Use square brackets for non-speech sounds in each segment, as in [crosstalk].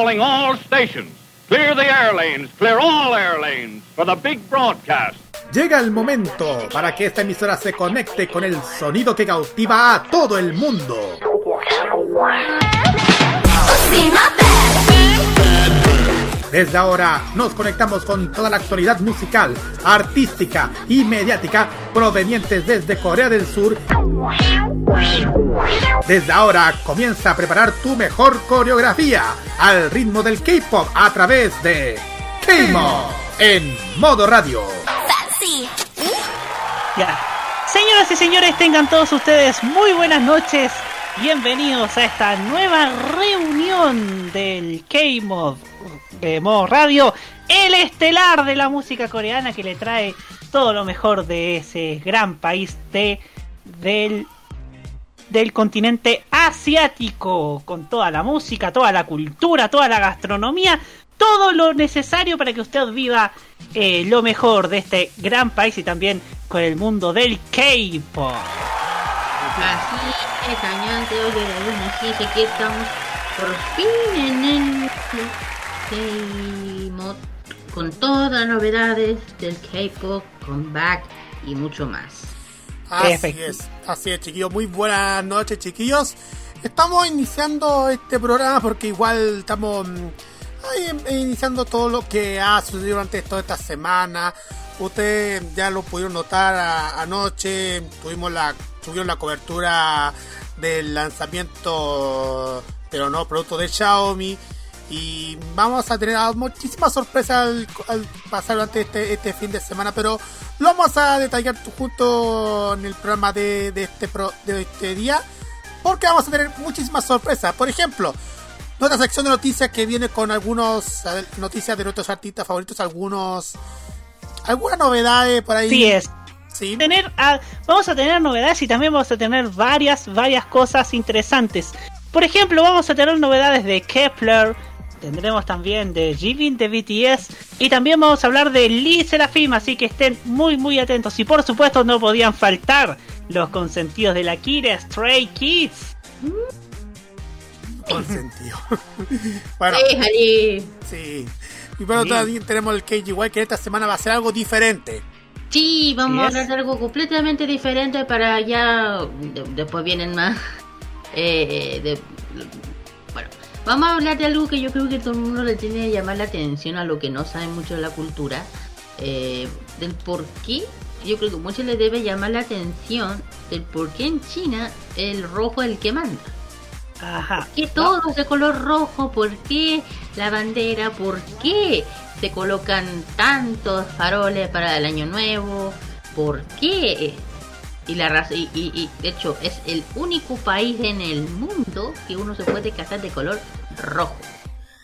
calling all stations. Clear the air lanes, clear all air lanes for the big broadcast. Llega el momento para que esta emisora se conecte con el sonido que cautiva a todo el mundo. Desde ahora nos conectamos con toda la actualidad musical, artística y mediática provenientes desde Corea del Sur. Desde ahora comienza a preparar tu mejor coreografía al ritmo del K-pop a través de K-Mod en modo radio. Ya. Señoras y señores, tengan todos ustedes muy buenas noches. Bienvenidos a esta nueva reunión del K-Mod de modo radio, el estelar de la música coreana que le trae todo lo mejor de ese gran país de, del, del continente asiático, con toda la música, toda la cultura, toda la gastronomía, todo lo necesario para que usted viva eh, lo mejor de este gran país y también con el mundo del K-pop. Así es, oye, la luna, que estamos por fin en el K-Mod con todas las novedades del K-Pop, comeback y mucho más. Así es, así es, chiquillos. Muy buenas noches, chiquillos. Estamos iniciando este programa porque igual estamos mm, iniciando todo lo que ha sucedido durante toda esta semana. Ustedes ya lo pudieron notar anoche. Tuvimos la, tuvieron la cobertura del lanzamiento, pero no producto de Xiaomi y vamos a tener muchísimas sorpresas al, pasar durante este, este, fin de semana, pero lo vamos a detallar junto en el programa de, este, de este día, porque vamos a tener muchísimas sorpresas. Por ejemplo, nuestra sección de noticias que viene con algunos noticias de nuestros artistas favoritos, algunos algunas novedades por ahí. Sí es. ¿Sí? Tener, vamos a tener novedades y también vamos a tener varias, varias cosas interesantes. Por ejemplo, vamos a tener novedades de Kepler, tendremos también de Jimin de BTS y también vamos a hablar de Lee Serafim, así que estén muy muy atentos y por supuesto no podían faltar los consentidos de la Kira Stray Kids. Consentido. [laughs] bueno, sí. Y bueno, también tenemos el KGY que esta semana va a ser algo diferente. Sí, vamos a hablar de algo completamente diferente para ya. después vienen más. [laughs] Eh, de, Vamos a hablar de algo que yo creo que todo el mundo le tiene que llamar la atención a lo que no sabe mucho de la cultura. Eh, del por qué, yo creo que mucho le debe llamar la atención del por qué en China el rojo es el que manda. Ajá. ¿Por qué todo es de color rojo? ¿Por qué la bandera? ¿Por qué se colocan tantos faroles para el año nuevo? ¿Por qué y, la y, y, de hecho es el único país en el mundo que uno se puede casar de color rojo.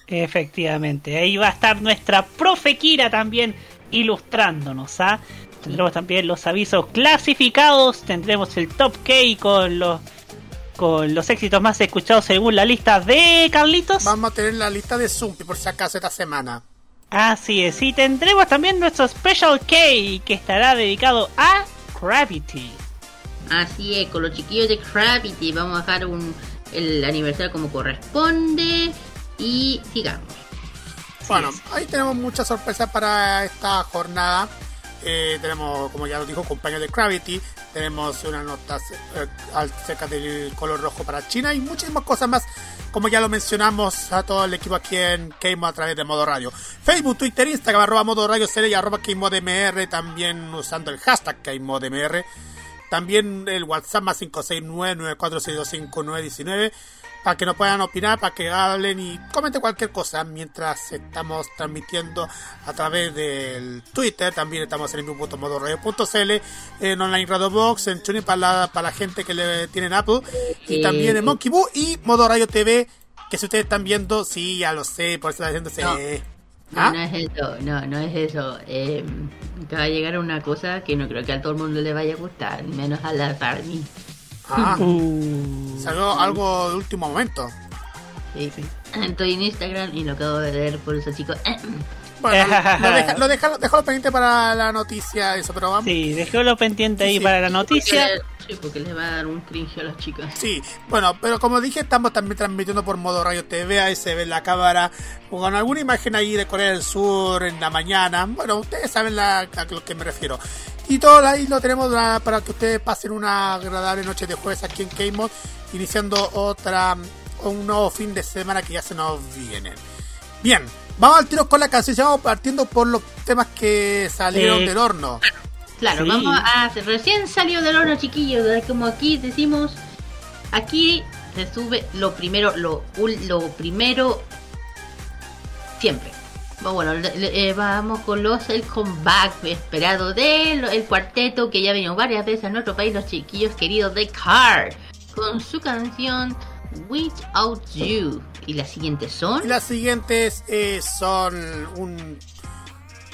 Efectivamente, ahí va a estar nuestra profe Kira también ilustrándonos. ¿ah? Tendremos también los avisos clasificados, tendremos el top K con los con los éxitos más escuchados según la lista de Carlitos. Vamos a tener la lista de Zumpi por si acaso esta semana. Así es, y tendremos también nuestro Special K que estará dedicado a Gravity. Así es, con los chiquillos de Gravity vamos a dejar un, el aniversario como corresponde y sigamos. Bueno, ahí tenemos muchas sorpresas para esta jornada. Eh, tenemos, como ya lo dijo, compañero de Gravity. Tenemos unas notas eh, acerca del color rojo para China y muchísimas cosas más. Como ya lo mencionamos a todo el equipo aquí en Keimo a través de Modo Radio. Facebook, Twitter, Instagram, arroba Modo Radio y arroba KeimoDMR. También usando el hashtag KeimoDMR. También el WhatsApp más 569-94625919 para que nos puedan opinar, para que hablen y comenten cualquier cosa mientras estamos transmitiendo a través del Twitter. También estamos en radio.cl en Online Radio Box, en Tuning para la, para la gente que le tienen Apple y también en Monkey Boo y Modo Radio TV. Que si ustedes están viendo, sí, ya lo sé, por eso está haciéndose. No, ¿Ah? no es eso, no, no es eso. Eh, va a llegar una cosa que no creo que a todo el mundo le vaya a gustar, menos a la Barney. Ah, [laughs] uh. salió algo de último momento. Sí, sí. Estoy en Instagram y lo acabo de ver por eso, chicos. [clears throat] Bueno, [laughs] lo, deja, lo, pendiente para la noticia, eso, pero vamos. Sí, déjalo pendiente ahí para la noticia. Sí, porque le va a dar un cringe a las chicas. Sí, bueno, pero como dije, estamos también transmitiendo por modo radio TV, ahí se ve la cámara con alguna imagen ahí de Corea del Sur en la mañana. Bueno, ustedes saben la, a lo que me refiero. Y todo ahí lo tenemos para que ustedes pasen una agradable noche de jueves aquí en K-Mod, iniciando otra, un nuevo fin de semana que ya se nos viene. Bien, vamos al tiro con la canción, vamos partiendo por los temas que salieron del horno. Claro, vamos a recién salió del horno, chiquillos, como aquí decimos, aquí se sube lo primero, lo, lo primero siempre. Bueno, eh, vamos con los el comeback esperado del el cuarteto que ya venido varias veces a nuestro país, los chiquillos queridos de Car, con su canción Without You. Y las siguientes son. Las siguientes eh, son un,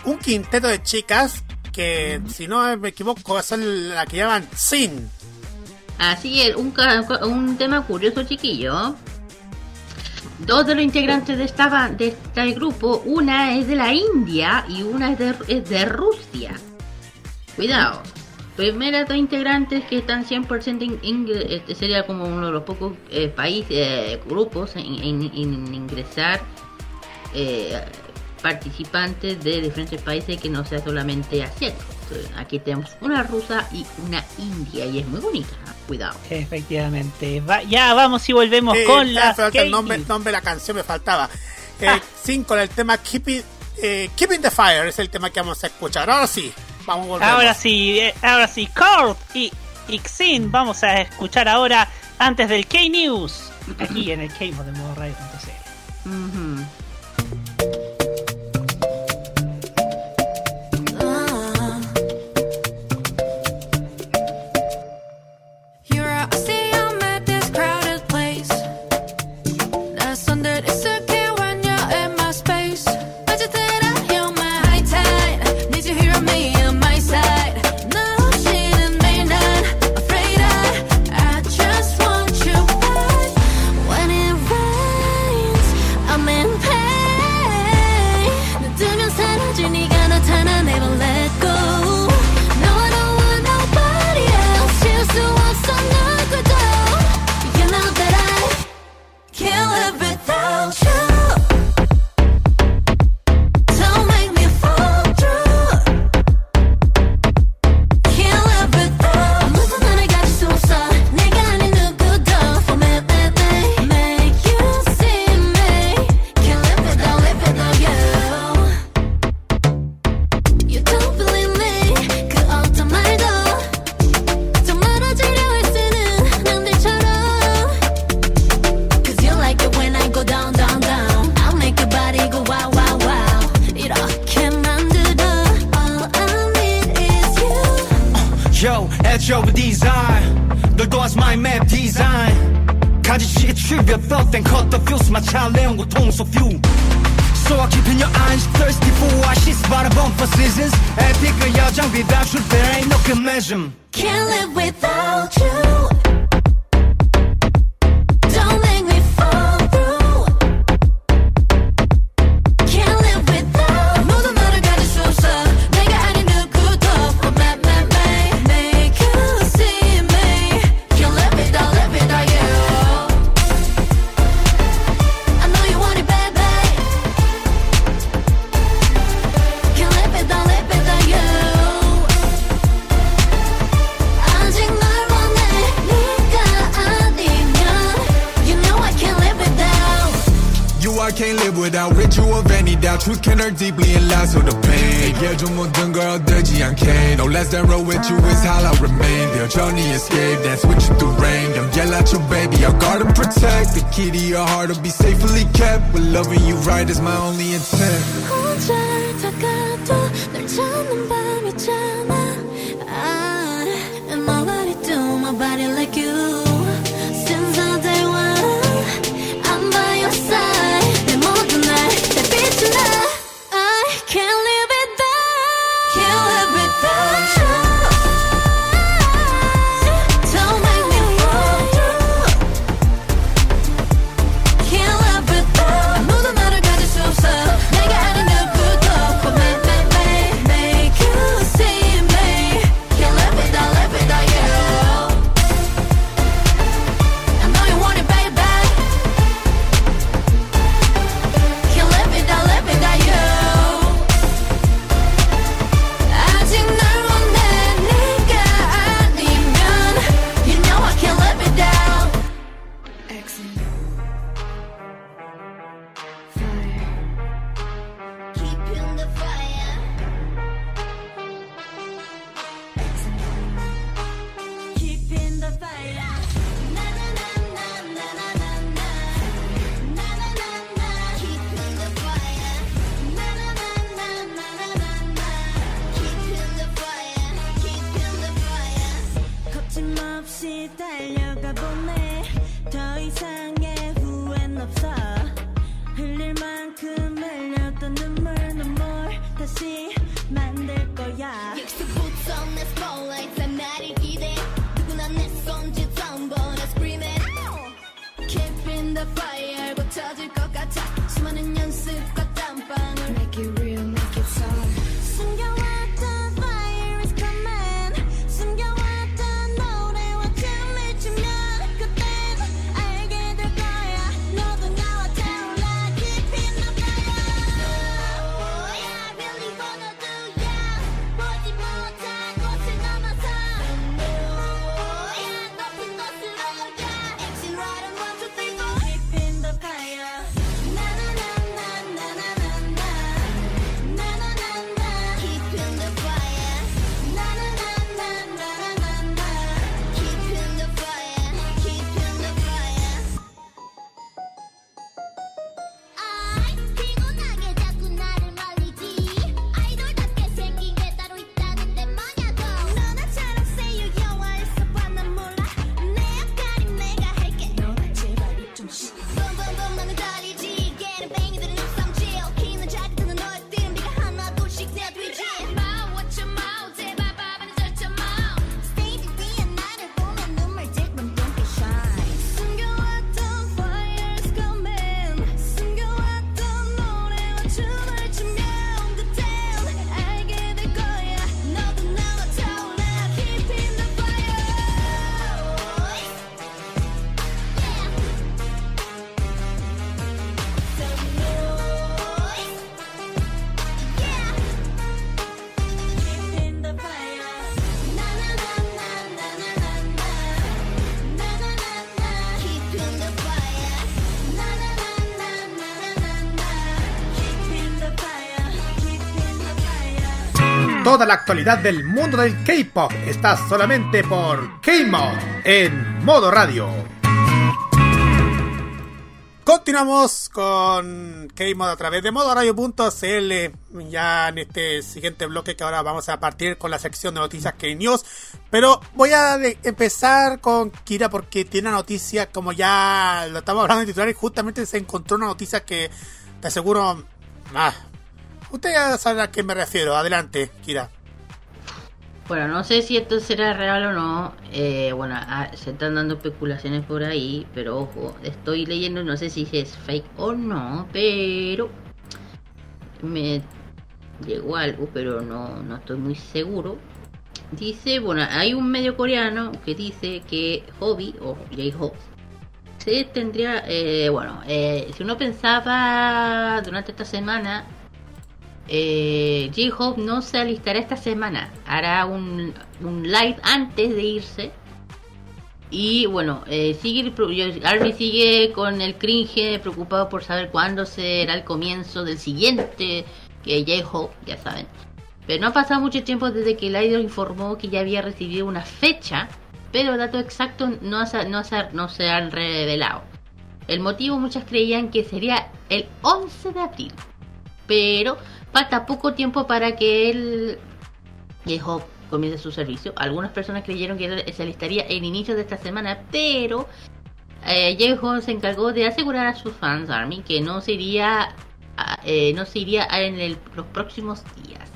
un quinteto de chicas que, si no me equivoco, son la que llaman Sin. Así es, un, un tema curioso, chiquillo. Dos de los integrantes de, esta, de este grupo, una es de la India y una es de, es de Rusia. Cuidado. Primera dos integrantes que están 100% en, este sería como uno de los pocos eh, países, eh, grupos en, ingresar eh, participantes de diferentes países que no sea solamente asiáticos. Aquí tenemos una rusa y una india y es muy bonita. Cuidado. Efectivamente. ya vamos y volvemos con la. el nombre, nombre de la canción, me faltaba. Ah. con el tema Keeping, Keeping the Fire es el tema que vamos a escuchar. Ahora sí, vamos Ahora sí, eh, ahora sí, Court y Ixin vamos a escuchar ahora antes del K-News. Aquí en el K-Mod de modo radio.cl. deeply Toda la actualidad del mundo del K-pop está solamente por K-Mod en modo radio. Continuamos con K-Mod a través de modoradio.cl. Ya en este siguiente bloque que ahora vamos a partir con la sección de noticias K-News. Pero voy a empezar con Kira porque tiene una noticia, como ya lo estamos hablando en titular, y justamente se encontró una noticia que te aseguro. Ah, Usted ya sabe a qué me refiero. Adelante, Kira. Bueno, no sé si esto será real o no. Eh, bueno, ah, se están dando especulaciones por ahí, pero ojo, estoy leyendo, no sé si es fake o no, pero me llegó algo, pero no, no estoy muy seguro. Dice, bueno, hay un medio coreano que dice que Hobby o J-Hope se tendría, eh, bueno, eh, si uno pensaba durante esta semana eh, J-Hope no se alistará esta semana. Hará un, live antes de irse. Y bueno, eh, Arby sigue con el cringe, preocupado por saber cuándo será el comienzo del siguiente que J-Hope, ya saben. Pero no ha pasado mucho tiempo desde que el idol informó que ya había recibido una fecha, pero datos exactos no, no, no se han revelado. El motivo muchas creían que sería el 11 de abril, pero falta poco tiempo para que él J-Hope comience su servicio. Algunas personas creyeron que se alistaría el inicio de esta semana, pero eh, J-Hope se encargó de asegurar a sus fans Army que no se iría eh, no se iría en los próximos días.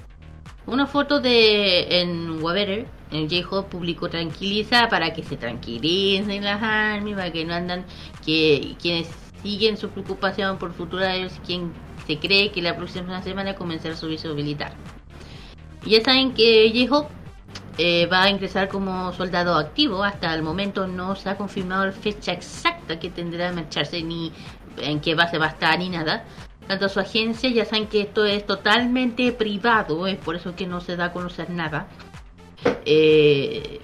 Una foto de en Waverer, en J-Hope publicó tranquiliza para que se tranquilicen las Army, para que no andan que quienes siguen su preocupación por futura quien se cree que la próxima semana comenzará su servicio militar. Ya saben que Yeho eh, va a ingresar como soldado activo. Hasta el momento no se ha confirmado la fecha exacta que tendrá que marcharse ni en qué base va a estar ni nada. Tanto su agencia ya saben que esto es totalmente privado, es por eso que no se da a conocer nada. Eh,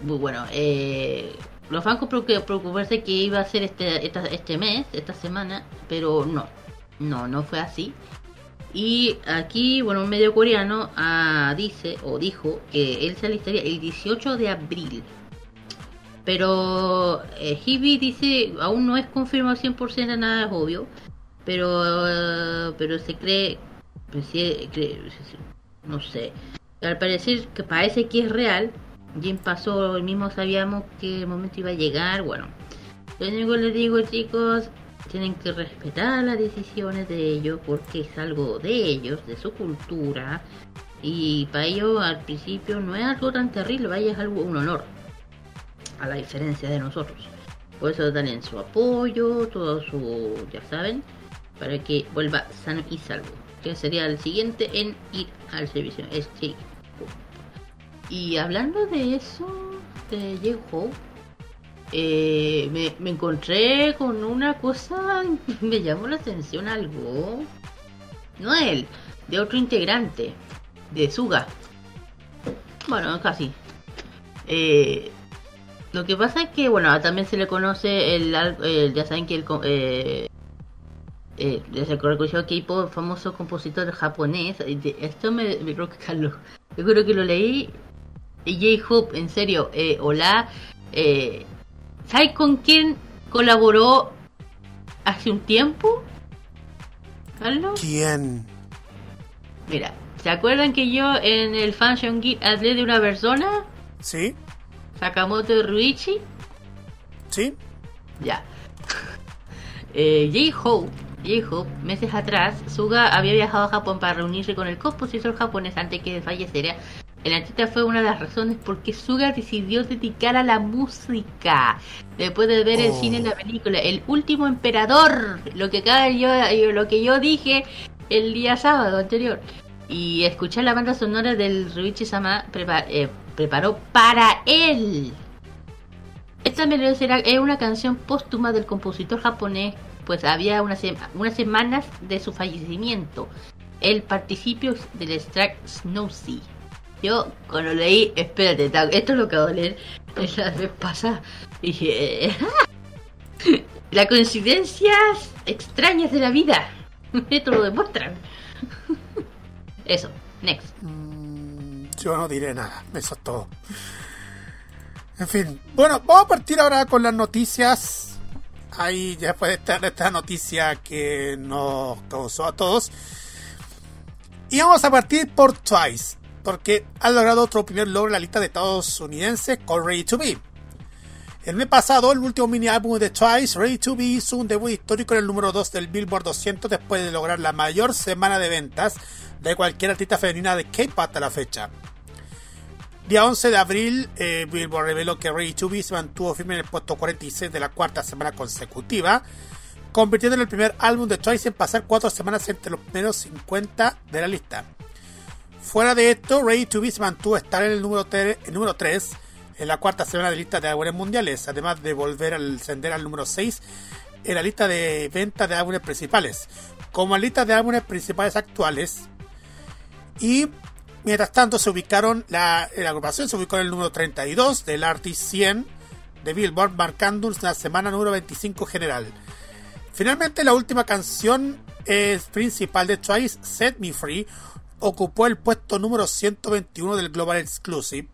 bueno, eh, los bancos preocuparse que iba a ser este, este mes, esta semana, pero no, no, no fue así. Y aquí, bueno, un medio coreano ah, dice o dijo que él se alistaría el 18 de abril. Pero eh, dice, aún no es confirmado 100%, nada es obvio. Pero, pero se cree, pues, no sé, al parecer que parece que es real Jin pasó, el mismo sabíamos que el momento iba a llegar. Bueno, lo único que les digo, chicos, tienen que respetar las decisiones de ellos porque es algo de ellos, de su cultura. Y para ellos al principio no es algo tan terrible, vaya, es algo un honor. A la diferencia de nosotros. Por eso dan su apoyo, todo su, ya saben, para que vuelva sano y salvo. Que sería el siguiente en ir al servicio. Este. Y hablando de eso, de J eh, me, me, encontré con una cosa, [laughs] me llamó la atención algo. No él, de otro integrante, de Suga. Bueno, casi. Eh, lo que pasa es que, bueno, también se le conoce el, ya saben que el eh, eh, desde el K-pop, famoso compositor japonés. Esto me, me Carlos. [laughs] Yo creo que lo leí. J-Hope, en serio, eh, hola. Eh, ¿Sabes con quién colaboró hace un tiempo? ¿Carlos? ¿Quién? Mira, ¿se acuerdan que yo en el Function Geek hablé de una persona? Sí. Sakamoto Ruichi. Sí. Ya. [laughs] eh, J-Hope Dijo, meses atrás, Suga había viajado a Japón para reunirse con el compositor japonés antes que falleciera. El artista fue una de las razones por qué Suga decidió dedicar a la música. Después de ver el cine en la oh. película El último emperador, lo que acá yo, lo que yo dije el día sábado anterior. Y escuchar la banda sonora del Ruichi Sama eh, preparó para él. Esta melodía es una canción póstuma del compositor japonés pues había unas, unas semanas de su fallecimiento. El participio del extract Snow Sea. Yo cuando leí, espérate, esto es lo que va a leer la vez pasada. Dije, [laughs] las coincidencias extrañas de la vida. [laughs] Esto lo demuestran. [laughs] Eso, next. Mm, yo no diré nada, eso es todo. En fin, bueno, vamos a partir ahora con las noticias ahí ya después de esta, esta noticia que nos causó a todos. Y vamos a partir por Twice, porque ha logrado otro primer logro en la lista de estadounidenses con Ready to Be. El mes pasado, el último mini álbum de Twice, Ready to Be, hizo un debut histórico en el número 2 del Billboard 200 después de lograr la mayor semana de ventas de cualquier artista femenina de K-pop hasta la fecha. Día 11 de abril, eh, Billboard reveló que to Be se mantuvo firme en el puesto 46 de la cuarta semana consecutiva, convirtiendo en el primer álbum de Twice en pasar cuatro semanas entre los primeros 50 de la lista. Fuera de esto, to Be se mantuvo estar en el número, el número 3 en la cuarta semana de lista de álbumes mundiales, además de volver al ascender al número 6 en la lista de ventas de álbumes principales, como en lista de álbumes principales actuales. Y Mientras tanto, se ubicaron, la, la agrupación se ubicó en el número 32 del Artist 100 de Billboard, marcando una semana número 25 general. Finalmente, la última canción es principal de Twice, Set Me Free, ocupó el puesto número 121 del Global Exclusive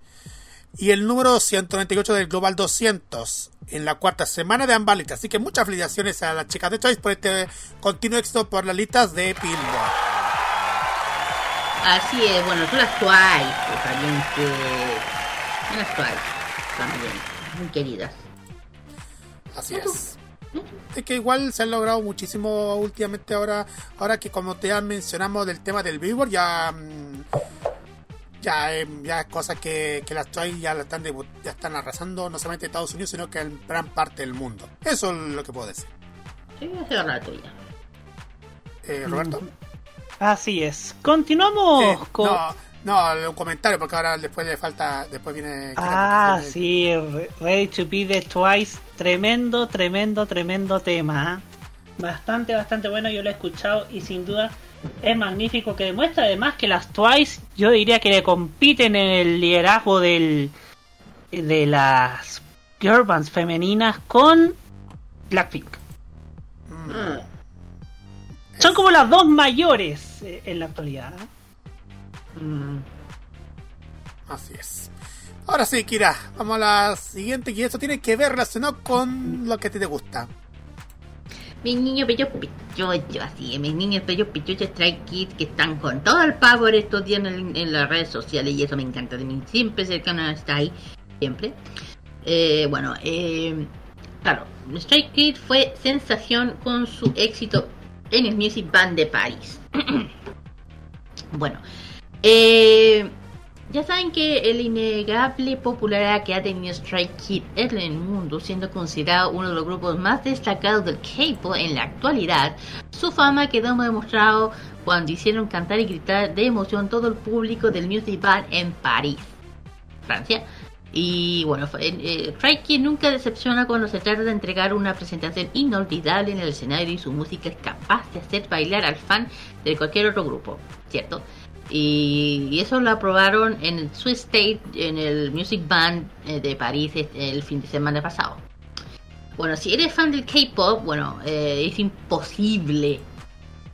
y el número 198 del Global 200 en la cuarta semana de ambas. Así que muchas felicitaciones a las chicas de Twice por este continuo éxito por las listas de Billboard. Así es, bueno, son las Twice, también que... Las Twice, también, muy queridas. Así es. Es que igual se han logrado muchísimo últimamente ahora, ahora que como te han mencionado del tema del Billboard, ya mm, ya, em, ya es cosa que, que las Twice ya, están ya están arrasando no solamente en Estados Unidos, sino que en gran parte del mundo. Eso es lo que puedo decir. Sí, hace rato ya. Eh, Roberto. Así es. Continuamos con. No, no, un comentario, porque ahora después le falta. Después viene. Ah, sí, Ready to Be the Twice. Tremendo, tremendo, tremendo tema. ¿ah? Bastante, bastante bueno. Yo lo he escuchado y sin duda es magnífico. Que demuestra además que las Twice, yo diría que le compiten en el liderazgo del de las girl bands femeninas con Blackpink. Mm. Son como las dos mayores eh, en la actualidad. Mm. Así es. Ahora sí, Kira, vamos a la siguiente, y esto tiene que ver relacionado con lo que a ti te gusta. mis niños bellos pichuchos, así, mis niños bellos pichuchos Strike Kids que están con todo el power estos días en, las redes sociales y eso me encanta de mí. Siempre cercano está ahí, siempre. Eh, bueno, eh, claro, Strike Kids fue sensación con su éxito en el Music Band de París. [clears throat] bueno, eh, ya saben que el innegable popularidad que ha tenido Strike Kids en el mundo, siendo considerado uno de los grupos más destacados del K-pop en la actualidad, su fama quedó demostrado cuando hicieron cantar y gritar de emoción todo el público del Music Band en París, Francia. Y bueno, eh, Kids nunca decepciona cuando se trata de entregar una presentación inolvidable en el escenario y su música es capaz de hacer bailar al fan de cualquier otro grupo, ¿cierto? Y, eso lo aprobaron en su State, en el Music Band eh, de París el fin de semana pasado. Bueno, si eres fan del K-pop, bueno, eh, es imposible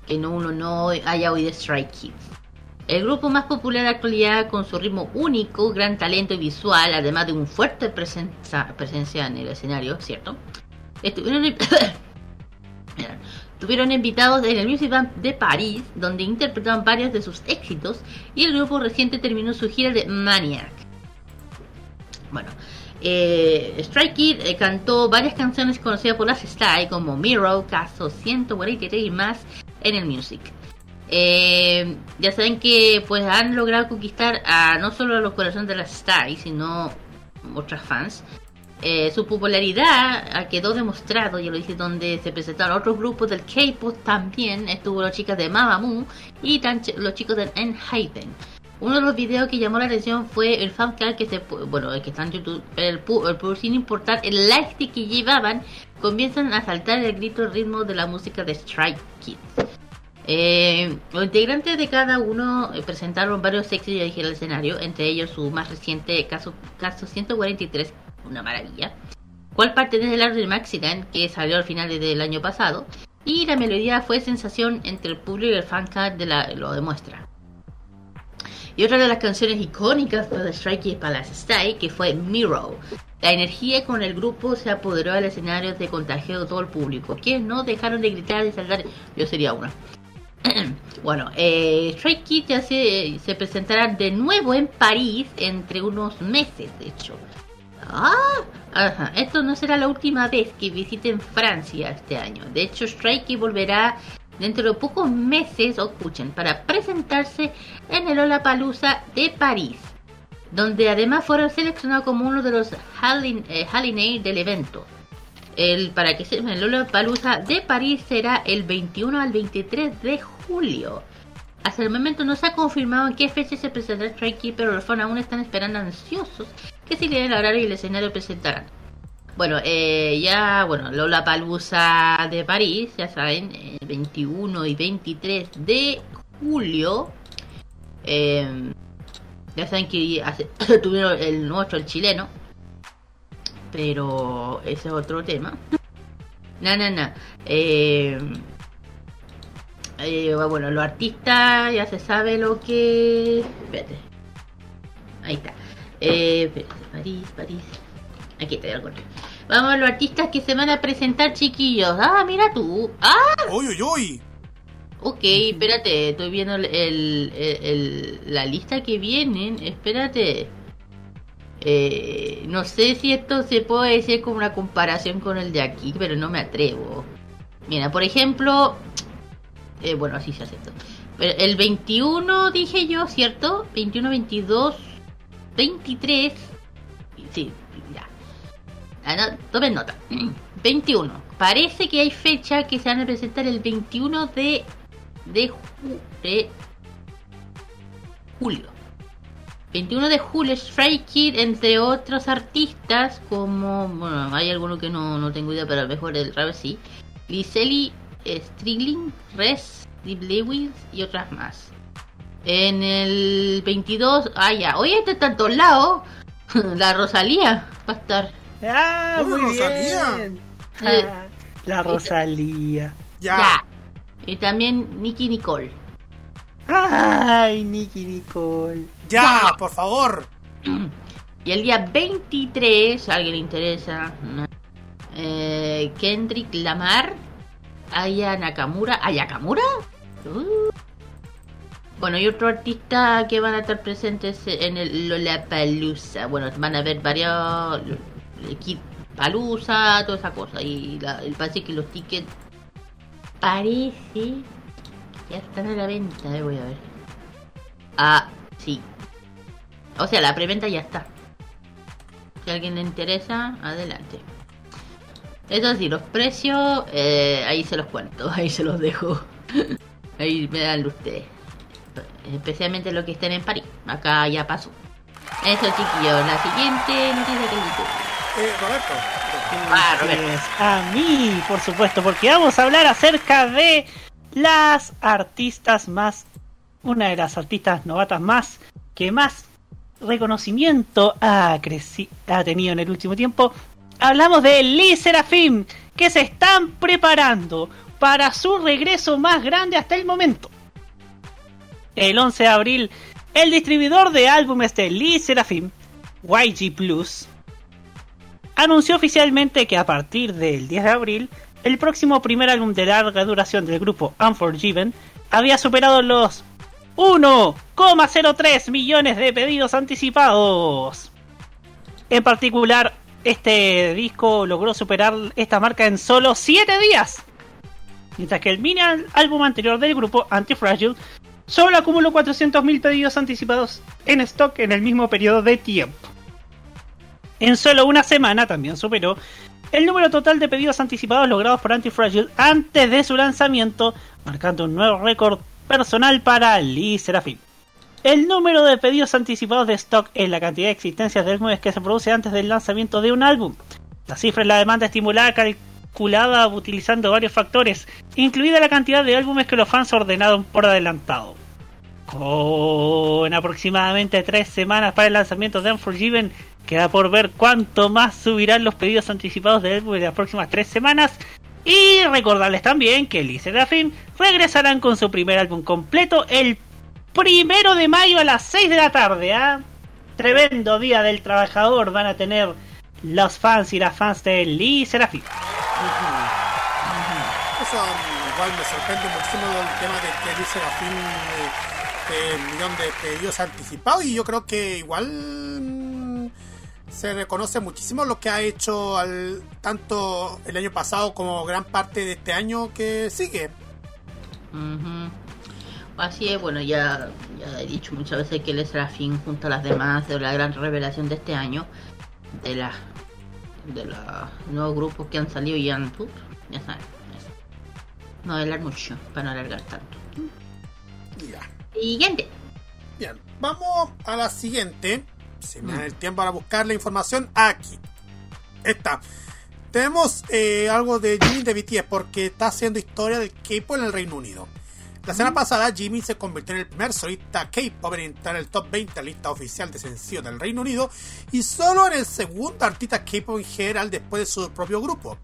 que no, uno no haya oído Strike Kids. El grupo más popular la actualidad con su ritmo único, gran talento visual, además de un fuerte presencia, en el escenario, ¿cierto? Estuvieron [coughs] Estuvieron invitados en el Music Band de París, donde interpretaron varios de sus éxitos, y el grupo reciente terminó su gira de Maniac. Bueno, eh, Strike Kid eh, cantó varias canciones conocidas por las Style, como Mirror, Caso 143 y más en el Music. Eh, ya saben que pues han logrado conquistar a no solo a los corazones de las Style, sino otras fans. Eh, su popularidad quedó demostrado, ya lo dije, donde se presentaron otros grupos del K-pop también. Estuvo los chicos de Mamamoo y los chicos de Enhypen. Uno de los videos que llamó la atención fue el fancast que se, bueno, el que está en YouTube, el, el, sin importar el like que llevaban, comienzan a saltar el grito el ritmo de la música de Strike Kids. Eh, los integrantes de cada uno eh, presentaron varios éxitos y dije el escenario, entre ellos su más reciente caso, caso 143 una maravilla, cual parte del álbum Maxidan que salió al final del año pasado, y la melodía fue sensación entre el público y el fancast de la, lo demuestra. Y otra de las canciones icónicas de Strike Palace Style, que fue Mirror. La energía con el grupo se apoderó del escenario de contagio de todo el público, que no dejaron de gritar y saltar. Yo sería uno. [clears throat] bueno, eh, Stray Kids ya se, se presentará de nuevo en París entre unos meses, de hecho. Ah. Esto no será la última vez que visiten Francia este año. De hecho, Strike volverá dentro de pocos meses, escuchen, para presentarse en el Lollapalooza de París, donde además fueron seleccionados como uno de los Hallin, del evento. El, para que se el Lollapalooza de París será el 21 al 23 de julio. Hasta el momento no se ha confirmado en qué fecha se presentará Strike pero los fans aún están esperando ansiosos que si le el horario y el escenario presentarán. Bueno, eh, ya, bueno, Lola Palusa de París, ya saben, el 21 y 23 de julio. Eh, ya saben que [coughs] tuvieron el nuestro, el chileno. Pero ese es otro tema. No, no, no. Eh, eh, bueno, los artistas ya se sabe lo que. Espérate. Ahí está. Eh, París, París. Aquí te algo. Vamos a los artistas que se van a presentar, chiquillos. Ah, mira tú. Ah. Uy, uy, uy. Ok, espérate, estoy viendo el, el, la lista que vienen. Espérate. Eh, no sé si esto se puede decir como una comparación con el de aquí, pero no me atrevo. Mira, por ejemplo, eh, bueno, así se hace esto. El 21 dije yo, ¿cierto? 21, 22, 23. Sí, ya. Ah, tomen nota. [clears throat] 21. Parece que hay fecha que se van a presentar el 21 de, de, de julio. 21 de julio, Stray Kid, entre otros artistas, como. Bueno, hay alguno que no, no tengo idea, pero a lo mejor el rap sí. Liseli Strigling, Res, Deep Lewis y otras más. En el 22, ah ya, oye, este está en todos lados. [laughs] La Rosalía va a estar. Ah, muy Rosalía. Bien. Ah, la Rosalía. Ya. Y también Nicky Nicole. Ay, Nicky Nicole. Ya, por favor. Y el día 23, a alguien le interesa, eh, Kendrick Lamar Aya Nakamura. ¿Ayakamura? Uh. Bueno, y otro artista que van a estar presentes en el Lollapalooza. Bueno, van a haber varios... Palusa, toda esa cosa. Y la, el parece que los tickets parece ya están a la venta, eh, voy a ver. Ah, sí. O sea, la preventa ya está. Si a alguien le interesa, adelante. Eso sí, los precios, eh, ahí se los cuento, [laughs] ahí se los dejo. [laughs] ahí me dan ustedes. Especialmente los que estén en París. Acá ya pasó. Eso, chiquillos. La siguiente noticia que eh, Roberto. Ah, Roberto. A mí, por supuesto, porque vamos a hablar acerca de las artistas más. Una de las artistas novatas más que más reconocimiento ha, ha tenido en el último tiempo hablamos de Lee Serafim, que se están preparando para su regreso más grande hasta el momento. El 11 de abril, el distribuidor de álbumes de Lee Serafim, YG Plus, anunció oficialmente que a partir del 10 de abril, el próximo primer álbum de larga duración del grupo Unforgiven había superado los 1,03 millones de pedidos anticipados. En particular, este disco logró superar esta marca en solo 7 días. Mientras que el mini álbum anterior del grupo, Antifragile, solo acumuló 400.000 pedidos anticipados en stock en el mismo periodo de tiempo. En solo una semana también superó el número total de pedidos anticipados logrados por Antifragile antes de su lanzamiento, marcando un nuevo récord personal para Lee Serafim. El número de pedidos anticipados de stock es la cantidad de existencias de álbumes que se produce antes del lanzamiento de un álbum. La cifra es la demanda estimulada calculada utilizando varios factores, incluida la cantidad de álbumes que los fans ordenaron por adelantado. Con aproximadamente tres semanas para el lanzamiento de Unforgiven, queda por ver cuánto más subirán los pedidos anticipados de álbum de las próximas tres semanas. Y recordarles también que Lee Serafim regresarán con su primer álbum completo el primero de mayo a las 6 de la tarde. ¿ah? Tremendo día del trabajador van a tener los fans y las fans de Lee Serafín. Eso um, igual me sorprende muchísimo el tema de que Lee Serafín eh, el millón de pedidos anticipados y yo creo que igual mm, se reconoce muchísimo lo que ha hecho al, tanto el año pasado como gran parte de este año que sigue. Así es, bueno, ya, ya he dicho muchas veces que él es fin junto a las demás de la gran revelación de este año, de la de los nuevos grupos que han salido y han, ya saben, no hablar mucho para no alargar tanto. Ya. Siguiente. Bien, vamos a la siguiente. Si me da el tiempo para buscar la información aquí. Está. Tenemos eh, algo de Jimmy de BTS porque está haciendo historia del K-pop en el Reino Unido. La semana pasada, Jimmy se convirtió en el primer solista K-pop en entrar en el top 20 la lista oficial de sencillos del Reino Unido y solo en el segundo artista K-pop en general después de su propio grupo.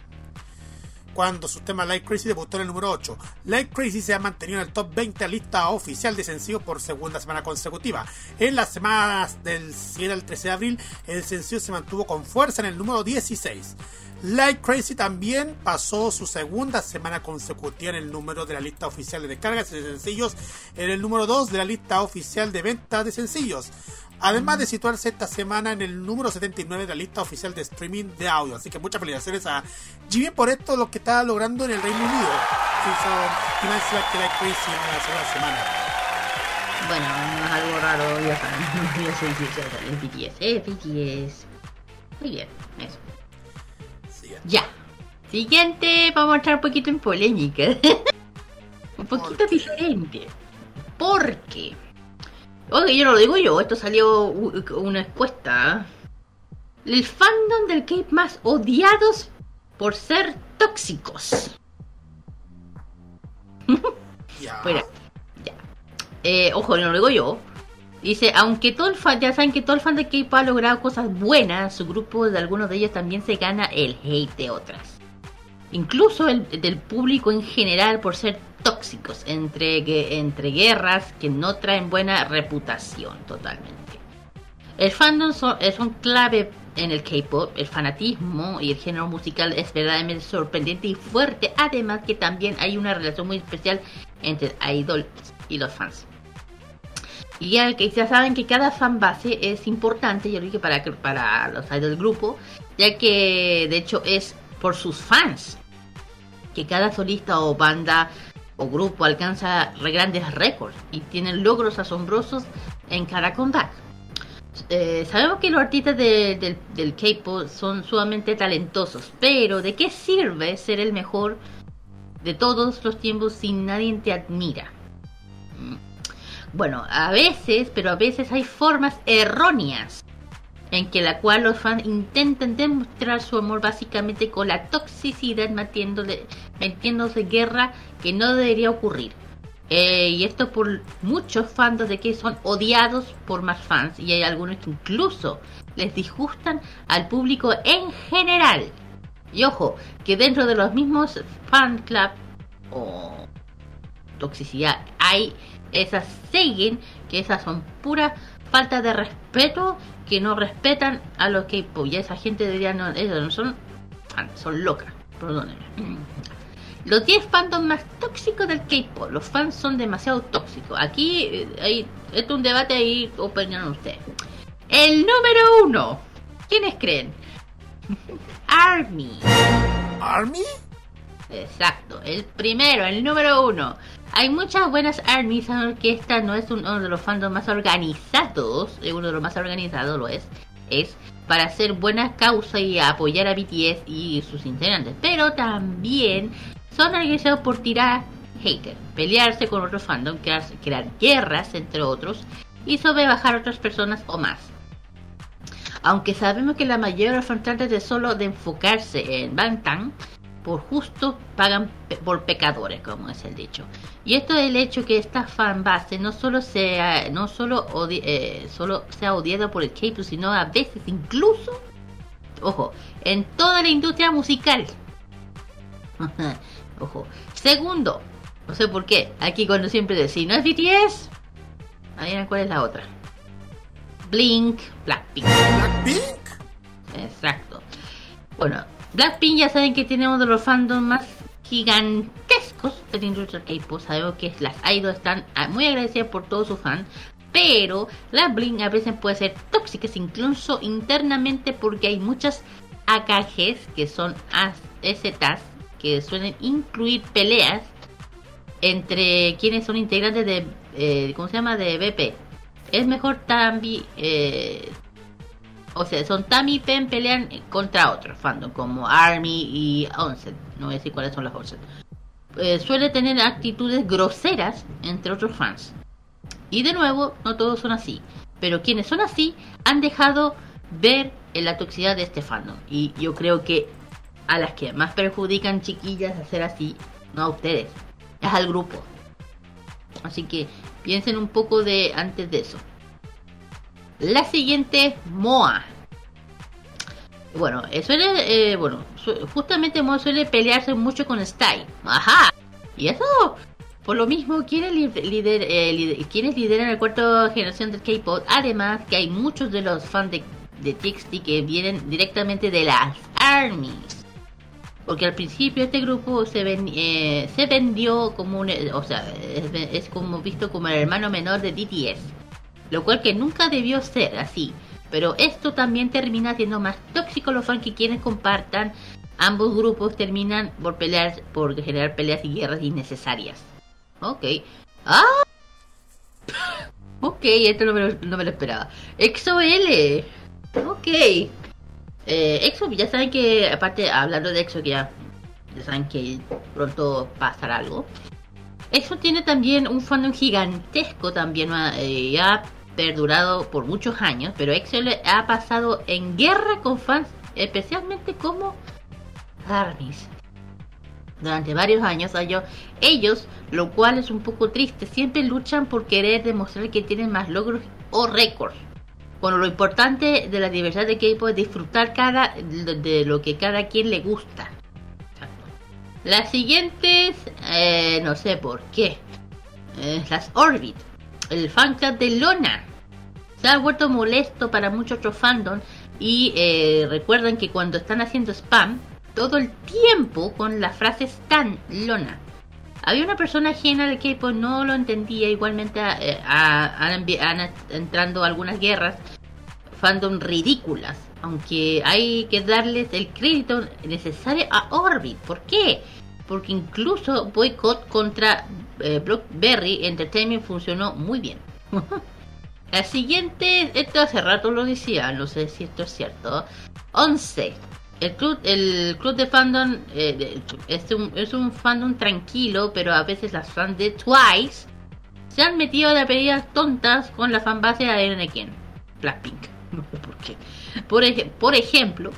Cuando su tema Like Crazy debutó en el número 8, Like Crazy se ha mantenido en el top 20 la lista oficial de sencillos por segunda semana consecutiva. En las semanas del 7 al 13 de abril, el sencillo se mantuvo con fuerza en el número 16. Like Crazy también pasó su segunda semana consecutiva en el número de la lista oficial de descargas de sencillos, en el número 2 de la lista oficial de ventas de sencillos. Además de situarse esta semana en el número 79 de la lista oficial de streaming de audio. Así que muchas felicitaciones a Jimmy por esto, lo que está logrando en el Reino Unido. Que Like Crazy en la segunda semana. Bueno, no es algo raro, ya saben. Yo soy BTS, eh, BTS. Muy bien, eso. Ya. Siguiente, vamos a entrar un poquito en polémica. [laughs] un poquito diferente. Porque. Oye, yo no lo digo yo, esto salió una encuesta. El fandom del Cape más odiados por ser tóxicos. [laughs] Ya. ya. Eh, ojo, no lo digo yo. Dice, aunque todo el fan, ya saben que todo el fan de K-pop ha logrado cosas buenas, su grupo de algunos de ellos también se gana el hate de otras. Incluso el del público en general por ser tóxicos entre, entre guerras que no traen buena reputación totalmente. El fandom son, son clave en el K-pop, el fanatismo y el género musical es verdaderamente sorprendente y fuerte. Además que también hay una relación muy especial entre idol y los fans. Y ya, ya saben que cada fan base es importante, yo que para, para los idols del grupo, ya que de hecho es por sus fans que cada solista o banda o grupo alcanza grandes récords y tienen logros asombrosos en cada comeback. Eh, sabemos que los artistas del K-pop son sumamente talentosos, pero ¿de qué sirve ser el mejor de todos los tiempos si nadie te admira? Mm. Bueno, a veces, pero a veces hay formas erróneas en que la cual los fans intentan demostrar su amor básicamente con la toxicidad metiéndose guerra que no debería ocurrir. Eh, y esto por muchos fans de que son odiados por más fans y hay algunos que incluso les disgustan al público en general. Y ojo, que dentro de los mismos fan club o toxicidad hay esas siguen que esas son pura falta de respeto que no respetan a los que y esa gente debería no, ellos no son fans, son locas, perdónenme. Los 10 fandoms más tóxicos del K-pop. Los fans son demasiado tóxicos. Aquí eh, hay, esto es un debate y opinan ustedes. El número uno. ¿Quiénes creen? [laughs] Army. ¿Army? Exacto, el primero, el número uno. Hay muchas buenas armies, que esta no es uno de los fandoms más organizados, eh, uno de los más organizados lo es, es para hacer buena causa y apoyar a BTS y sus integrantes. Pero también son organizados por tirar hater, pelearse con otros fandom, crear, guerras entre otros y sobrebajar a otras personas o más. Aunque sabemos que la mayoría de los de solo de enfocarse en Bangtan, por justo pagan por pecadores, como es el dicho. Y esto es el hecho que esta fanbase no solo sea, no solo, eh, solo sea odiada por el K-pop, sino a veces incluso, ojo, en toda la industria musical. [laughs] Ojo. Segundo, no sé por qué, aquí cuando siempre decís, ¿no es BTS? Adivinen cuál es la otra. Blink, Blackpink. ¿Blackpink? Exacto. Bueno, Blackpink ya saben que tiene uno de los fandoms más gigantescos de la industria K-pop. Sabemos que las idols están muy agradecidas por todos sus fans. Pero las Blink a veces pueden ser tóxicas incluso internamente porque hay muchas AKGs que son AZs que suelen incluir peleas entre quienes son integrantes de, eh, ¿cómo se llama? De BP. Es mejor Tambi, eh, o sea, son Tammy y Pen pelean contra otros fandom como Army y Onset. No voy a decir cuáles son las Onset. Eh, suele tener actitudes groseras entre otros fans. Y de nuevo, no todos son así. Pero quienes son así han dejado ver la toxicidad de este fandom. Y yo creo que a las que más perjudican chiquillas hacer así, no a ustedes, es al grupo. Así que piensen un poco de antes de eso. La siguiente, Moa. Bueno, eh, suele, eh, bueno, justamente Moa suele pelearse mucho con Style. Ajá. Y eso, por lo mismo, quienes, lider, eh, quienes lideran la cuarta generación del K-pop. Además, que hay muchos de los fans de, de TXT que vienen directamente de las armies porque al principio este grupo se, eh, se vendió como un, o sea, es, como visto como el hermano menor de DTS, lo cual que nunca debió ser así, pero esto también termina siendo más tóxico los fans que quienes compartan, ambos grupos terminan por pelear, por generar peleas y guerras innecesarias. Ok. Ah. [laughs] Ok, esto no me lo, no me lo esperaba. EXO-L. Ok. Eh, EXO, ya saben que, aparte, hablando de EXO, que ya, saben que pronto pasará algo. EXO tiene también un fandom gigantesco, también eh, ha perdurado por muchos años, pero le ha pasado en guerra con fans, especialmente como ARMYs. Durante varios años, ellos, lo cual es un poco triste, siempre luchan por querer demostrar que tienen más logros o récords bueno, lo importante de la diversidad de K-pop es disfrutar cada de, lo que cada quien le gusta. Las siguientes, eh, no sé por qué. Eh, las Orbit, el fan club de Lona. Se ha vuelto molesto para muchos otros fandoms Y eh, recuerden que cuando están haciendo spam, todo el tiempo con la frase Stan Lona. Había una persona ajena al K-pop, no lo entendía. Igualmente eh, han entrando algunas guerras fandom ridículas. Aunque hay que darles el crédito necesario a Orbit. ¿Por qué? Porque incluso Boycott contra eh, Blockberry Entertainment funcionó muy bien. [laughs] La siguiente, esto hace rato lo decía, no sé si esto es cierto. 11. El club, el club de fandom eh, es, un, es un fandom tranquilo, pero a veces las fans de Twice se han metido de pedidas tontas con la fanbase de Anakin, Blackpink. No [laughs] sé por qué. Por, por ejemplo,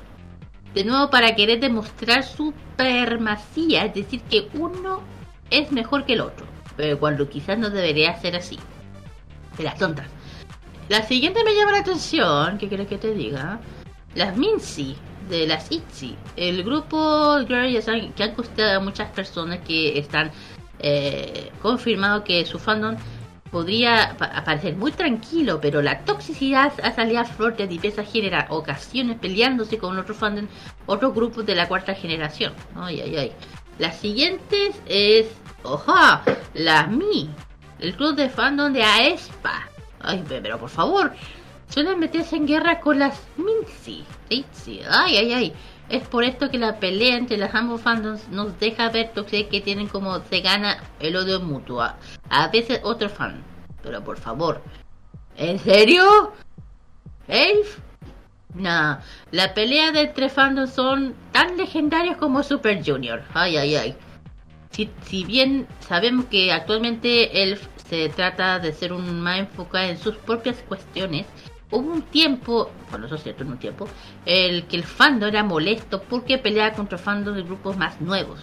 de nuevo para querer demostrar su permacía, es decir, que uno es mejor que el otro, pero cuando quizás no debería ser así. De las tontas. La siguiente me llama la atención, ¿qué quieres que te diga? Las Mincy, de las ITZY. El grupo Girl que han costado a muchas personas que están eh, confirmado que su fandom podría parecer muy tranquilo, pero la toxicidad ha salido a flor de diversas genera ocasiones peleándose con otros fandom, otros grupos de la cuarta generación. Ay, ay, ay. La siguiente es, oja, la Mi, el club de fandom de AESPA. Ay, pero por favor, suelen meterse en guerra con las Mincy. Ay, ay, ay. Es por esto que la pelea entre las ambos fandoms nos deja ver que tienen como se gana el odio mutuo. A veces otro fan. Pero por favor. ¿En serio? ¿Elf? Nah, la pelea de entre fandoms son tan legendarias como Super Junior. Ay, ay, ay. Si, si bien sabemos que actualmente Elf se trata de ser un más enfocado en sus propias cuestiones. Hubo un tiempo, bueno, eso es cierto, en un tiempo, el que el fandom era molesto porque peleaba contra fandoms de grupos más nuevos.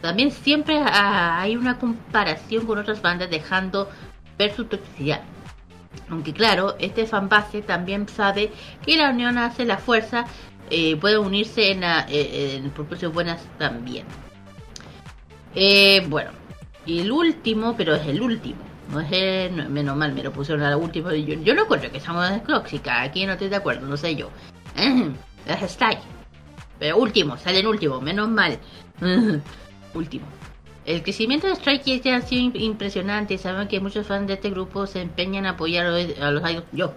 También siempre hay una comparación con otras bandas dejando ver su toxicidad. Aunque claro, este fanbase también sabe que la unión hace la fuerza, eh, puede unirse en, eh, propuestas buenas también. Eh, bueno, el último, pero es el último, no es menos mal, me lo pusieron a la última. Yo, yo no creo que estamos tóxicas. Aquí no estoy de acuerdo, no sé yo. [clears throat] Es Style. Pero último, salen último, menos mal. [clears throat] último. El crecimiento de Strike Kids ha sido impresionante. Saben que muchos fans de este grupo se empeñan a apoyar a los idols. Yo,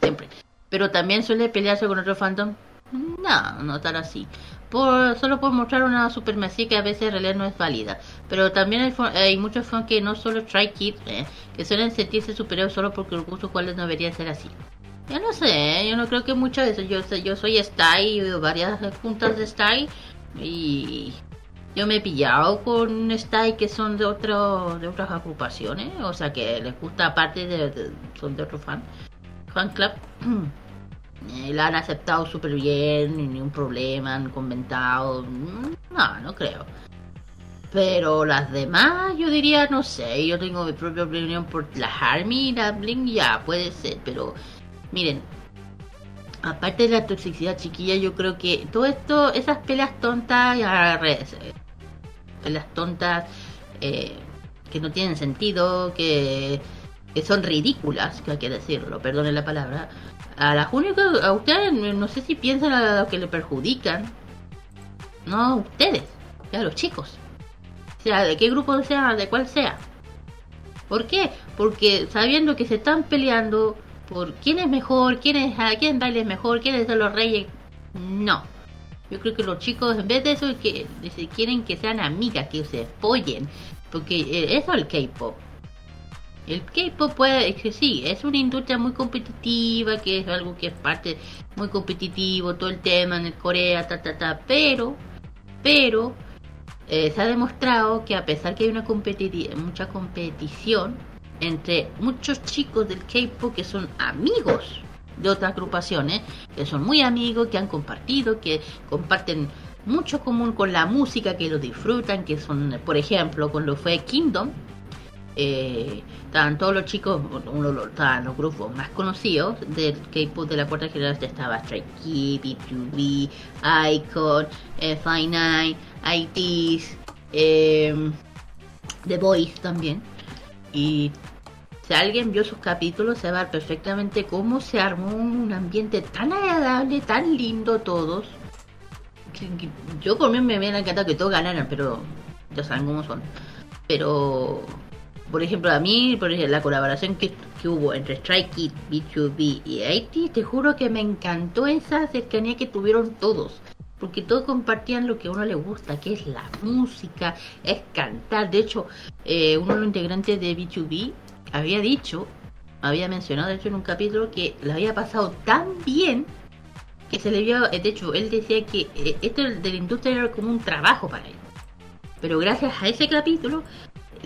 siempre. Pero también suele pelearse con otro fandom. No, no tan así solo por mostrar una supremacía que a veces en realidad no es válida. Pero también hay, muchos fans que no solo try kids, eh, que suelen sentirse superiores solo porque los gustos cuales no debería ser así. Yo no sé, yo no creo que muchas veces yo, yo soy Style, veo varias juntas de Style y yo me he pillado con Style que son de otro, de otras agrupaciones, o sea que les gusta aparte de, son de otro fan, fan club. [clears throat] Eh, la han aceptado súper bien, ni un problema, han comentado. Mm, no, no creo. Pero las demás, yo diría, no sé, yo tengo mi propia opinión por la Harmy y la ya puede ser, pero miren, aparte de la toxicidad chiquilla, yo creo que todo esto, esas peleas tontas, eh, peleas tontas eh, que no tienen sentido, que, que son ridículas, que hay que decirlo, perdone la palabra, a las únicas, a ustedes, no sé si piensan a lo que le perjudican. No a ustedes, a los chicos. Sea de qué grupo sea, de cuál sea. ¿Por qué? Porque sabiendo que se están peleando por quién es mejor, quién es, a quién baile mejor, quiénes son los reyes. No. Yo creo que los chicos, en vez de eso, que quieren que sean amigas, que se apoyen. Porque eh, eso es el K-pop. El K-pop puede, que sí, es una industria muy competitiva, que es algo que es parte muy competitivo, todo el tema en el Corea, ta, ta, ta, pero, pero, eh, se ha demostrado que a pesar que hay una mucha competición entre muchos chicos del K-pop que son amigos de otras agrupaciones, que son muy amigos, que han compartido, que comparten mucho común con la música, que lo disfrutan, que son, por ejemplo, con lo fue Kingdom, eh, estaban todos los chicos, uno de los, grupos más conocidos del K-pop de la cuarta generación estaba Stray Kids, B2B, Icon, Fi9, ITs, eh, The Boys también. Y Si alguien vio sus capítulos, se va perfectamente cómo se armó un ambiente tan agradable, tan lindo todos. Yo por mí me hubiera encantado que todos ganaran, pero ya saben cómo son. Pero, por ejemplo, a mí, por ejemplo, la colaboración que, hubo entre Strike Kid, B2B y 80, te juro que me encantó esa cercanía que tuvieron todos porque todos compartían lo que a uno le gusta, que es la música, es cantar. De hecho, eh, uno de los integrantes de B2B había dicho, había mencionado de hecho en un capítulo que le había pasado tan bien que se le vio, de hecho, él decía que eh, esto de la industria era como un trabajo para él. Pero gracias a ese capítulo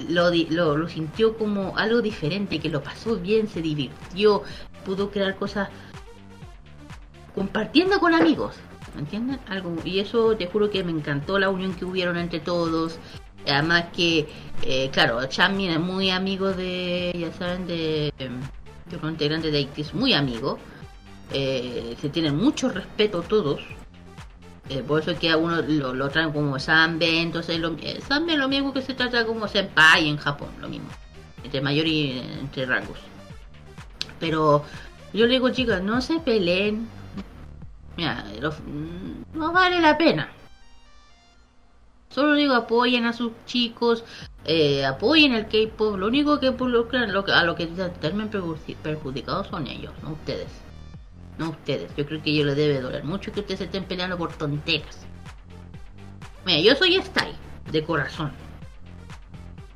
lo, lo, lo sintió como algo diferente, que lo pasó bien, se divirtió, pudo crear cosas compartiendo con amigos. ¿Me entienden? Algo, y eso te juro que me encantó la unión que hubieron entre todos. Además que, eh, claro, Chammy es muy amigo de, ya saben, de, de un integrante de es muy amigo. Eh, se tienen mucho respeto todos. Eh, por eso es que a uno lo, lo traen como Sanbe, entonces lo, Sanbe lo mismo que se trata como Senpai en Japón, lo mismo. Entre mayor y entre rangos. Pero yo le digo, chicas, no se peleen. Mira, no vale la pena. Solo digo apoyen a sus chicos, eh, apoyen el K-pop. Lo único que involucran, lo a lo que terminan perjudicados son ellos, no ustedes. No ustedes. Yo creo que ellos les debe doler mucho que ustedes estén peleando por tonteras. Mira, yo soy Style, de corazón.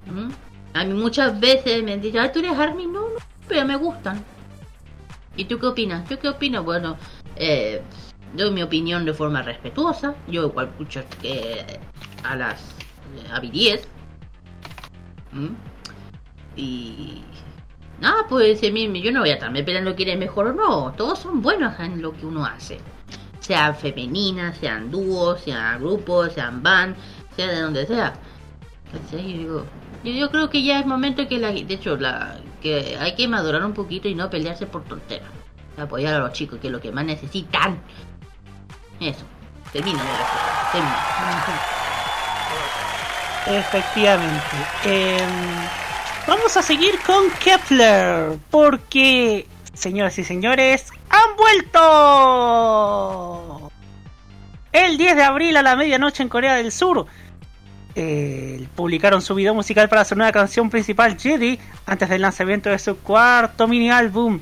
¿Mm? A mí muchas veces me han dicho, tú eres Army. No, no, pero me gustan. ¿Y tú qué opinas? ¿Yo qué opino? Bueno, eh, doy mi opinión de forma respetuosa. Yo igual escucho que a las a 10 y nada pues yo no voy a estarme peleando quién es mejor o no. Todos son buenos en lo que uno hace. Sean femeninas sean dúos sean grupos sean band sea de donde sea. Yo, yo, creo que ya es momento que la de hecho la que hay que madurar un poquito y no pelearse por tonteras. Apoyar a los chicos que es lo que más necesitan. Eso. Termina termina. Efectivamente. Em, vamos a seguir con Kepler, porque, señoras y señores, han vuelto. El 10 de abril a la medianoche en Corea del Sur. Eh, publicaron su video musical para su nueva canción principal, Jedi, antes del lanzamiento de su cuarto mini álbum,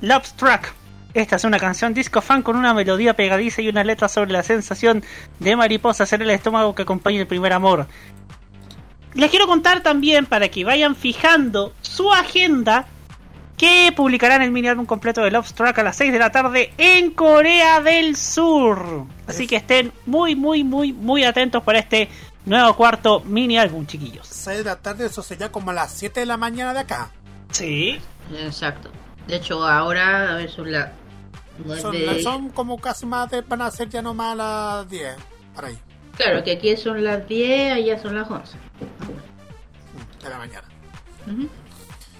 Love Struck. Esta es una canción disco fan con una melodía pegadiza y una letra sobre la sensación de mariposas en el estómago que acompaña el primer amor. Les quiero contar también para que vayan fijando su agenda que publicarán el mini álbum completo de Love Struck a las 6 de la tarde en Corea del Sur. Así que estén muy, muy, muy, muy atentos para este nuevo cuarto mini álbum, chiquillos. 6 de la tarde, eso sería como a las 7 de la mañana de acá. Sí. Exacto. De hecho, ahora, a ver, son las son, como casi más de, van a ser ya nomás a las 10, para ahí. Claro, que aquí son las 10, allá son las 11. De la mañana.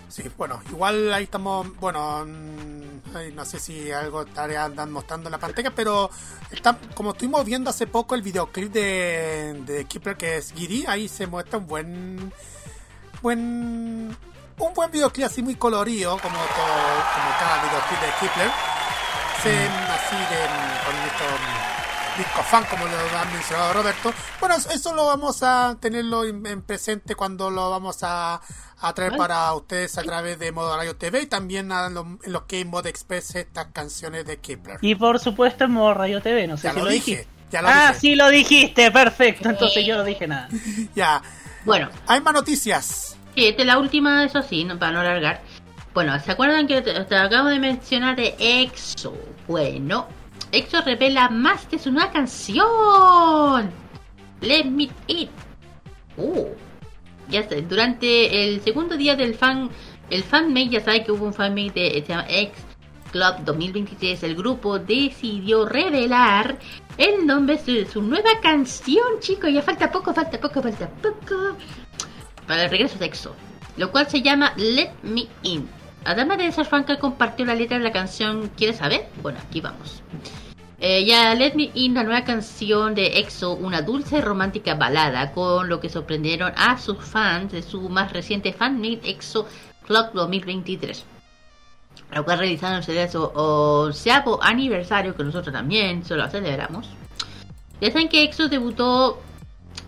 Sí, bueno, igual ahí estamos, bueno, mm, no sé si algo estaré andando mostrando en la pantalla, pero está, como estuvimos viendo hace poco el videoclip de, de Kipler que es Giri, ahí se muestra un buen, buen, un buen videoclip así muy colorido, como todo, como cada videoclip de Kipler, se, así de, con esto disco fan, como lo ha mencionado Roberto. Bueno, eso lo vamos a tenerlo en, presente cuando lo vamos a, traer para ustedes a través de Modo Radio TV y también en los Game Mode Express estas canciones de Kepler. Y por supuesto en Modo Radio TV, no sé si lo, dije. ah, sí lo dijiste, perfecto. Entonces yo no dije nada. [laughs] ya. Bueno. Hay más noticias. Sí, esta es la última, eso sí, para no alargar. Bueno, ¿se acuerdan que te, te acabo de mencionar de EXO? Bueno, EXO revela más de su nueva canción. Let Me Eat. Uh, ya sé, durante el segundo día del fan, el fanmate, ya sabe que hubo un fanmate de, se llama X Club 2023, el grupo decidió revelar el nombre de su nueva canción, chicos. Ya falta poco, falta poco, falta poco. Para el regreso de EXO. Lo cual se llama Let Me In. Además de ser fan que compartió la letra de la canción, ¿quieres saber? Bueno, aquí vamos. Eh, ya Let Me In, la nueva canción de EXO, una dulce romántica balada, con lo que sorprendieron a sus fans de su más reciente fanmate EXO Clock 2023. Lo cual realizaron su onceavo aniversario, que nosotros también se lo celebramos. Ya saben que EXO debutó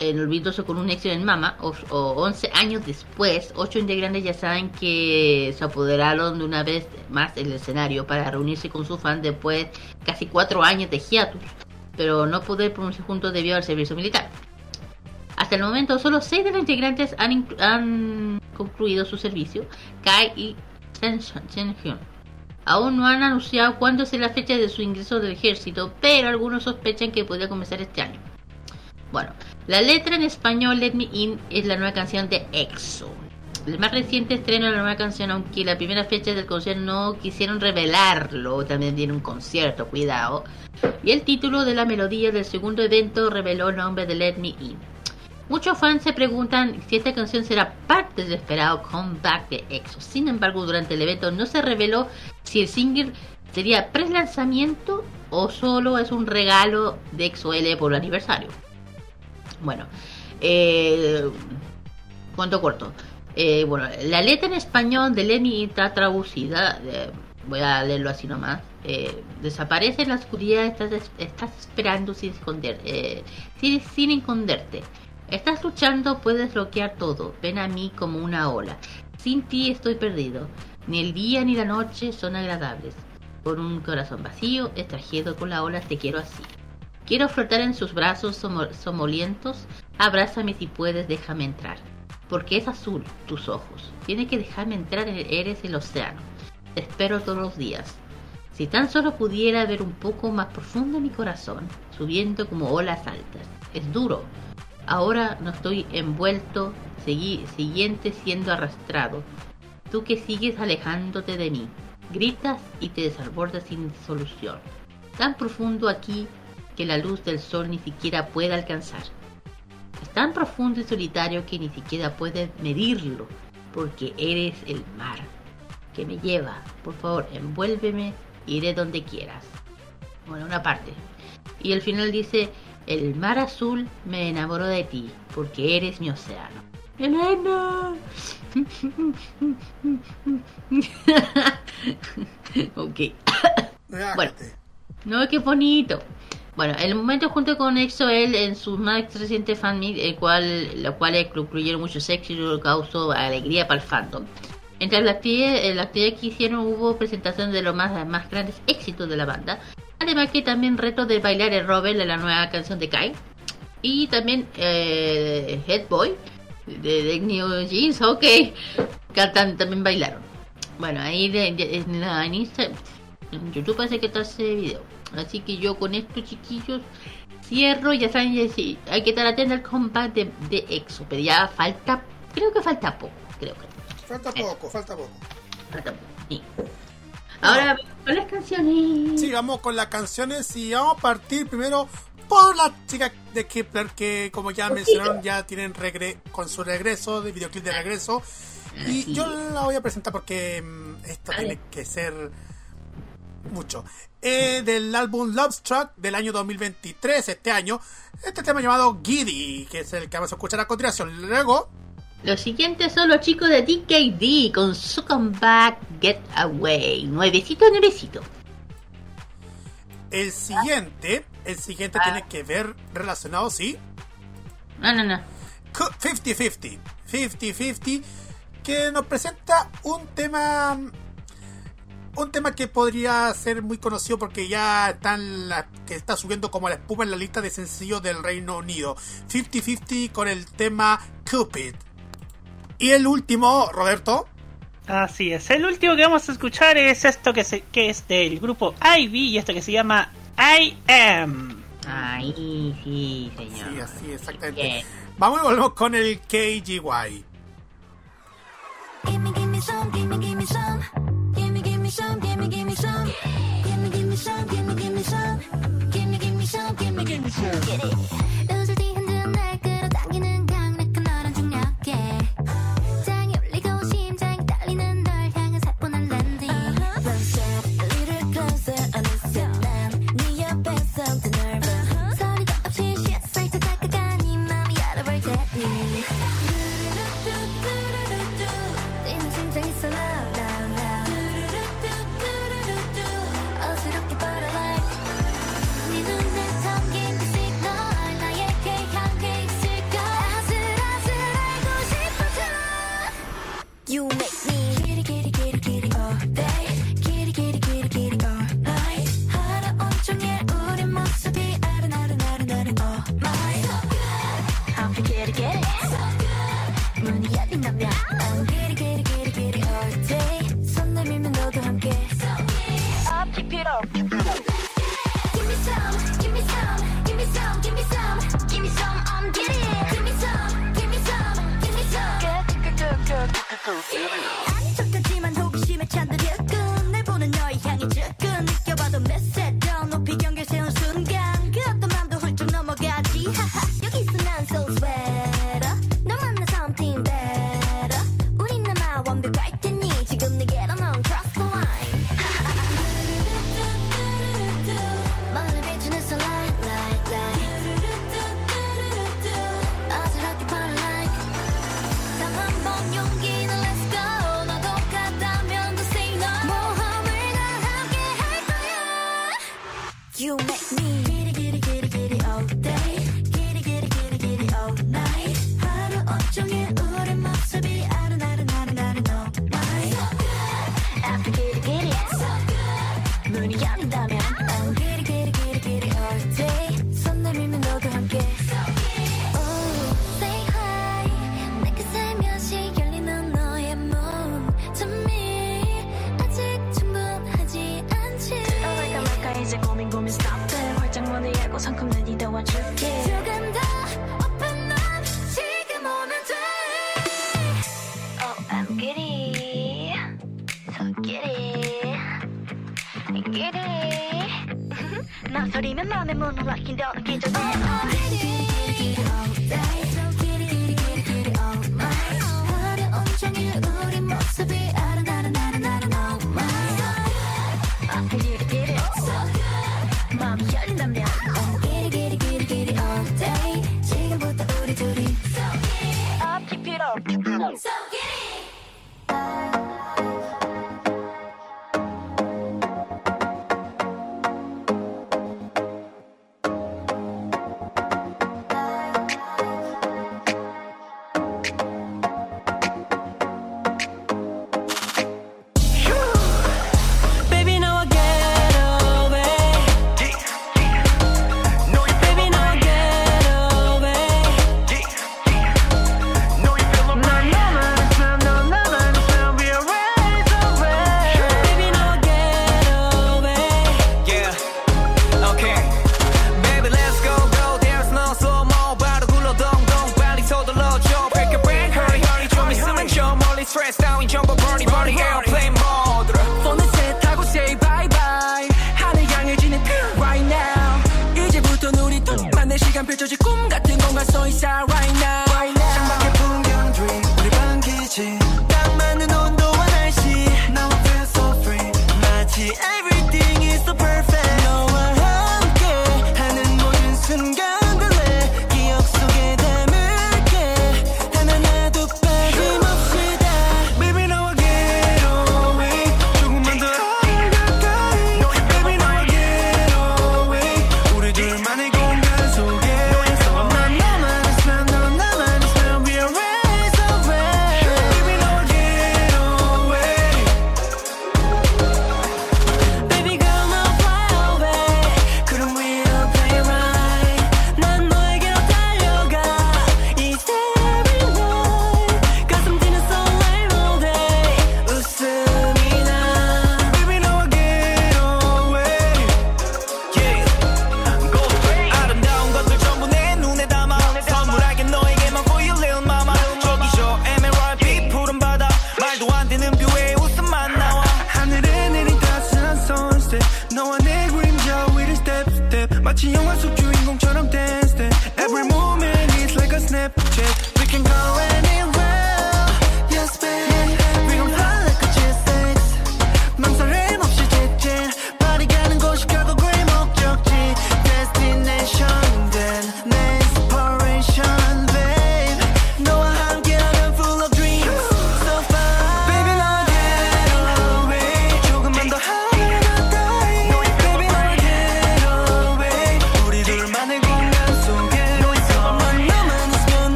en Olvidoso con un éxito en Mama, o, 11 años después, ocho integrantes ya saben que se apoderaron de una vez más el escenario para reunirse con su fan después casi cuatro años de hiatus, pero no poder pronunciar juntos debido al servicio militar. Hasta el momento, solo seis de los integrantes han, han concluido su servicio, Kai y Chen Hyun. Aún no han anunciado cuándo es la fecha de su ingreso del ejército, pero algunos sospechan que podría comenzar este año. Bueno, la letra en español Let Me In es la nueva canción de EXO. El más reciente estreno de la nueva canción, aunque la primera fecha del concierto no quisieron revelarlo, también tiene un concierto, cuidado. Y el título de la melodía del segundo evento reveló el nombre de Let Me In. Muchos fans se preguntan si esta canción será parte del esperado comeback de EXO. Sin embargo, durante el evento no se reveló si el single sería pre-lanzamiento o solo es un regalo de EXO-L por el aniversario. Bueno, eh, corto. Eh, bueno, la letra en español de Lenny está traducida, voy a leerlo así nomás. Eh, desaparece en la oscuridad, estás, estás esperando sin, esconder, eh, sin, sin esconderte. Estás luchando, puedes bloquear todo. Ven a mí como una ola. Sin ti estoy perdido. Ni el día ni la noche son agradables. Por un corazón vacío, extrajedo con la ola, te quiero así. Quiero flotar en sus brazos somolientos. Abrázame si puedes, déjame entrar. Porque es azul tus ojos. Tiene que dejarme entrar, eres el océano. Te espero todos los días. Si tan solo pudiera ver un poco más profundo mi corazón, subiendo como olas altas. Es duro, Ahora no estoy envuelto, siguiente siendo arrastrado. Tú que sigues alejándote de mí, gritas y te desbordas sin solución. Tan profundo aquí que la luz del sol ni siquiera puede alcanzar. Es tan profundo y solitario que ni siquiera puedes medirlo, porque eres el mar que me lleva. Por favor, envuélveme, iré donde quieras. Bueno, una parte. Y el final dice, el mar azul me enamoró de ti, porque eres mi océano. Elena. [laughs] ok. bueno, no, qué bonito. Bueno, el momento junto con EXO-L en su más reciente fan el cual, lo cual incluyeron muchos éxitos causó alegría para el fandom. Entre las actividades, que hicieron hubo presentación de los más, más grandes éxitos de la banda, Además que también reto de bailar el Robert de la nueva canción de Kai. Y también eh, Headboy de, de New Jeans, ok. Cantan, también bailaron. Bueno, ahí de, en, la, en, YouTube parece que está ese video. Así que yo con estos chiquillos cierro. Ya saben, ya, sí, hay que estar atento al combate de, de EXO. Pero ya falta, creo que falta poco. Creo que. Falta poco, falta poco. Falta poco, sí. Ahora con las canciones. Sí, vamos con las canciones y vamos a partir primero por la chica de Kepler que como ya mencionaron ya tienen regre con su regreso, de videoclip de regreso. Y yo la voy a presentar porque mm, esto tiene que ser mucho. Eh, del álbum Love Struck del año 2023, este año, este tema llamado Giddy, que es el que vamos a escuchar a continuación. Luego los siguientes son los chicos de DKD con su comeback Get Away. Nuevecito, nuevecito. El siguiente, el siguiente ah. tiene que ver relacionado, ¿sí? No, no, no. 50-50. 50-50 que nos presenta un tema un tema que podría ser muy conocido porque ya está la, que está subiendo como la espuma en la lista de sencillos del Reino Unido. 50-50 con el tema Cupid. Y el último, Roberto. Así es, el último que vamos a escuchar es esto que, se, que es del grupo Ivy y esto que se llama I Am. Ay, sí, señor. Sí, así, exactamente. Vamos y volvemos con el KGY. You some, give me, give me some, give me, give me some. Get it. ものは拾って届け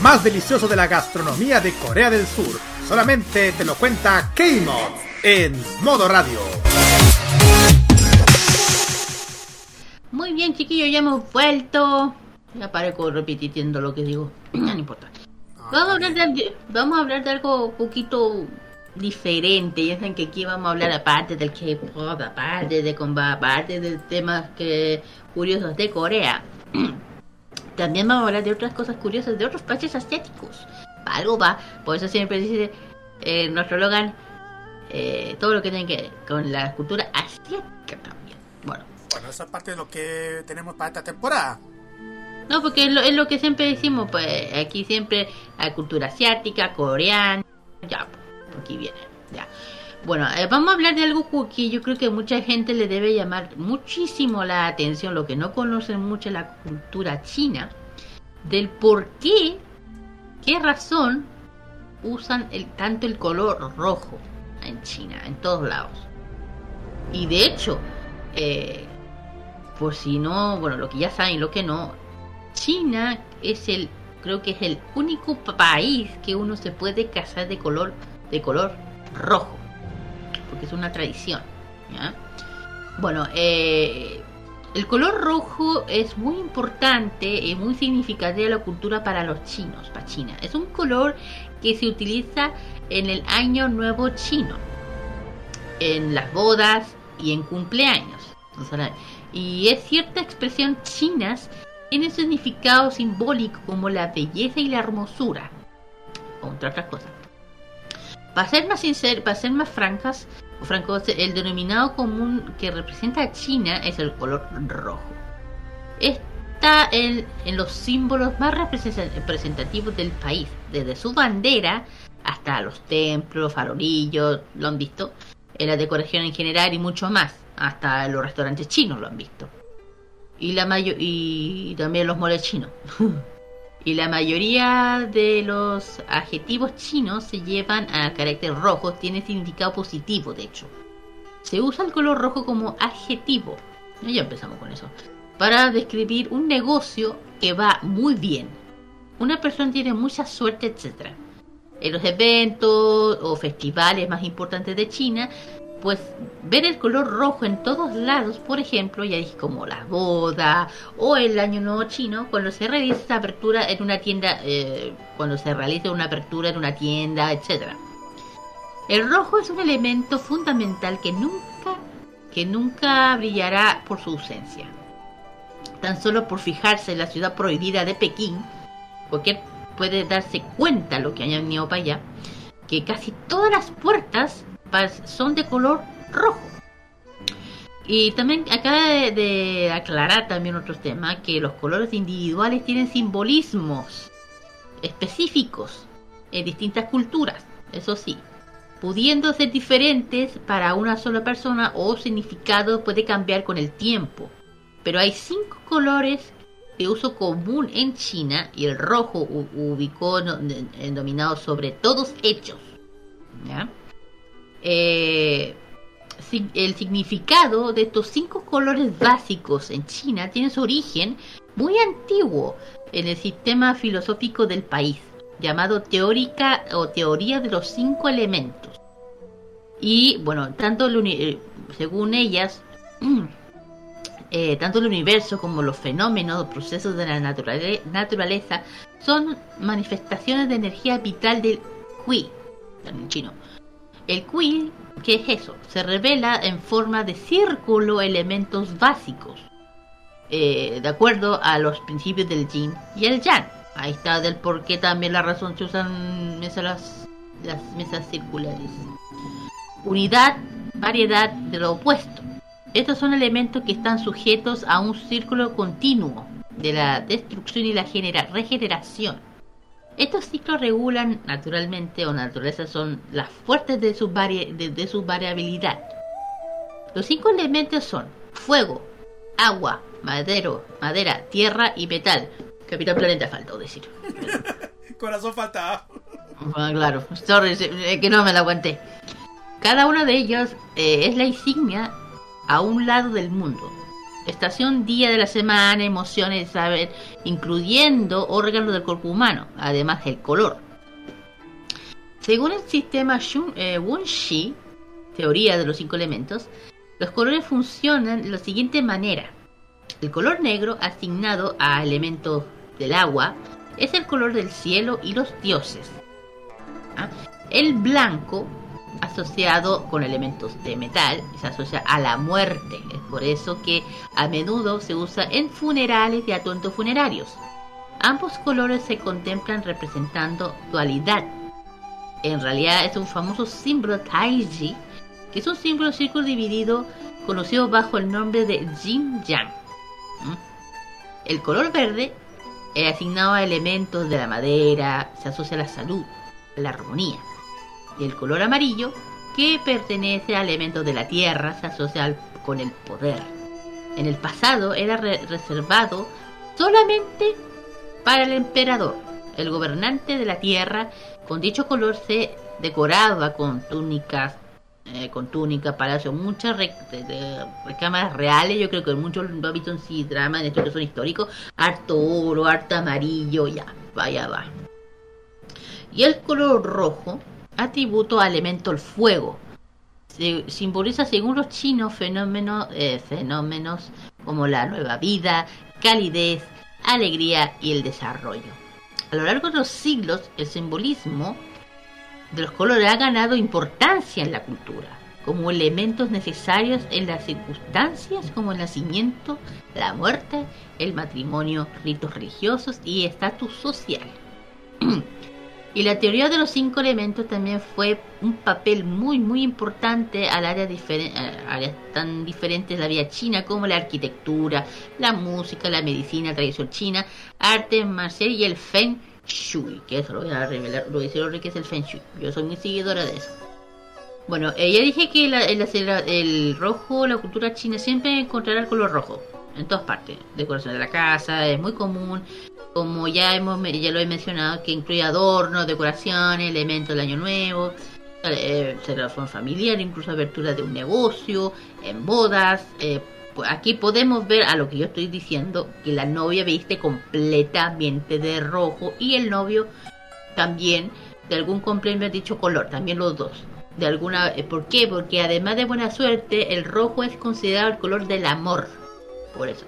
Lo más delicioso de la gastronomía de Corea del Sur. Solamente te lo cuenta K-Mod en Modo Radio. Muy bien, chiquillos, ya hemos vuelto. Ya parezco repitiendo lo que digo. [clears throat] no importa. Vamos a, hablar de, vamos a hablar de algo un poquito diferente. Ya saben que aquí vamos a hablar aparte del K-pop, aparte de combat, aparte de temas que curiosos de Corea. [clears throat] También vamos a hablar de otras cosas curiosas de otros países asiáticos. Algo va. Por eso siempre dice eh, nuestro Logan eh, todo lo que tiene que ver con la cultura asiática también. Bueno, Bueno, eso es parte de lo que tenemos para esta temporada. No, porque es lo, es lo que siempre decimos, pues aquí siempre la cultura asiática, coreana, ya, pues, aquí viene, ya. Bueno, eh, vamos a hablar de algo que yo creo que mucha gente le debe llamar muchísimo la atención, lo que no conocen mucho la cultura china, del por qué, qué razón usan el, tanto el color rojo en China, en todos lados. Y de hecho, eh, por si no, bueno, lo que ya saben, lo que no, China es el, creo que es el único pa- país que uno se puede casar de color, de color rojo, porque es una tradición. Bueno, eh, el color rojo es muy importante y muy significativo de la cultura para los chinos, para China. Es un color que se utiliza en el Año Nuevo Chino, en las bodas y en cumpleaños. Y es cierta expresión chinas tiene significado simbólico como la belleza y la hermosura, entre otras cosas. Para ser más sincer, para ser más francas, o francos, el denominado común que representa a China es el color rojo. Está en, en los símbolos más represen- representativos del país, desde su bandera hasta los templos, farolillos, lo han visto, en la decoración en general y mucho más, hasta los restaurantes chinos lo han visto y la mayo y también los moles chinos. [laughs] y la mayoría de los adjetivos chinos se llevan a carácter rojo, tiene significado positivo, de hecho. Se usa el color rojo como adjetivo. Ya empezamos con eso. Para describir un negocio que va muy bien. Una persona tiene mucha suerte, etc. En los eventos o festivales más importantes de China, pues ver el color rojo en todos lados, por ejemplo, ya dije como las bodas o el año nuevo chino, cuando se realiza apertura en una tienda, eh, cuando se realiza una apertura en una tienda, etcétera. El rojo es un elemento fundamental que nunca, que nunca brillará por su ausencia. Tan solo por fijarse en la ciudad prohibida de Pekín, cualquier puede darse cuenta lo que haya venido para allá, que casi todas las puertas son de color rojo. Y también acaba de, aclarar también otro tema, que los colores individuales tienen simbolismos específicos en distintas culturas, eso sí, pudiendo ser diferentes para una sola persona o significado puede cambiar con el tiempo. Pero hay cinco colores de uso común en China y el rojo ubicó en- dominado sobre todos hechos. ¿ya? Eh, el significado de estos cinco colores básicos en China tiene su origen muy antiguo en el sistema filosófico del país, llamado teórica o teoría de los cinco elementos. Y bueno, tanto el eh, según ellas, eh, tanto el universo como los fenómenos o procesos de la naturale- naturaleza son manifestaciones de energía vital del Qi, en chino. El Qi, ¿qué es eso? Se revela en forma de círculo elementos básicos, eh, de acuerdo a los principios del Yin y el Yang. Ahí está del por qué también la razón se usan las, mesas circulares. Unidad, variedad de lo opuesto. Estos son elementos que están sujetos a un círculo continuo de la destrucción y la genera- regeneración. Estos ciclos regulan naturalmente o naturaleza son las fuertes de su, vari- de, de su variabilidad. Los cinco elementos son fuego, agua, madero, madera, tierra y metal. Capitán Planeta faltó decir. [laughs] Corazón faltaba. Ah, claro, sorry, que no me la aguanté. Cada uno de ellos eh, es la insignia a un lado del mundo. Estación, día de la semana, emociones, saber, incluyendo órganos del cuerpo humano, además del color. Según el sistema Shun, eh, Wunshi, teoría de los cinco elementos, los colores funcionan de la siguiente manera. El color negro asignado a elementos del agua es el color del cielo y los dioses. ¿Ah? El blanco, asociado con elementos de metal, se asocia a la muerte. Es por eso que a menudo se usa en funerales y atuendos funerarios. Ambos colores se contemplan representando dualidad. En realidad es un famoso símbolo Taiji, que es un símbolo círculo dividido conocido bajo el nombre de Yin Yang. ¿Mm? El color verde es asignado a elementos de la madera, se asocia a la salud, a la armonía. Y el color amarillo, que pertenece a elementos de la tierra, se asocia al- con el poder. En el pasado era re- reservado solamente para el emperador. El gobernante de la tierra con dicho color se decoraba con túnicas, eh, con túnica, palacio, muchas re- recámaras reales. Yo creo que muchos lo han visto en sí drama, en estos que son históricos. Harto oro, harto amarillo, ya, vaya va. Y el color rojo, atributo a elemento el fuego. Se simboliza según los chinos fenómenos, eh, fenómenos como la nueva vida, calidez, alegría y el desarrollo. A lo largo de los siglos, el simbolismo de los colores ha ganado importancia en la cultura, como elementos necesarios en las circunstancias como el nacimiento, la muerte, el matrimonio, ritos religiosos y estatus social. [clears throat] y la teoría de los cinco elementos también fue un papel muy muy importante al área tan diferentes de la vida china como la arquitectura, la música, la medicina, tradición china, arte marcial y el feng shui, que eso lo voy a revelar, lo voy a decir que es el feng shui. Yo soy muy seguidora de eso. Bueno, eh, ya dije que la- el- el rojo, la cultura china siempre encontrará el color rojo en todas partes. Decoración de la casa es muy común, como ya hemos ya lo he mencionado, que incluye adornos, decoraciones, elementos del año nuevo, eh, celebración familiar, incluso apertura de un negocio, en bodas. eh, aquí podemos ver a lo que yo estoy diciendo que la novia viste completamente de rojo y el novio también de algún complemento dicho color, también los dos. De alguna, eh, ¿Por qué? Porque además de buena suerte, el rojo es considerado el color del amor. Por eso.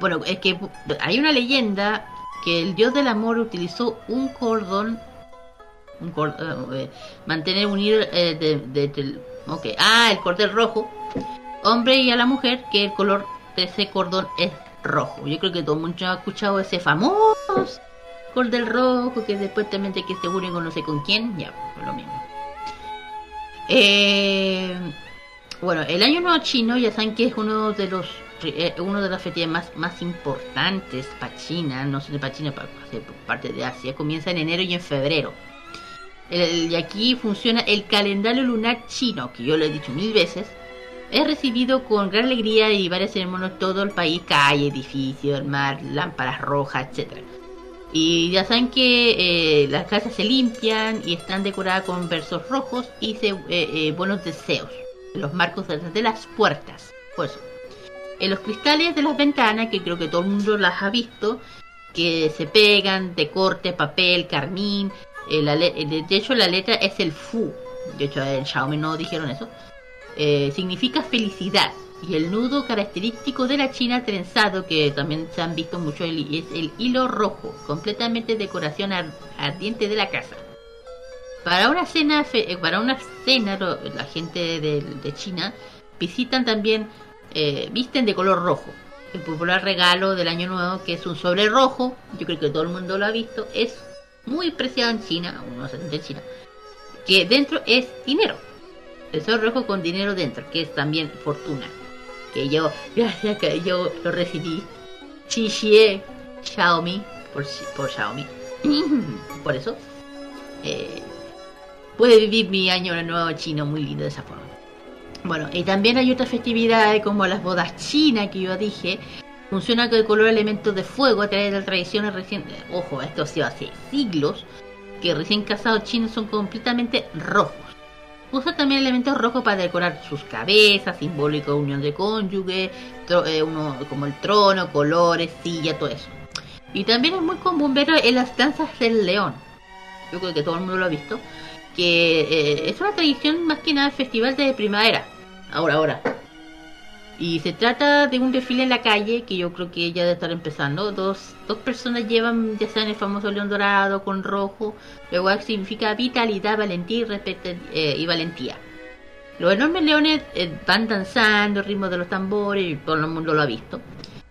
Bueno, es que hay una leyenda que el dios del amor utilizó un cordón, eh, eh, mantener unido eh, de, ah, el cordel rojo, hombre y a la mujer, que el color de ese cordón es rojo. Yo creo que todo el mundo ha escuchado ese famoso cordel rojo que después también de que se con no sé con quién, ya, lo mismo. Eh, bueno, el año nuevo chino ya saben que es uno de los eh, uno de las festividades más, más importantes para China, no sé para China, para, parte de Asia, comienza en enero y en febrero. El- el- y aquí funciona el calendario lunar chino, que yo lo he dicho mil veces. Es recibido con gran alegría y varias ceremonias todo el país, calle, edificio, el mar, lámparas rojas, etcétera. Y ya saben que eh, las casas se limpian y están decoradas con versos rojos y se, eh, eh, buenos deseos. Los marcos de, de las puertas. Por eso. En los cristales de las ventanas, que creo que todo el mundo las ha visto, que se pegan de corte, papel, carmín. eh, la eh, de hecho, la letra es el Fu. De hecho, en Xiaomi no dijeron eso. Eh, significa felicidad. Y el nudo característico de la China trenzado, que también se han visto mucho, es el hilo rojo, completamente decoración ar- ardiente de la casa. Para una cena, eh, para una cena la gente de, de China visitan también, eh, visten de color rojo. el popular regalo del año nuevo, que es un sobre rojo. Yo creo que todo el mundo lo ha visto. Es muy preciado en China, no sé en China. Que dentro es dinero. El sobre rojo con dinero dentro, que es también fortuna. Que yo, [laughs] gracias que yo lo recibí. Xie Xiaomi, por, por Xiaomi. [clears throat] por eso. Eh, puede vivir mi año nuevo chino muy lindo de esa forma. Bueno, y también hay otras festividades como las bodas chinas que yo dije. Funciona con el color elementos de fuego a través de tradiciones recién. Ojo, esto ha sido hace siglos. Que recién casados chinos son completamente rojos. Usa también elementos rojos para decorar sus cabezas, simbólico de unión de cónyuge, eh, uno como el trono, colores, silla, todo eso. Y también es muy común verlo en las danzas del león. Yo creo que todo el mundo lo ha visto. Que eh, es una tradición más que nada festival de primavera. Ahora, ahora. Y se trata de un desfile en la calle que yo creo que ya debe estar empezando. Dos, dos personas llevan ya sea el famoso león dorado con rojo, cual significa vitalidad, valentía y, respeto, eh, y valentía. Los enormes leones eh, van danzando al ritmo de los tambores y todo el mundo lo ha visto.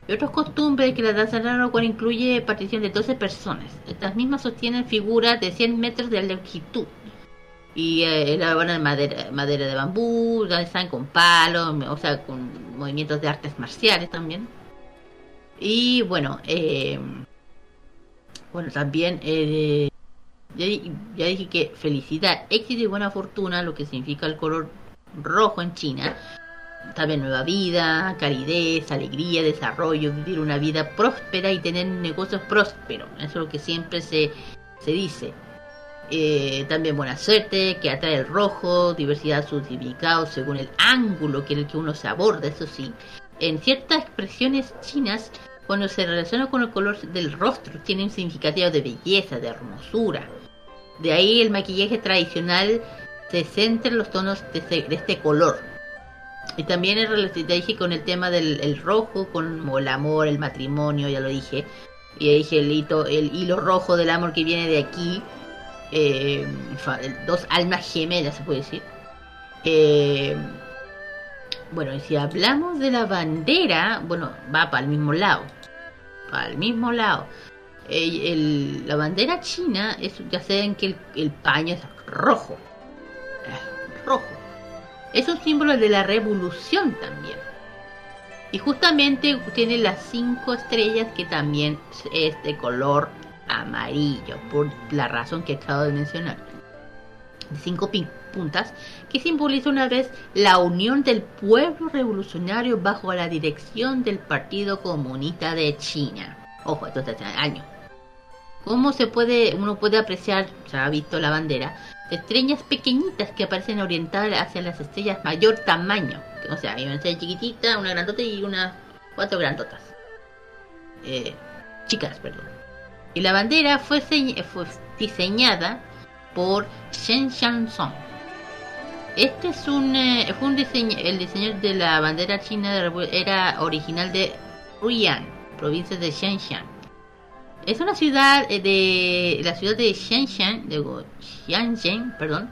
Y otras costumbres que la danza cual incluye participación de 12 personas. Estas mismas sostienen figuras de 100 metros de longitud. Y eh, elaboran madera, madera de bambú, danzan con palos, o sea, con movimientos de artes marciales también. Y bueno, eh, bueno, también eh, ya, ya dije que felicidad, éxito y buena fortuna, lo que significa el color rojo en China. También nueva vida, calidez, alegría, desarrollo, vivir una vida próspera y tener negocios prósperos. Eso es lo que siempre se, se dice. Eh, también buena suerte, que atrae el rojo, diversidad sus significados según el ángulo que en el que uno se aborda, eso sí. En ciertas expresiones chinas, cuando se relaciona con el color del rostro, tiene un significado de belleza, de hermosura. De ahí el maquillaje tradicional se centra en los tonos de, este- de este color. Y también ya dije con el tema del el rojo, con el amor, el matrimonio, ya lo dije. Y dije el, hito- el hilo rojo del amor que viene de aquí. Eh, dos almas gemelas, se puede decir. Eh, bueno, y si hablamos de la bandera, bueno, va para el mismo lado. Para el mismo lado. Eh, el- la bandera china, es, ya saben que el, paño es rojo. Es rojo. Es un símbolo de la revolución también. Y justamente tiene las cinco estrellas que también es de color amarillo, por la razón que acabo de mencionar. De cinco puntas, que simboliza una vez la unión del pueblo revolucionario bajo la dirección del Partido Comunista de China. Ojo, esto años. ¿Cómo se puede, uno puede apreciar, se ha visto la bandera, estrellas pequeñitas que aparecen orientadas hacia las estrellas mayor tamaño? O sea, hay una estrella chiquitita, una grandota y unas cuatro grandotas. Eh, chicas, perdón. Y la bandera fue, señ- fue diseñada por Shen Song. Este es un, eh, fue un diseño, el diseño de la bandera china era original de Ruian, provincia de Shenzhen. Es una ciudad eh, de la ciudad de Shenzhen, de perdón.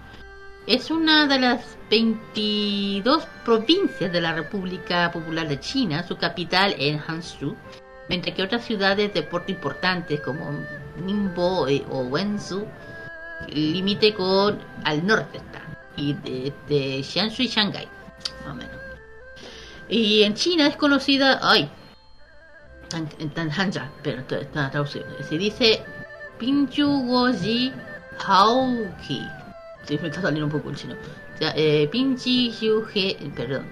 Es una de las 22 provincias de la República Popular de China. Su capital es Hangzhou, mientras que otras ciudades de puerto importantes como Ningbo eh, o Wenzhou límite con al norte está y de, Jiangsu y Shanghai más o menos. Y en China es conocida ay tan, tan hanja pero está traducido se dice Pinchu Woji Haoki sí, me está saliendo un poco el chino. O sea, eh, Hyuge perdón.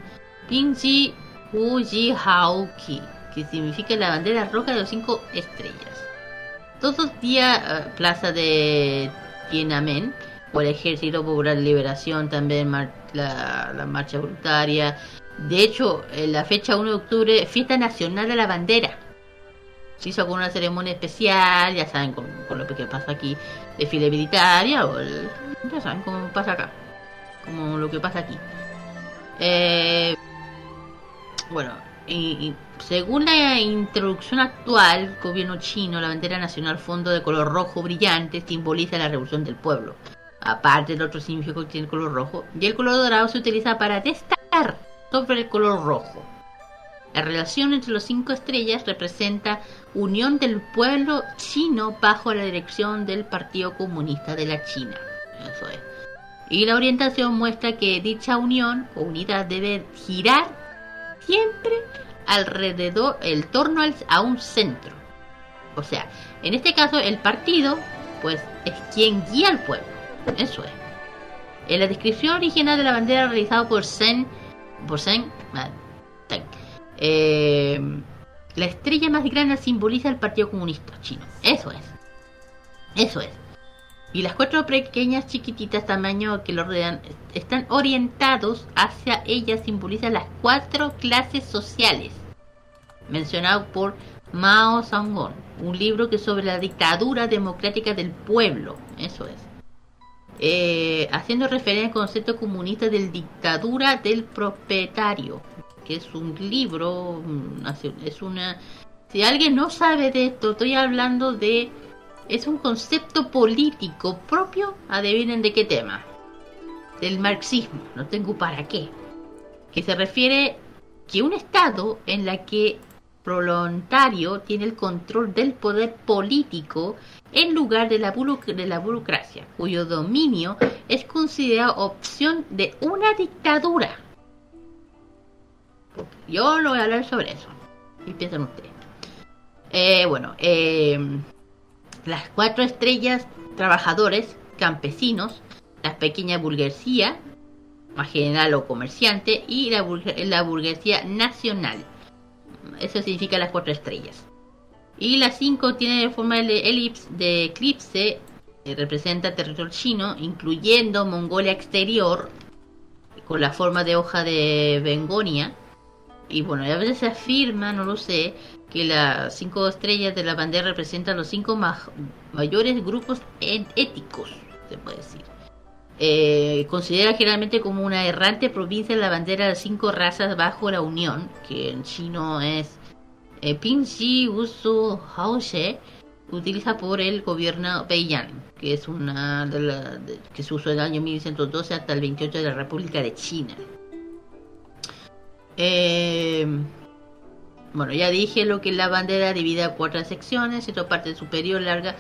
Pinchi Haoki que significa la bandera roja de los cinco estrellas. Todos los días eh, plaza de Tiananmen o el Ejército Popular de Liberación también la, la marcha voluntaria. De hecho en la fecha 1 de octubre fiesta nacional de la bandera. Se hizo con una ceremonia especial ya saben con, con lo que pasa aquí desfile militar ya, ya saben cómo pasa acá como lo que pasa aquí. Eh, bueno, y según la introducción actual, gobierno chino, la bandera nacional fondo de color rojo brillante simboliza la revolución del pueblo. Aparte del otro significado que tiene el color rojo, y el color dorado se utiliza para destacar sobre el color rojo. La relación entre los cinco estrellas representa unión del pueblo chino bajo la dirección del Partido Comunista de la China. Eso es. Y la orientación muestra que dicha unión o unidad debe girar siempre alrededor, el torno a un centro. O sea, en este caso el partido, pues es quien guía al pueblo. Eso es. En la descripción original de la bandera realizada por Sen, por Sen, ah, eh, la estrella más grande simboliza el Partido Comunista Chino. Eso es. Eso es. Y las cuatro pequeñas chiquititas tamaño que lo rodean están orientados hacia ellas, simbolizan las cuatro clases sociales. Mencionado por Mao Zedong, un libro que sobre la dictadura democrática del pueblo. Eso es. Eh, haciendo referencia al concepto comunista del dictadura del propietario, que es un libro, es una... Si alguien no sabe de esto, estoy hablando de... Es un concepto político propio, adivinen de qué tema. Del marxismo, no tengo para qué. Que se refiere que un estado en la que voluntario tiene el control del poder político en lugar de la, burocracia, cuyo dominio es considerado opción de una dictadura. Yo no voy a hablar sobre eso. ¿Qué piensan ustedes? Eh, bueno, eh, las cuatro estrellas, trabajadores, campesinos, la pequeña burguesía, más general o comerciante, y la, burg- la burguesía nacional. Eso significa las cuatro estrellas. Y las cinco tienen forma de elipse, de eclipse, representa territorio chino, incluyendo Mongolia exterior, con la forma de hoja de Bengonia. Y bueno, a veces se afirma, no lo sé, que las cinco estrellas de la bandera representan los cinco ma- mayores grupos éticos, se puede decir. Eh, considera generalmente como una errante provincia la bandera de cinco razas bajo la Unión, que en chino es eh, Pinxi Usu utiliza por el gobierno Beiyang, que es una de la, de- que se usó del año 1912 hasta el 28 de la República de China. Eh, bueno, ya dije lo que es la bandera divide a cuatro secciones, centro parte superior larga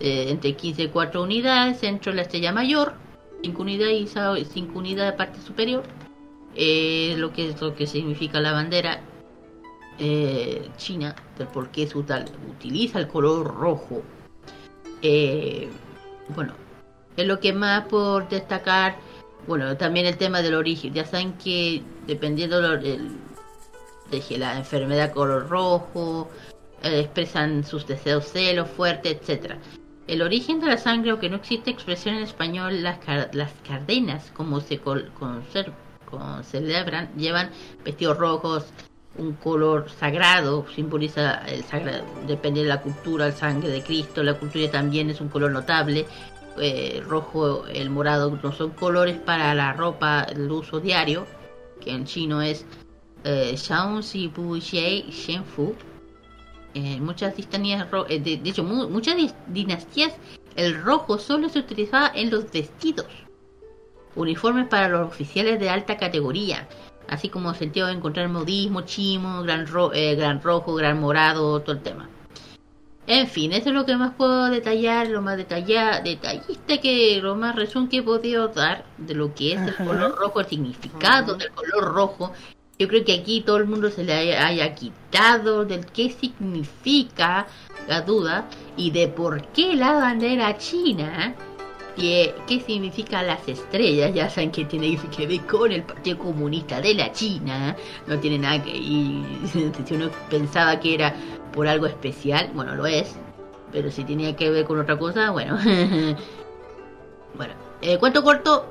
eh, entre 15 y 4 unidades, centro la estrella mayor, 5 unidades y 5 unidades de parte superior, eh, lo que es lo que significa la bandera eh, china, del por qué utiliza el color rojo. Bueno, es lo que más por destacar. Bueno, también el tema del origen. Ya saben que dependiendo del- la enfermedad color rojo, eh, expresan sus deseos celos fuertes, etcétera. El origen de la sangre, aunque no existe expresión en español, las, car- las cardenas, como se celebran, llevan vestidos rojos, un color sagrado, simboliza el sagrado, depende de la cultura, el sangre de Cristo, la cultura también es un color notable. eh, rojo, el morado no son colores para la ropa, el uso diario, que en chino es eh, Xiao Si Bu Xie Shen Fu. En muchas eh, de, de hecho, mu- muchas dinastías, el rojo solo se utilizaba en los vestidos, uniformes para los oficiales de alta categoría, así como sentido de encontrar modismo, chimo, gran, ro- eh, gran rojo, gran morado, todo el tema. En fin, eso es lo que más puedo detallar, lo más detallista que lo más resumen que he podido dar de lo que es el color rojo, el significado del color rojo. Yo creo que aquí todo el mundo se le haya, quitado del qué significa la duda y de por qué la bandera china, que, qué significa las estrellas, ya saben que tiene que ver con el Partido Comunista de la China, no tiene nada que... Y [laughs] si uno pensaba que era por algo especial, bueno, lo es, pero si tenía que ver con otra cosa, bueno. [laughs] bueno, eh, cuento corto,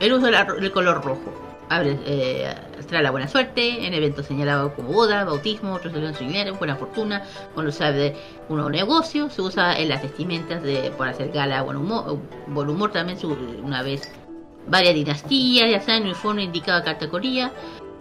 el uso del color rojo. Abre, eh, trae la buena suerte en eventos señalados como boda, bautismo, recepción de dinero, buena fortuna, cuando se abre un nuevo negocio, se usa en las vestimentas de, por hacer gala, buen humor, buen humor también, se- una vez varias dinastías, ya saben, uniforme indicaba categoría,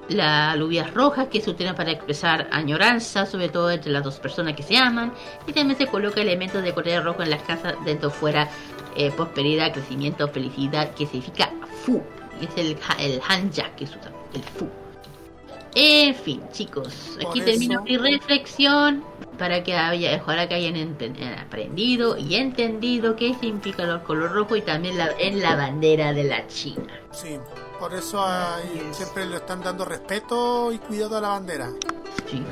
las alubias rojas que se utilizan para expresar añoranza, sobre todo entre las dos personas que se aman, y también se coloca elementos de color rojo en las casas, dentro fuera, eh, prosperidad, crecimiento, felicidad, que significa fu, es el, el hanja que usa, el fu. En fin, chicos, aquí termino mi reflexión para que haya, ojalá que hayan enten- eh, aprendido y entendido qué significa el color rojo y también la, en la bandera de la China. Sí, por eso siempre le están dando respeto y cuidado a la bandera. Sí.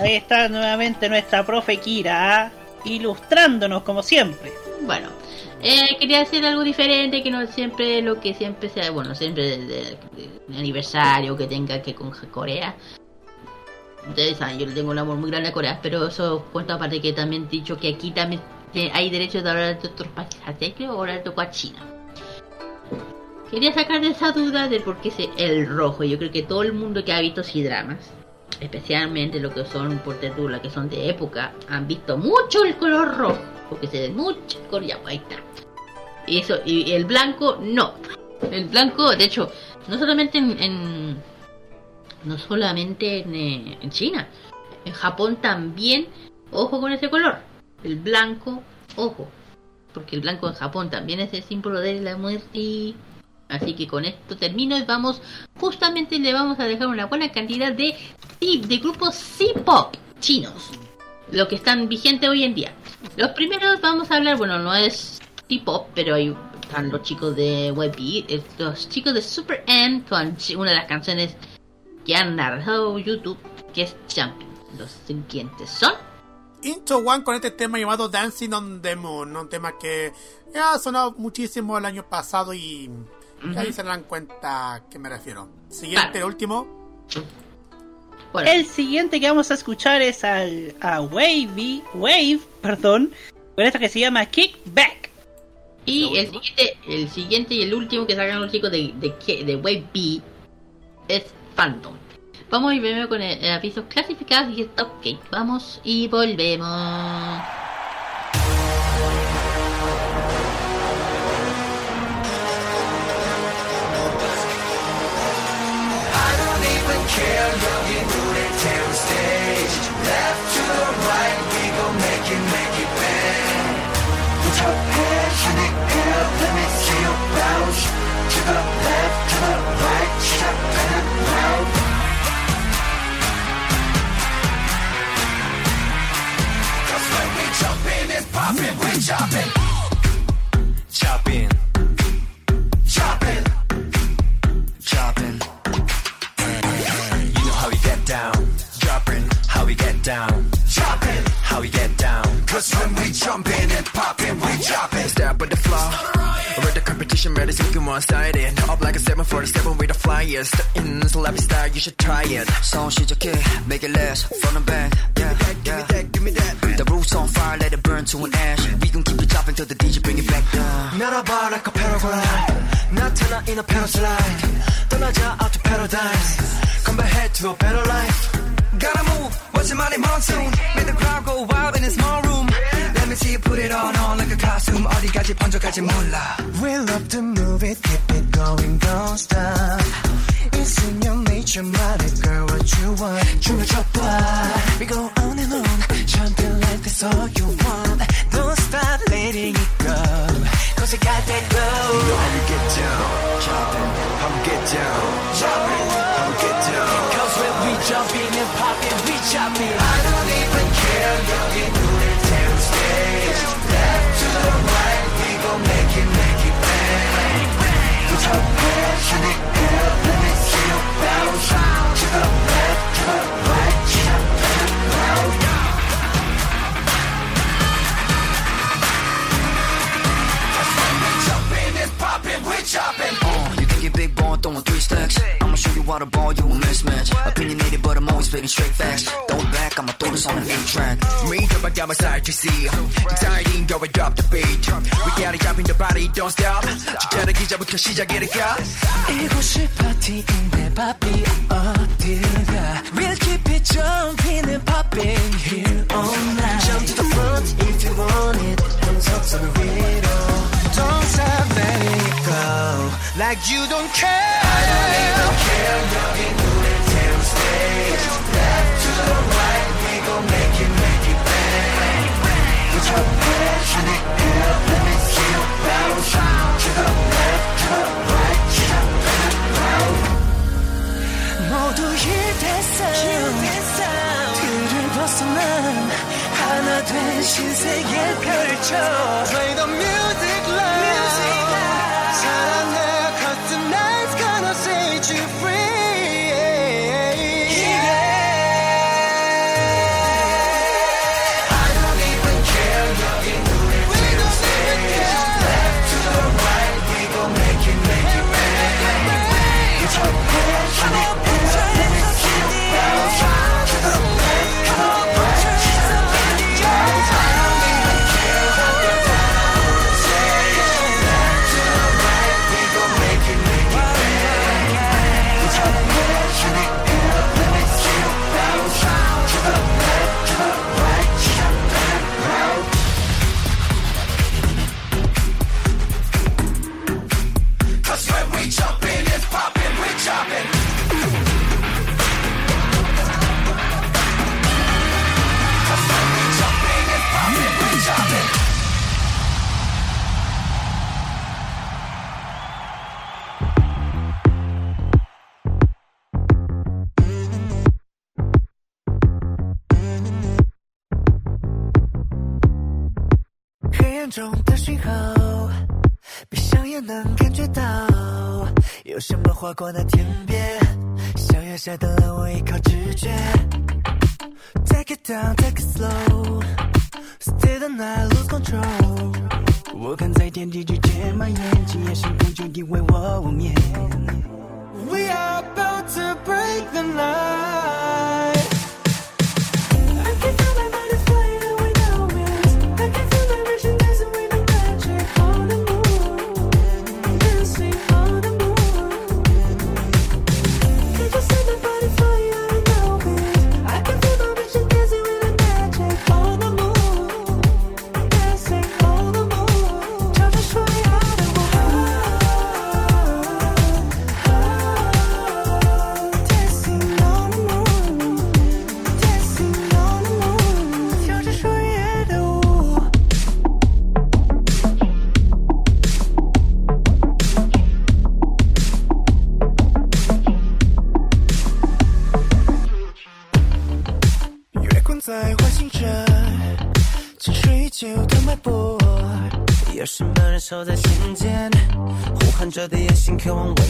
Ahí está nuevamente nuestra profe Kira, ¿ah? ilustrándonos como siempre. Bueno, eh, quería hacer algo diferente, que no siempre lo que siempre sea, bueno, siempre de, de- de aniversario que tenga que con Corea. Ustedes saben, yo le tengo un amor muy grande a Corea, pero eso cuento aparte que también he dicho que aquí también hay derecho de hablar de otros países, así que ahora tocó a China. Quería sacar de esa duda de por qué es el rojo. Yo creo que todo el mundo que ha visto dramas especialmente lo que son portetula, que son de época, han visto mucho el color rojo, porque se ve mucho está. Y eso, y el blanco, no. El blanco, de hecho, no solamente en, en- no solamente en, eh, en China, en Japón también, ojo con ese color. El blanco, ojo. Porque el blanco en Japón también es el símbolo de la muerte. Así que con esto termino y vamos, justamente le vamos a dejar una buena cantidad de, de grupos C-pop chinos. Lo que están vigentes hoy en día. Los primeros vamos a hablar, bueno, no es C-pop, pero hay, están los chicos de Webby, los chicos de Super M con una de las canciones que han narrado YouTube, que es Champion. Los siguientes son Into One con este tema llamado Dancing on the Moon, un tema que ya ha sonado muchísimo el año pasado y y ahí se dan cuenta a qué me refiero. Siguiente, último. Bueno. El siguiente que vamos a escuchar es al, a Wavy, Wave, perdón, con esta que se llama Kickback. Y el siguiente, el siguiente y el último que sacan los chicos de, de, Wave B es Phantom. Vamos a ir primero con el, el avisos clasificados y está ok. Vamos y volvemos. I don't even care, 여기 center stage Left to the right, we gon' make it, make it bang Put your hands let me see you bounce To the left, to the right, step in and when we jumpin' and poppin', we choppin' Choppin' Choppin' down. Chopping. How we get down. Cause when we jump in and pop in, we chop it. Step with the flow. With the competition, ready, looking one sided. Up like a 747 with the flyers. The in celebrity style, you should try it. So 시작해, make it last. From the back, yeah, yeah. Give me that, The roof's on fire, let it burn to an ash. We gon' keep it dropping till the DJ bring it back down. 날아봐 like a paraglide. 나타나 in a paraslide. 떠나자 out to paradise. Come back to a better life. Gotta move, watch your money monsoon. Make the crowd go wild in a small room. Let me see you put it on, on like a costume. 어디까지 번져갈지 몰라. We love to move it, keep it going, don't stop. It's in your nature, mighty girl, what you want. 줄여줘봐. We go on and on, champion like this all you want. Don't stop letting it go. Cause you got that glow. You know how we get down, chopping, how we get down, chopping, how we get down. Cause when we jump in and pop it, we chop it. I don't even care, 여기 눈을 태운 stage. Left to the right, we gon' make it, make it bang. Put your hands in the air, let me see you bounce. To the left, to the right, chop and round. Jumping and popping, we chopping. Uh, you think you're big ball, throwing three stacks. I'ma show you how to ball, you a mismatch. Opinionated, but I'm always spitting straight facts. Throw it back, I'ma throw this on an eight track. Me, drop down my side to see. Exciting, go and drop the beat. We gotta jump in the body, don't stop. 진짜로 기자부터 시작이니까. 이곳이 파티인데 바비 어디가 We'll keep it jumping and popping here all night Jump to the front if you want it Hands up to the 위로 don't stop letting it go like you don't care. I don't even care, nothing moving till stage. Left to the right, we gon' make it, make it bang. Put your passionate girl, let me see you bounce. To the left, to the right, to the left, right. 모두 벗어난 신세계 펼쳐. Play the music. 眼中的讯号，闭上眼能感觉到，有什么划过那天边，小月下的了我依靠直觉。Take it down, take it slow, stay the night, lose control。我看在天地之间蔓延，今夜星空就地为我无眠。We are about to break the night. going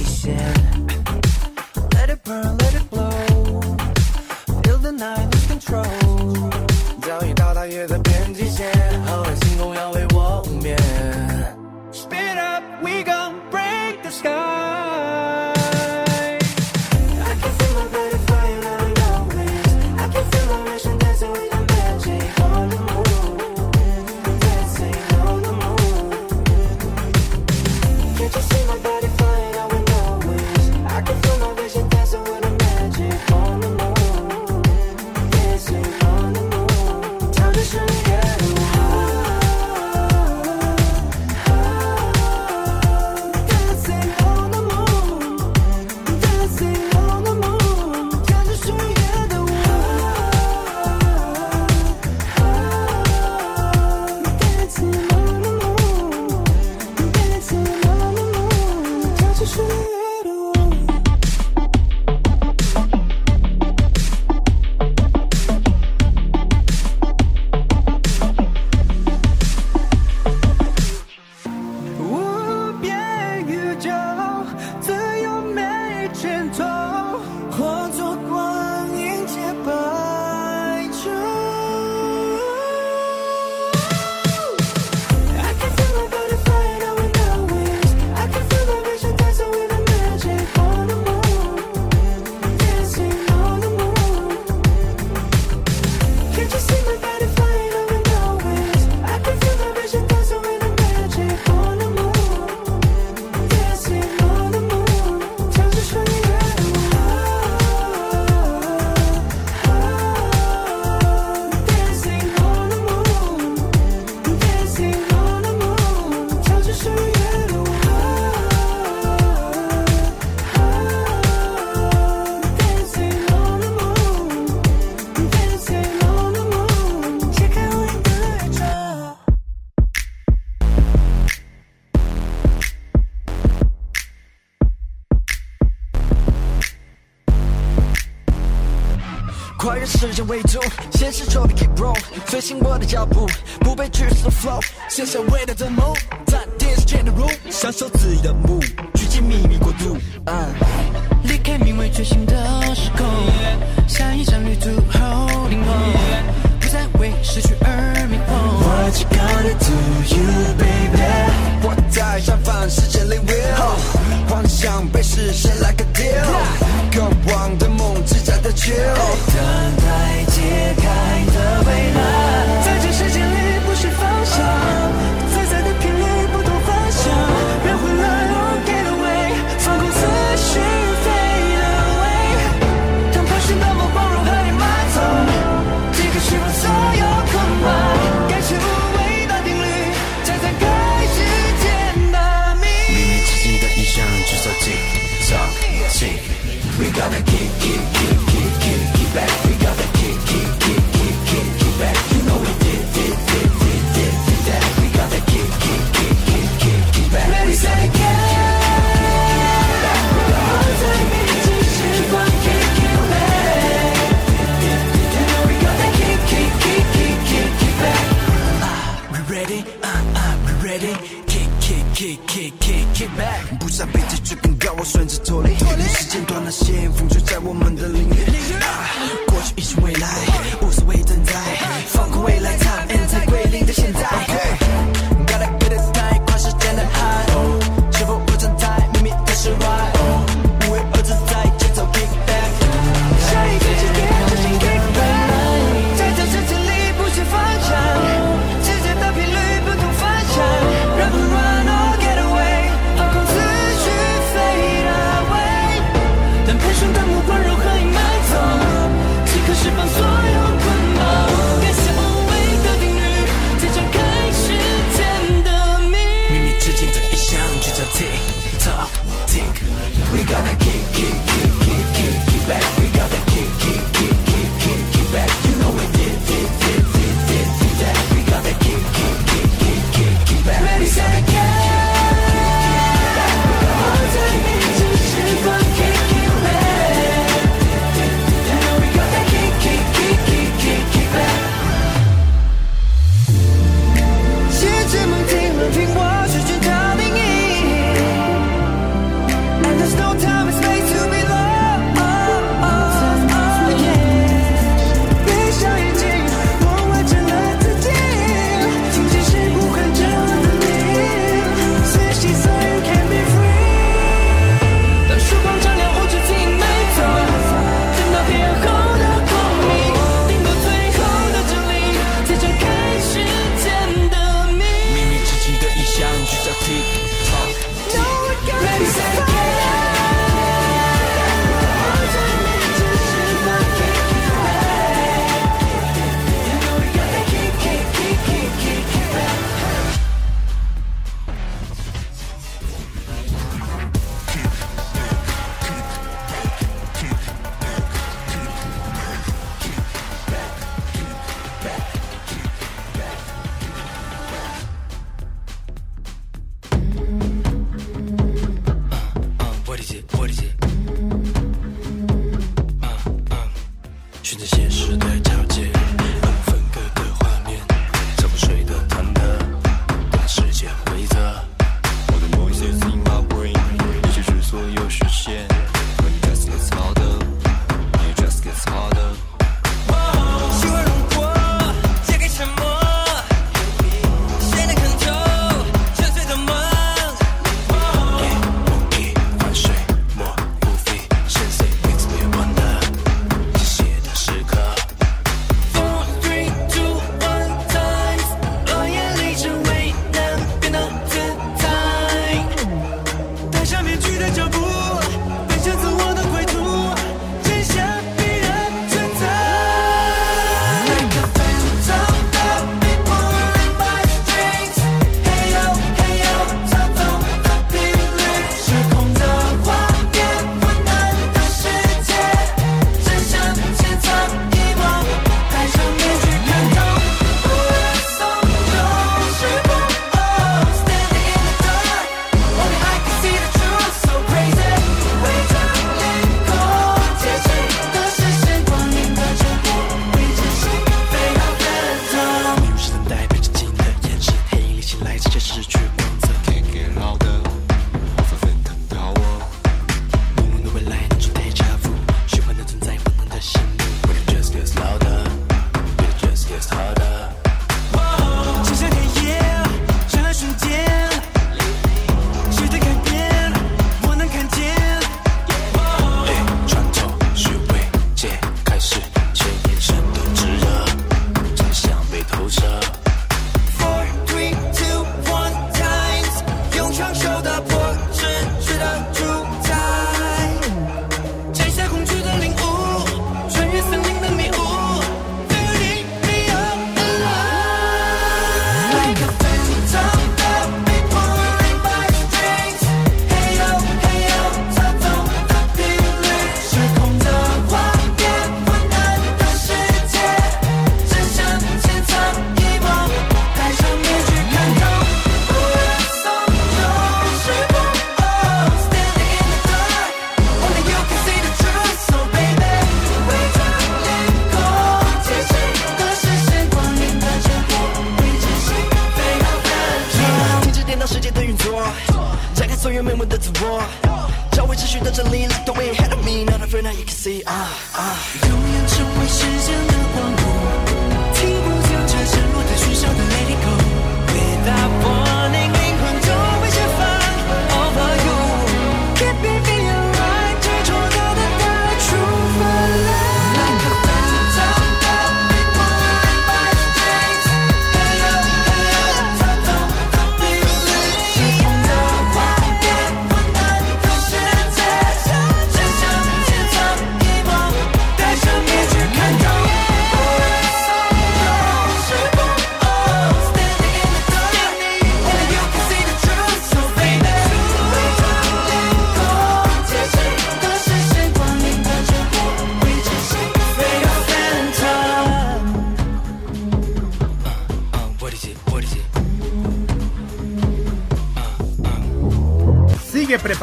向为主，现实 t r p i keep r o l l 随行我的脚步。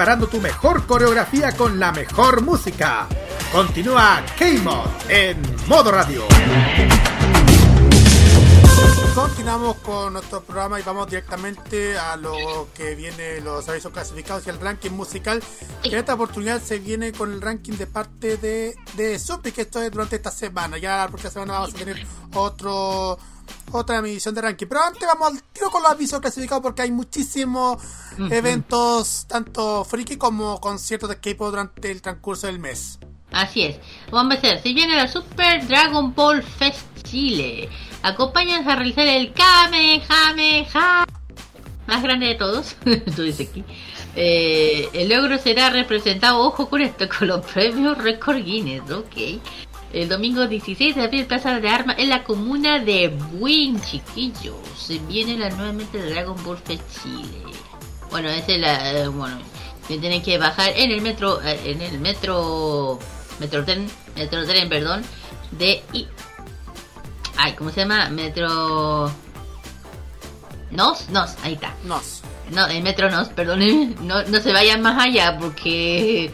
Preparando tu mejor coreografía con la mejor música. Continúa K-Mod en modo radio. Continuamos con nuestro programa y vamos directamente a lo que viene los avisos clasificados y el ranking musical. Que en esta oportunidad se viene con el ranking de parte de, de Supi, que esto es durante esta semana. Ya la próxima semana vamos a tener otro otra emisión de ranking. Pero antes vamos al tiro con los avisos clasificados porque hay muchísimos eventos, tanto friki como conciertos de K-pop durante el transcurso del mes. Así es. Vamos a empezar. Si viene la Super Dragon Ball Fest Chile, acompáñanos a realizar el Kamehameha más grande de todos. [laughs] Tú dices aquí. Eh, el logro será representado, ojo con esto, con los premios Record Guinness, ok. El domingo 16 de abril, Plaza de Armas en la comuna de Buin, chiquillos. Se viene la nuevamente de Dragon Ball Fest Chile. Bueno, ese es la. eh, bueno, que tienen que bajar en el metro. eh, en el metro. Metro tren. Metro tren, perdón. De. I- Ay, ¿cómo se llama? Metro. Nos, nos, ahí está. Nos. No, el metro nos, perdón. [laughs] No, no se vayan más allá porque.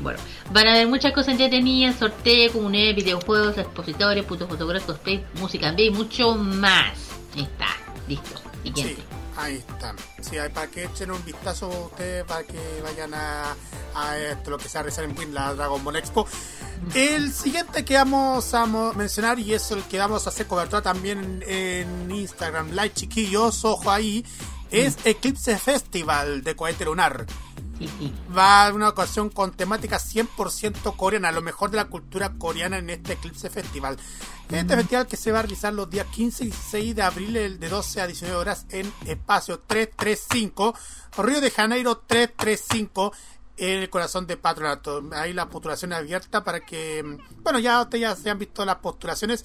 Bueno, van a ver muchas cosas entretenidas, sorteos, comunidades, videojuegos, expositores, putos fotográficos, cosplay, música en y mucho más. Ahí está, listo. Siguiente. Sí, ahí están. Sí, hay para que echen un vistazo ustedes, para que vayan a, a esto, lo que se va a realizar en Win, la Dragon Ball Expo. [laughs] El siguiente que vamos a mencionar, y es el que vamos a hacer cobertura también en Instagram Live, chiquillos, ojo ahí, es Eclipse Festival de cohete lunar. Va a haber una ocasión con temática 100% coreana, lo mejor de la cultura coreana en este Eclipse Festival. Este festival que se va a realizar los días 15 y 16 de abril de 12 a 19 horas en espacio 335, Río de Janeiro 335, en el corazón de Patronato. Ahí la postulación abierta para que, bueno, ya ustedes ya se han visto las postulaciones.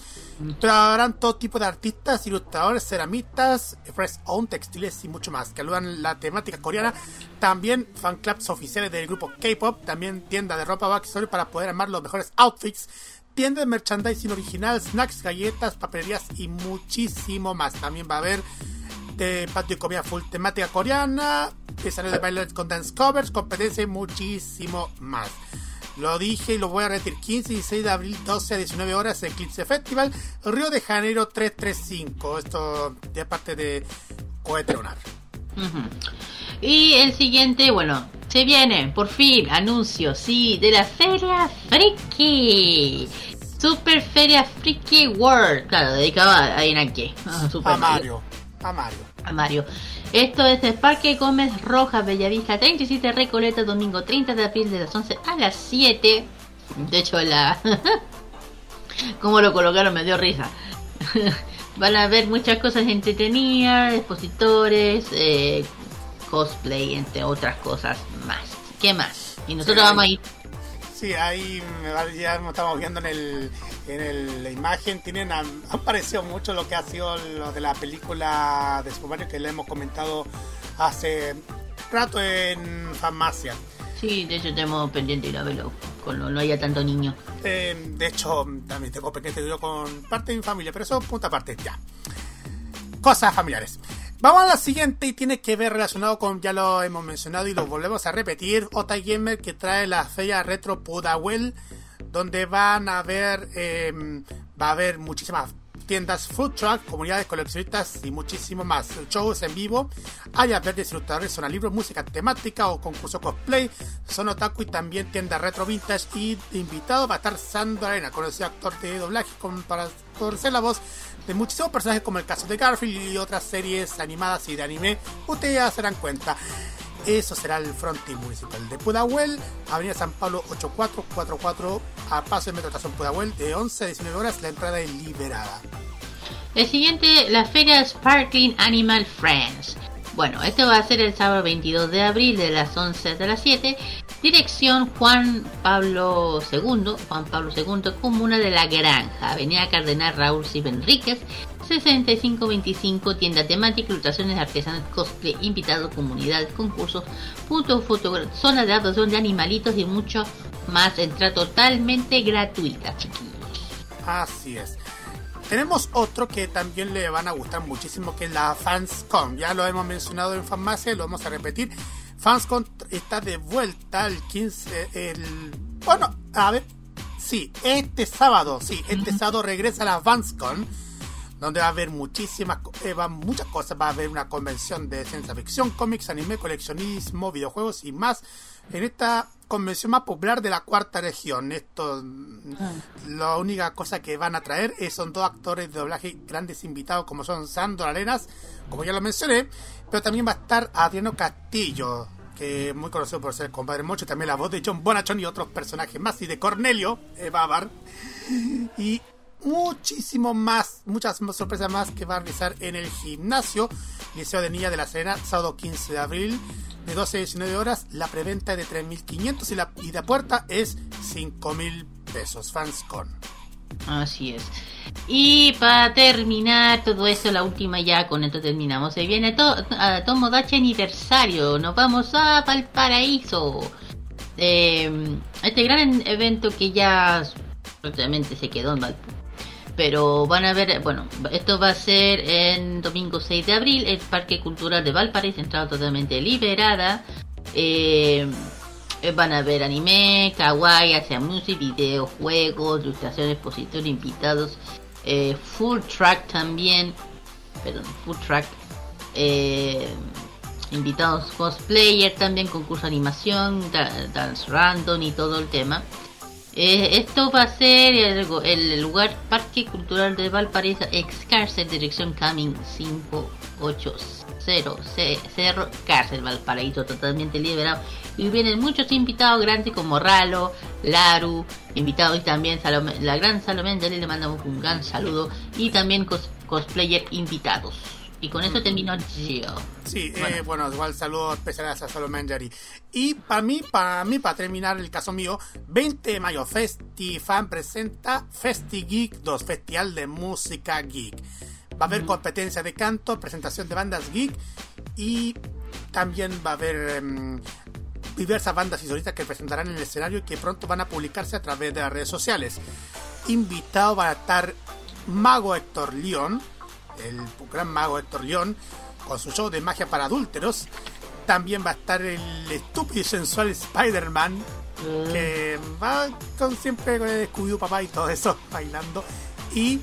Trabajarán todo tipo de artistas, ilustradores, ceramistas, fresh own, textiles y mucho más, que aludan la temática coreana. También fan clubs oficiales del grupo K-pop, también tienda de ropa o accesorios para poder armar los mejores outfits. Tienda de merchandising original, snacks, galletas, papelerías y muchísimo más. También va a haber de patio y comida full temática coreana, escenario de baile con dance covers, competencia y muchísimo más. Lo dije y lo voy a repetir. 15 y 16 de abril, 12 a 19 horas, Eclipse Festival, Río de Janeiro 335. Esto de parte de Cohete Lunar. Y el siguiente, bueno, se viene, por fin, anuncio, sí, de la Feria Friki. Super Feria Friki World. Claro, dedicado a, a Inaki. Ah, Super A Mario. A Mario. A Mario. Esto es el Parque Gómez Rojas, Bellavista 37 Recoleta, domingo 30 de abril de las 11 a las 7. De hecho, la. [laughs] Como lo colocaron me dio risa. [laughs] Van a ver muchas cosas entretenidas, expositores, eh, cosplay, entre otras cosas más. ¿Qué más? Y nosotros Sí, vamos a ir. Sí, ahí ya estamos viendo en el en el- la imagen. Tienen han han parecido mucho lo que ha sido lo de la película de Super Mario que le hemos comentado hace rato en farmacia. Sí, de hecho tenemos pendiente ir a verlo, cuando no haya tanto niño. Eh, de hecho, también tengo pendiente yo con parte de mi familia, pero eso es punta aparte, ya. Cosas familiares. Vamos a la siguiente y tiene que ver relacionado con, ya lo hemos mencionado y lo volvemos a repetir, Ota Gamer que trae la feria Retro Pudahuel, donde van a ver, eh, va a haber muchísimas tiendas, food truck, comunidades coleccionistas y muchísimo más. Shows en vivo, áreas verdes, ilustradores, zona libros, música temática o concurso cosplay, son otaku y también tienda retro vintage y invitado va a estar Sandro Arena, conocido actor de doblaje con, para ser la voz de muchísimos personajes como el caso de Garfield y otras series animadas y de anime, ustedes ya se darán cuenta. Eso será el frontis municipal de Pudahuel, Avenida San Pablo 8444, a paso del Metro Estación Pudahuel, de 11 a 19 horas, la entrada es liberada. El siguiente, la feria Sparkling Animal Friends. Bueno, esto va a ser el sábado 22 de abril de las 11 hasta las 7. Dirección Juan Pablo II, Juan Pablo II, Comuna de la Granja, Avenida Cardenal Raúl Silva Enríquez, 6525, tienda temática, ilustraciones artesanas, cosplay, invitados, comunidad, concursos, puntos, foto, zona de adopción de animalitos y mucho más. Entrada totalmente gratuita, chiquillos. Así es. Tenemos otro que también le van a gustar muchísimo, que es la FansCon. Ya lo hemos mencionado en Farmacia, lo vamos a repetir. FansCon está de vuelta el 15, el... Bueno, a ver, sí, este sábado, sí, este sábado regresa la FansCon, donde va a haber muchísimas, eh, va- muchas cosas. Va a haber una convención de ciencia ficción, cómics, anime, coleccionismo, videojuegos y más. En esta convención más popular de la cuarta región. Esto, la única cosa que van a traer es, son dos actores de doblaje grandes invitados, como son Sandro Arenas, como ya lo mencioné, pero también va a estar Adriano Castillo, que es muy conocido por ser el compadre Mocho, y también la voz de John Bonachon y otros personajes más, y de Cornelio eh, Babar. Y muchísimo más, muchas más sorpresas más que va a realizar en el gimnasio Liceo de Niña de la Serena, sábado 15 de abril, de 12 a 19 horas. La preventa es de 3.500 y la y de puerta es 5.000 pesos. Fanscon. Así es. Y para terminar todo esto, la última ya, con esto terminamos. Se viene to a Tomodachi aniversario. Nos vamos a Valparaíso. Eh, este gran evento que ya prácticamente se quedó en Valpo. Pero van a ver, bueno, esto va a ser en domingo 6 de abril, el Parque Cultural de Valparaíso, entrada totalmente liberada. Eh, eh, van a ver anime, kawaii, hacia music, videojuegos, ilustraciones, expositor, invitados, eh, full track también, perdón, full track, invitados cosplayer también, concurso de animación, da- dance random y todo el tema. Eh, esto va a ser el, el lugar Parque Cultural de Valparaíso, ex cárcel, dirección Coming 580, C- Cerro Cárcel Valparaíso, totalmente liberado. Y vienen muchos invitados grandes como Ralo, Laru, invitados y también Salomé- la gran Salomé le mandamos un gran saludo. Y también cos- cosplayer invitados. Y con eso termino yo. Sí, eh, bueno, igual saludos especiales a Solomon Jerry. Y para mí, para mí, para terminar el caso mío, 20 de mayo, FestiFan presenta Festi Geek 2, Festival de Música Geek. Va a haber competencia de canto, presentación de bandas geek y también va a haber em, diversas bandas y solistas que presentarán en el escenario y que pronto van a publicarse a través de las redes sociales. Invitado va a estar Mago Héctor León, el gran mago Héctor León, con su show de magia para adúlteros. También va a estar el estúpido y sensual Spider-Man, que va con siempre con el Scooby-Doo papá y todo eso, [laughs] bailando. Y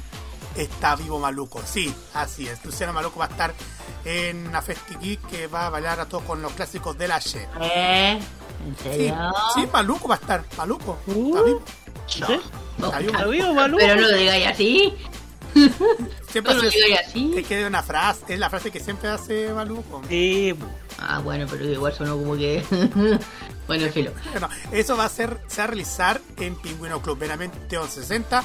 está vivo Maluco, sí, así es. Luciano Maluco va a estar en una Festi que va a bailar a todos con los clásicos de la She. ¿Eh? ¿En Sí, serio? sí, Maluco va a estar, Maluco. Está vivo. Está vivo. ¿Está vivo, Maluco? Pero no lo digáis así. [laughs] Siempre se- así. Es que es una frase, es la frase que siempre hace Maluco. Sí, Ah, bueno, pero igual sonó como que. [laughs] bueno, filo. Bueno, eso va a ser, se va a realizar en Pingüino Club, Benavente 1160,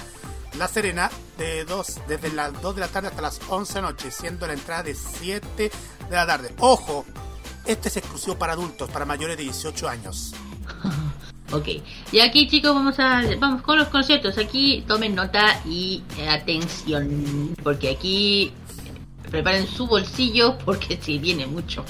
La Serena, de dos, desde las 2 de la tarde hasta las 11 de la noche, siendo la entrada de 7 de la tarde. Ojo, este es exclusivo para adultos, para mayores de 18 años. Ok. Y aquí, chicos, vamos a vamos con los conciertos. Aquí tomen nota y eh, atención. Porque aquí eh, preparen su bolsillo [laughs] porque si viene mucho.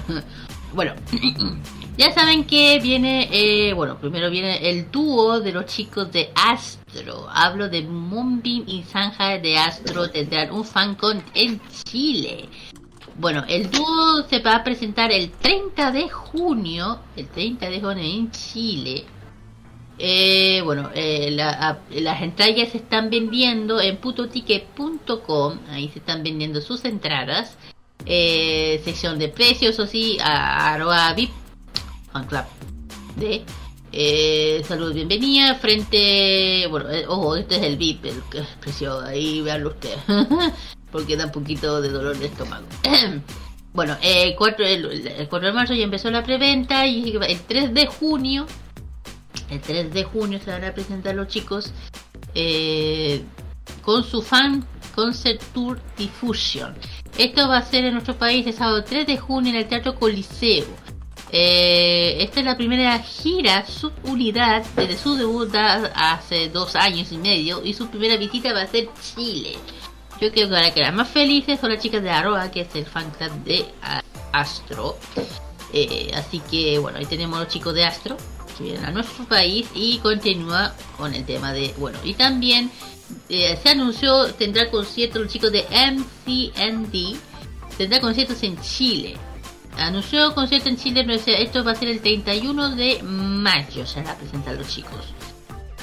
[laughs] bueno. [clears throat] Ya saben que viene, eh, bueno, primero viene el dúo de los chicos de Astro. Hablo de Moonbeam y Zanja de Astro. Tendrán un fancon en Chile. Bueno, el dúo se va a presentar el 30 de junio, el 30 de junio en Chile. Eh, bueno, eh, las entradas se están vendiendo en putoticket.com. Ahí se están vendiendo sus entradas. Eh, sección de precios, o sí, a VIP fan club de eh, salud bienvenida frente bueno eh, ojo este es el VIP el que- precio ahí veanlo ustedes [laughs] porque da un poquito de dolor de estómago. [clears throat] Bueno eh, 4, el, el 4 de marzo ya empezó la preventa y el 3 de junio el 3 de junio se van a presentar los chicos eh, con su fan concert tour diffusion. Esto va a ser en nuestro país el sábado 3 de junio en el Teatro Coliseo. Eh, esta es la primera gira subunidad desde su debut hace dos años y medio y su primera visita va a ser Chile. Yo creo que ahora que las más felices son las chicas de Aroa, que es el fan club de Astro. Eh, así que bueno, ahí tenemos los chicos de Astro que vienen a nuestro país y continúa con el tema de bueno y también eh, se anunció tendrá conciertos los chicos de MCND tendrá conciertos en Chile. Anunció concierto en Chile no sé, esto va a ser el 31 de mayo se van a presentar los chicos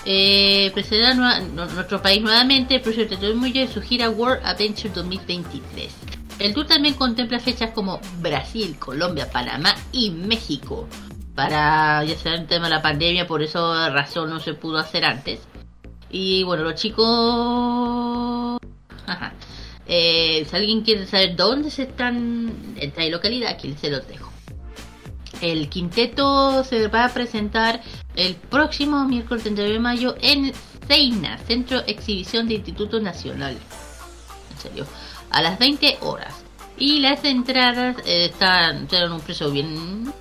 eh, presentará nuestro país nuevamente el 31 de mayo de su gira World Adventure 2023 el tour también contempla fechas como Brasil, Colombia, Panamá y México. Para, ya sea el tema de la pandemia, por esa razón no se pudo hacer antes. Y bueno, los chicos... Eh, si alguien quiere saber dónde se están, en tal localidad, aquí se los dejo. El quinteto se va a presentar el próximo miércoles 31 de mayo en CEINA, Centro Exhibición de Instituto Nacional. En serio, a las 20 horas. Y las entradas eh, están tienen un precio bien.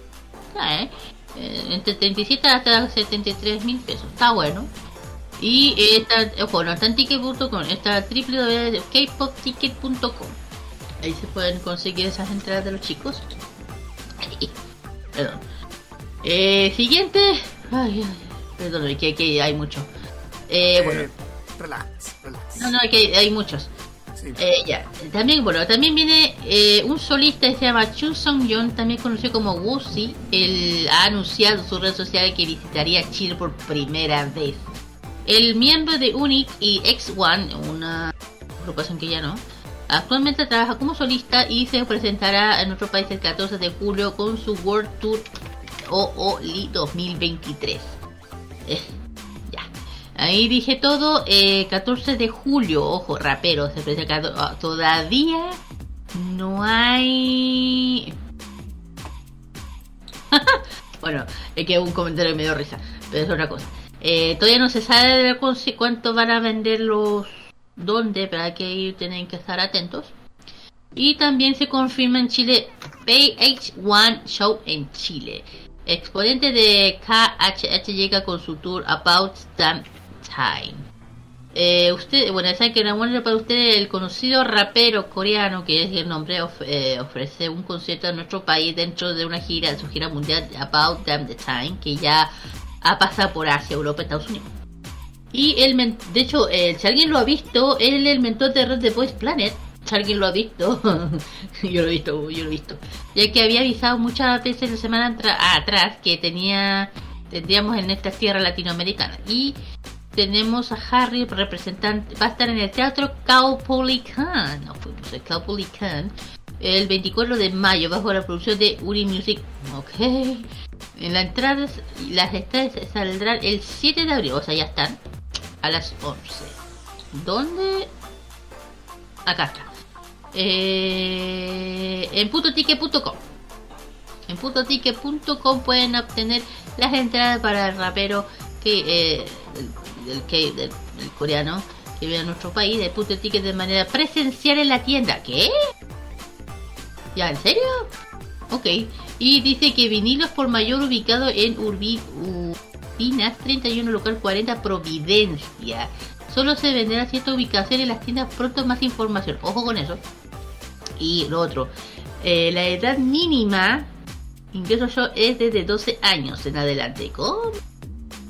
¿eh? Eh, entre 37 hasta 73 mil pesos. Está bueno. Y está, ojo, no está en ticket.com, está www.kpopticket.com. Ahí se pueden conseguir esas entradas de los chicos. Perdón. Eh, siguiente. Ay, ay, perdón, que aquí hay mucho. Eh, bueno, Eh, relax, relax. no, no, aquí hay muchos. Sí. Eh, ya, también, bueno, también viene eh, un solista que se llama Chu Song Yeon, también conocido como Wuxi. Él ha anunciado en sus redes sociales que visitaría Chile por primera vez. El miembro de Unique y X1, una agrupación que ya no, actualmente trabaja como solista y se presentará en nuestro país el 14 de julio con su World Tour OOLI 2023. Eh, ya. Ahí dije todo. eh, 14 de julio, ojo, rapero, se presenta. ah, Todavía no hay. [laughs] bueno, es que un comentario me dio risa, pero es otra cosa. Eh, todavía no se sabe cuánto van a vender los. Dónde, pero hay que ir, tienen que estar atentos. Y también se confirma en Chile PH1 Show en Chile. Exponente de KHH llega con su tour About Damn Time. Eh, usted, bueno, saben que bueno para usted el conocido rapero coreano que es el nombre eh, ofrece un concierto en nuestro país dentro de una gira, su gira mundial About Damn the Time, que ya ha pasado por Asia, Europa, Estados Unidos. Y el men- de hecho, eh, si alguien lo ha visto, él es el mentor de Red The Voice Planet. Si alguien lo ha visto, [laughs] yo lo he visto, yo lo he visto. Ya que había avisado muchas veces la semana atrás que tenía, tendríamos en esta tierra latinoamericana. Y tenemos a Harry, representante, va a estar en el Teatro Caupolicán, no el Caupolicán, el 24 de mayo bajo la producción de Uri Music. Ok. En la entrada, las entradas saldrán el 7 de abril, o sea, ya están a las 11. ¿Dónde? Acá está. Eh, en putoticket.com. En putoticket.com pueden obtener las entradas para el rapero que eh, del coreano que viene a nuestro país de Puto Ticket de manera presencial en la tienda. ¿Qué? ¿Ya en serio? Ok. Y dice que vinilos por mayor ubicado en Urbi, Urbinas 31 local 40 Providencia. Solo se venderá cierta ubicación en las tiendas pronto más información. Ojo con eso. Y lo otro. eh, la edad mínima ingreso show es desde 12 años en adelante. ¿Cómo?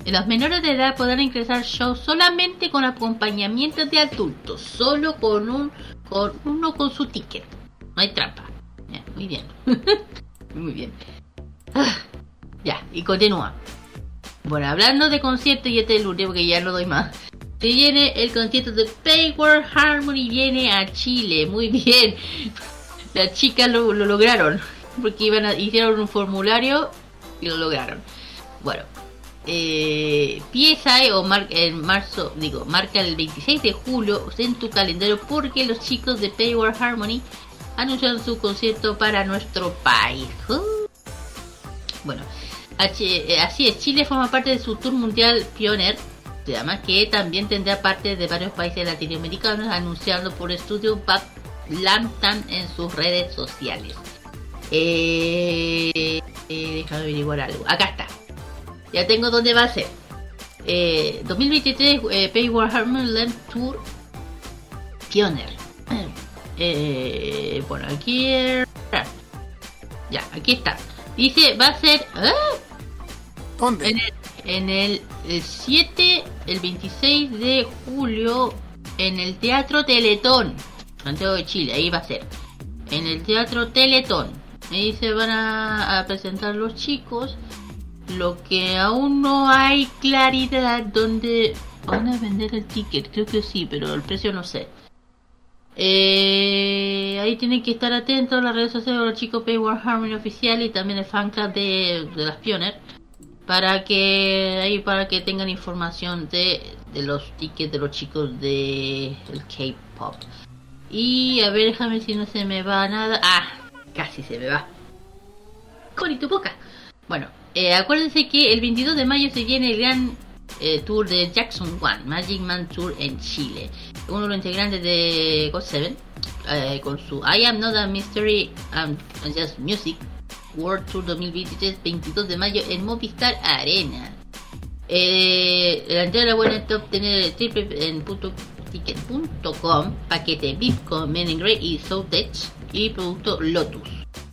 Los menores de edad podrán ingresar show solamente con acompañamiento de adultos, solo con un con uno con su ticket. No hay trampa. Muy bien. [laughs] muy bien. Ah, ya, y continúa. Bueno, hablando de conciertos, y este es el último que ya no doy más. Se viene el concierto de Payward Harmony, viene a Chile, muy [laughs] bien. Las chicas lo, lo lograron, porque iban a, hicieron un formulario y lo lograron. Bueno, eh, PSI o mar- en marzo, digo, marca el 26 de julio en tu calendario porque los chicos de Payward Harmony anunciaron su concierto para nuestro país. Uh. Bueno, Eh, así es, Chile forma parte de su tour mundial Pioneer, llama, que también tendrá parte de varios países latinoamericanos, anunciando por estudio Bad Lantan en sus redes sociales. Eh, eh, déjame averiguar algo. Acá está. Ya tengo dónde va a ser. Eh, 2023 eh, Harmony Land Tour Pioneer. Eh, bueno, aquí. Ya, aquí está. Dice, va a ser. ¡ah! ¿Dónde? En el, en el, el 7, el 26 de julio, en el Teatro Teletón, Santiago de Chile, ahí va a ser. En el Teatro Teletón. Ahí se van a, a presentar los chicos. Lo que aún no hay claridad donde van a vender el ticket, creo que sí, pero el precio no sé. Eh, ahí tienen que estar atentos a las redes sociales de los chicos Payward Harmony oficial y también el fan club de, de las Pioneer para que ahí para que tengan información de, de los tickets de los chicos de el K-pop. Y a ver, déjame si no se me va nada. Ah, casi se me va. Con tu boca. Bueno, eh, acuérdense que el 22 de mayo se viene el gran eh, tour de Jackson One, Magic Man Tour en Chile. Uno de los integrantes de God7 eh, con su I Am Not a Mystery and Just Music World Tour 2023, 22 de mayo en Movistar Arena. Eh, la entrada la pueden obtener triple en punto ticket.com, paquete VIP con Men in Grey y Soul Tech y producto Lotus.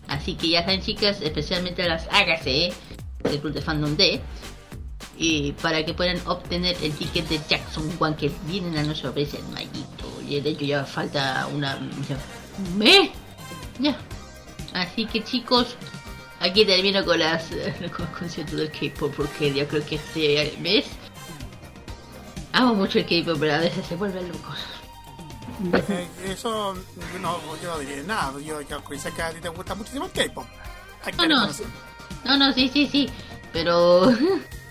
Así que ya saben chicas, especialmente las hágase del club de fandom D, y para que puedan obtener el ticket de Jackson One que vienen a nuestra sorpresa en Mayito. Y de hecho ya falta una... mes. Ya. Así que chicos, aquí termino con las [laughs] con el concierto del K-pop porque yo creo que este mes amo mucho el K-pop, pero a veces se vuelven locos. Eh, eso no, yo no diría nada. Yo, yo sé que a ti te gusta muchísimo el K-pop. No, no. No, no, sí, sí, sí, pero [laughs]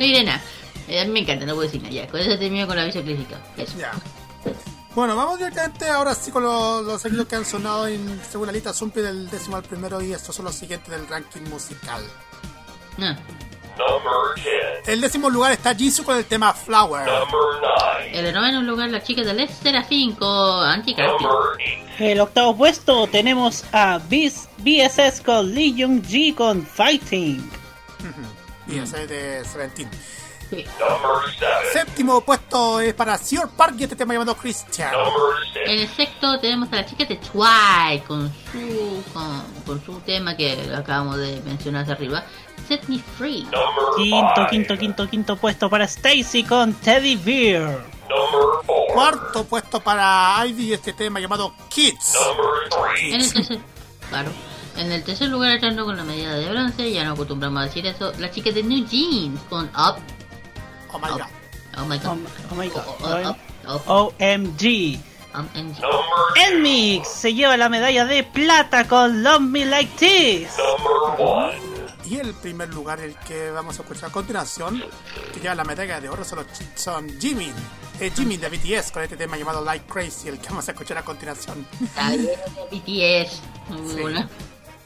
no diré nada. Eh, me encanta, no puedo decir nada. Ya, con eso termino con la aviso crítica. Eso. Ya. Bueno, vamos directamente ahora sí con los, los sonidos que han sonado en según la lista Zumpi del décimo al primero y estos son los siguientes del ranking musical. Ah. El décimo lugar está Jisoo con el tema Flower. En el noveno lugar, la chica de Les Serafín con Anticarpio. El octavo puesto tenemos a BSS con Lee Jung Ji con Fighting. [laughs] Y ese es de Seventeen. Sí. Séptimo puesto es para Sir Park y este tema llamado Christian. En el sexto tenemos a la chica de Twice con su, con, con su tema que acabamos de mencionar hacia arriba, Set Me Free. Quinto, quinto, quinto, quinto puesto para Stacy con Teddy Bear. Cuarto puesto para Ivy y este tema llamado Kids. En el tercer, claro. En el tercer lugar, entrando con la medida de bronce, ya no acostumbramos a decir eso, la chica de New Jeans con Up. Oh my god. Oh my Oh, god. oh my god. Oh, up, up, OMG. um, and- El Mix se lleva la medalla de plata con Love Me Like This. Y el primer lugar, el que vamos a escuchar a continuación, que lleva la medalla de oro, son, los son Jimin. Eh, Jimin de BTS con este tema llamado Like Crazy, el que vamos a escuchar a continuación. BTS. Muy Sí.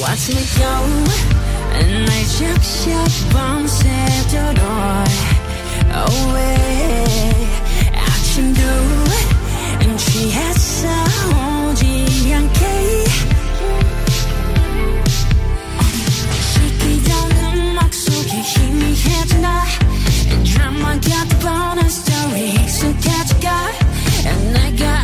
Watch me go 날 즉시 밤새도록 away 아침도 취했어 오지 않게 시키던 음악 속에 희미해진 나 drama got the bonus story So catch a guy and I got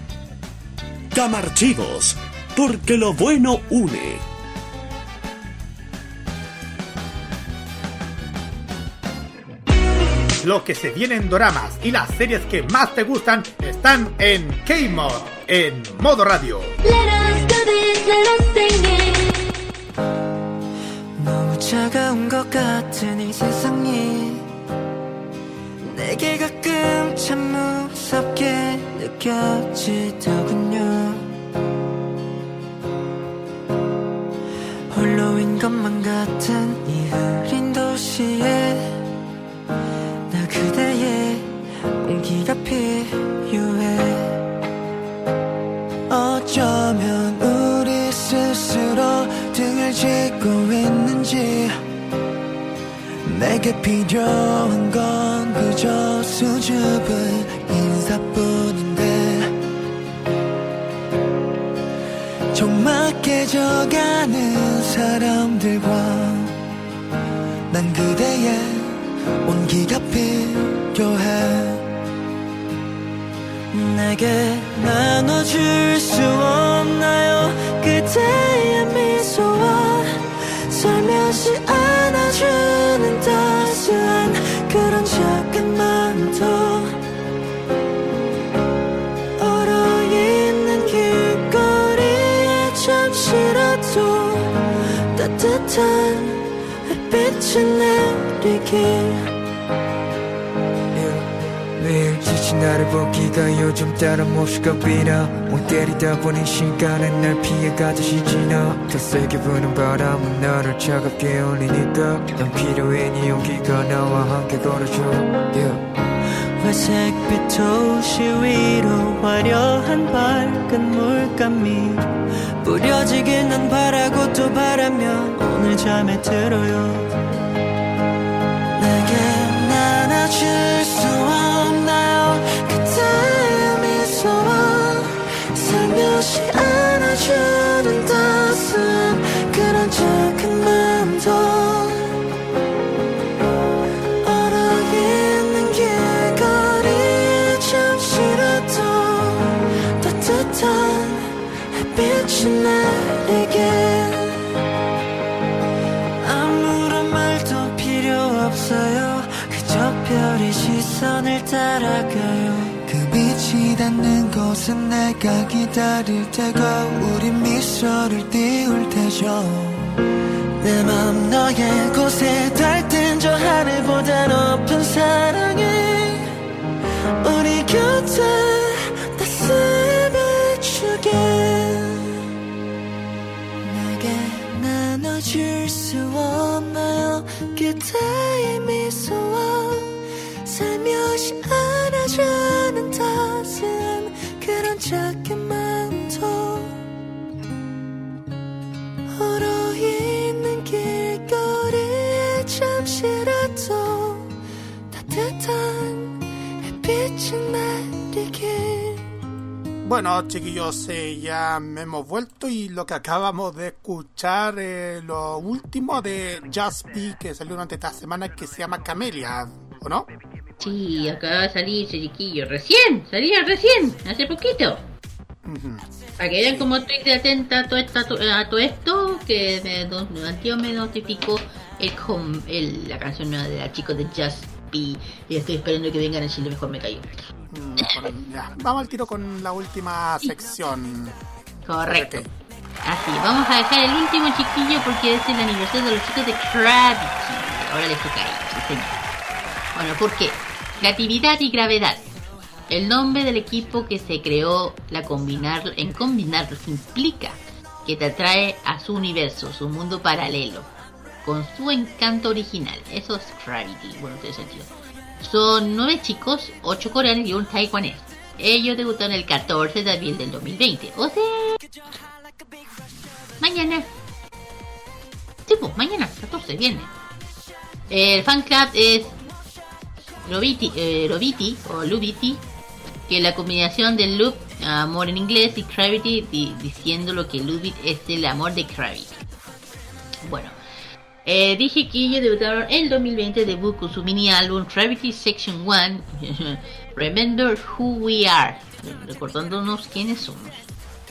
Camarchivos, porque lo bueno une. Lo que se viene en doramas y las series que más te gustan están en K-Mod, en Modo Radio. 너무 차가운 것 같은 이 세상이 내게 가끔 참 무섭게 느껴지더군요. 홀로인 것만 같은 이 흐린 도시에 나 그대의 온기가 필요해. 어쩌면 우리 스스로 등을 짓고 있는지 내게 필요한 건 그저 수줍은 인사뿐인데 적막해져가는 사람들과 난 그대의 온기가 필요해. 내게 나눠줄 수 없나요? 그대의 미소와 살며시 안아주는 잠시라도 따뜻한 햇빛이 내리길. 매일 지친 나를 보기가 요즘 따라 몹시가 비나 못 때리다 보니 시간은 날 피해가듯이 지나. 더 세게 부는 바람은 나를 차갑게 올리니까 난 필요해 네 용기가 나와 함께 걸어줘. Yeah. 회색빛 도시 위로 화려한 밝은 물감이 뿌려지길 난 바라고 또 바라며 오늘 잠에 들어요. 내게 나눠줄 수 없나요? 그대의 미소와 살며 살며시 안아주는 따 따라가요? 그 빛이 닿는 곳은 내가 기다릴 테고 우리 미소를 띄울 테죠. 내 맘 너의 곳에 닿을 저 하늘보다 높은 사랑이 우리 곁에 따스히 비추게. 내게 나눠줄 수 없나요? 그대의 미소와 살며시 안아주는 따스한 그런 작은 마음도 얼어있는 길거리에 잠시라도 따뜻한 햇빛이 내리게 Bueno, chiquillos, eh, ya me hemos vuelto y lo que acabamos de escuchar, eh, lo último de Just Be, que salió durante esta semana, que se llama Camelia, ¿o no? Sí, acaba de salir ese chiquillo. Recién, salía recién, hace poquito. Para que vean cómo estoy de atenta a todo, esta- a todo esto, que me, Antio me notificó el, home- el- la canción nueva de la chica de Just Be. Y estoy esperando que vengan a decirle mejor me cayó. Mm. Vamos al tiro con la última sección. Correcto. Así, vamos a dejar el último chiquillo porque es el aniversario de los chicos de Gravity. Ahora les toca a ellos, señor. Bueno, ¿por qué? Creatividad y gravedad. El nombre del equipo que se creó la combinar, en combinarlos implica que te atrae a su universo, su mundo paralelo, con su encanto original. Eso es Gravity, bueno, tiene sentido. Son nueve chicos, ocho coreanos y un taiwanés. Ellos debutaron el 14 de abril del 2020. O sea, mañana. Sí, pues, mañana, 14, viene. El fan club es Lobiti, eh, Lobiti o Lubiti, que la combinación del loop, amor en inglés, y Gravity, di- diciendo lo que Lubit es el amor de Gravity. Bueno, eh, dije que ellos debutaron en el 2020, debut con su mini álbum Gravity Section 1, [laughs] Remember Who We Are, recordándonos quiénes somos.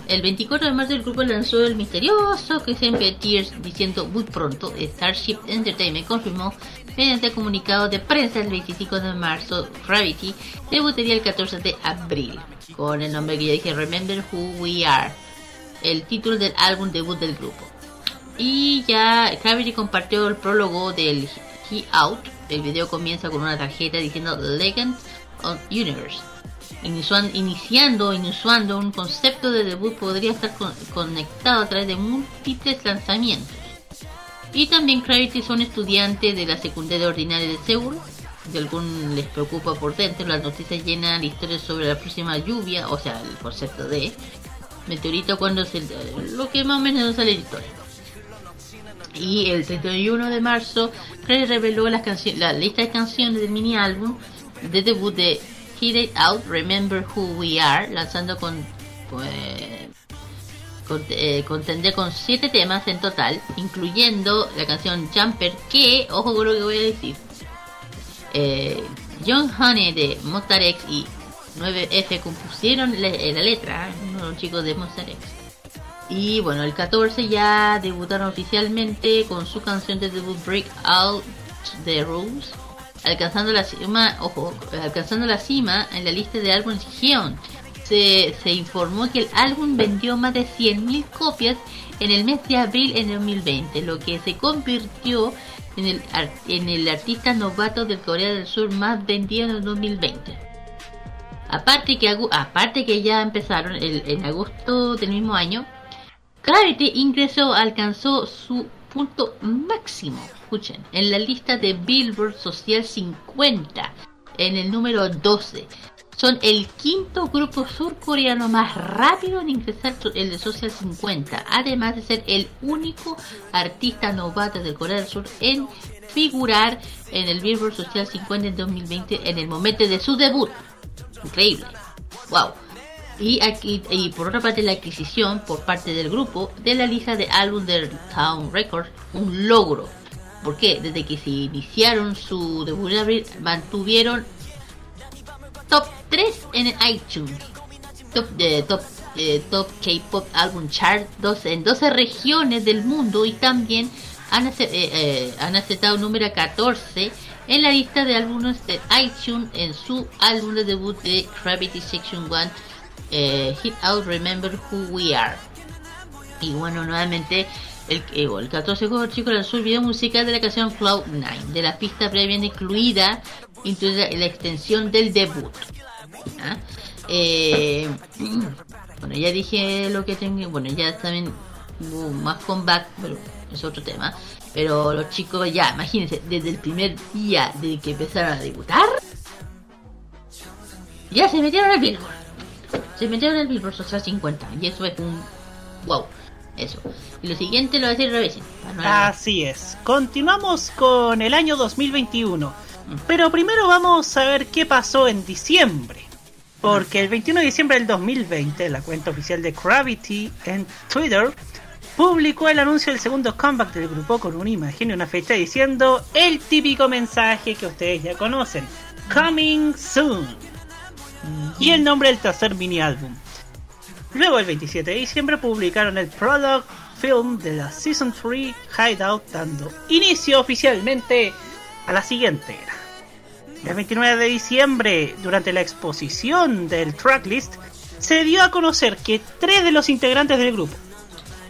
El 24 de marzo el grupo lanzó el misterioso Christian Tears diciendo muy pronto Starship Entertainment confirmó mediante comunicado de prensa el 25 de marzo Gravity debutaría el 14 de abril con el nombre que ya dije Remember Who We Are el título del álbum debut del grupo y ya Gravity compartió el prólogo del He Out el video comienza con una tarjeta diciendo Legend of Universe Inician- iniciando, iniciando un concepto de debut podría estar con- conectado a través de múltiples lanzamientos. Y también Gravity son estudiantes de la secundaria ordinaria de Seúl. Si algún les preocupa por dentro, las noticias llenan historias sobre la próxima lluvia, o sea, el concepto de meteorito cuando se... lo que más o menos sale la historia. Y el 31 de marzo, Craig reveló las la lista de canciones del mini álbum de debut de Hit It Out, Remember Who We Are, lanzando con, pues, con, eh, con 7 temas en total, incluyendo la canción Jumper, que, ojo con lo que voy a decir, eh, John Honey de Monster X y 9F compusieron la, eh, la letra, uno de los chicos de Monster X. Y bueno, el 14 ya debutaron oficialmente con su canción de debut Break Out the Rules, alcanzando la cima, ojo, alcanzando la cima en la lista de álbumes. Se, informó que el álbum vendió más de 100.000 copias en el mes de abril en 2020, lo que se convirtió en el, en el artista novato del Corea del Sur más vendido en el 2020. Aparte que, aparte que ya empezaron en agosto del mismo año, Gravity ingresó, alcanzó su punto máximo, escuchen, en la lista de Billboard Social 50, en el número 12. Son el quinto grupo surcoreano más rápido en ingresar el de Social 50, además de ser el único artista novato de Corea del Sur en figurar en el Billboard Social 50 en 2020 en el momento de su debut. Increíble. Wow. Y, aquí, y por otra parte la adquisición por parte del grupo de la lista de álbum del Town Records, un logro. ¿Por qué? Desde que se iniciaron su debut en abril, mantuvieron top 3 en el iTunes. Top, de top, eh, top K-Pop Album Chart dos, en 12 regiones del mundo y también han, eh, eh, aceptado número 14 en la lista de álbumes de iTunes en su álbum de debut de Gravity Section 1 eh, Hit Out Remember Who We Are. Y bueno, nuevamente el, eh, el 14 de chicos, lanzó el video musical de la canción Cloud 9, de la pista previamente incluida, incluida en la extensión del debut. ¿Ah? Eh, bueno, ya dije lo que tengo. Bueno, ya también hubo más comeback, pero es otro tema. Pero los chicos, ya, imagínense, desde el primer día de que empezaron a debutar, ya se metieron al Billboard. Se metieron al Billboard Social 50. Y eso es un. Wow. Eso. Y lo siguiente lo va a decir no alargar. Así es. Continuamos con el año 2021. Pero primero vamos a ver qué pasó en diciembre. Porque el 21 de diciembre del 2020, la cuenta oficial de Gravity en Twitter publicó el anuncio del segundo comeback del grupo con una imagen y una fecha diciendo el típico mensaje que ustedes ya conocen: Coming Soon. Y el nombre del tercer mini álbum. Luego, el 27 de diciembre, publicaron el product film de la Season 3 Hideout, dando inicio oficialmente a la siguiente. El 29 de diciembre, durante la exposición del tracklist, se dio a conocer que tres de los integrantes del grupo,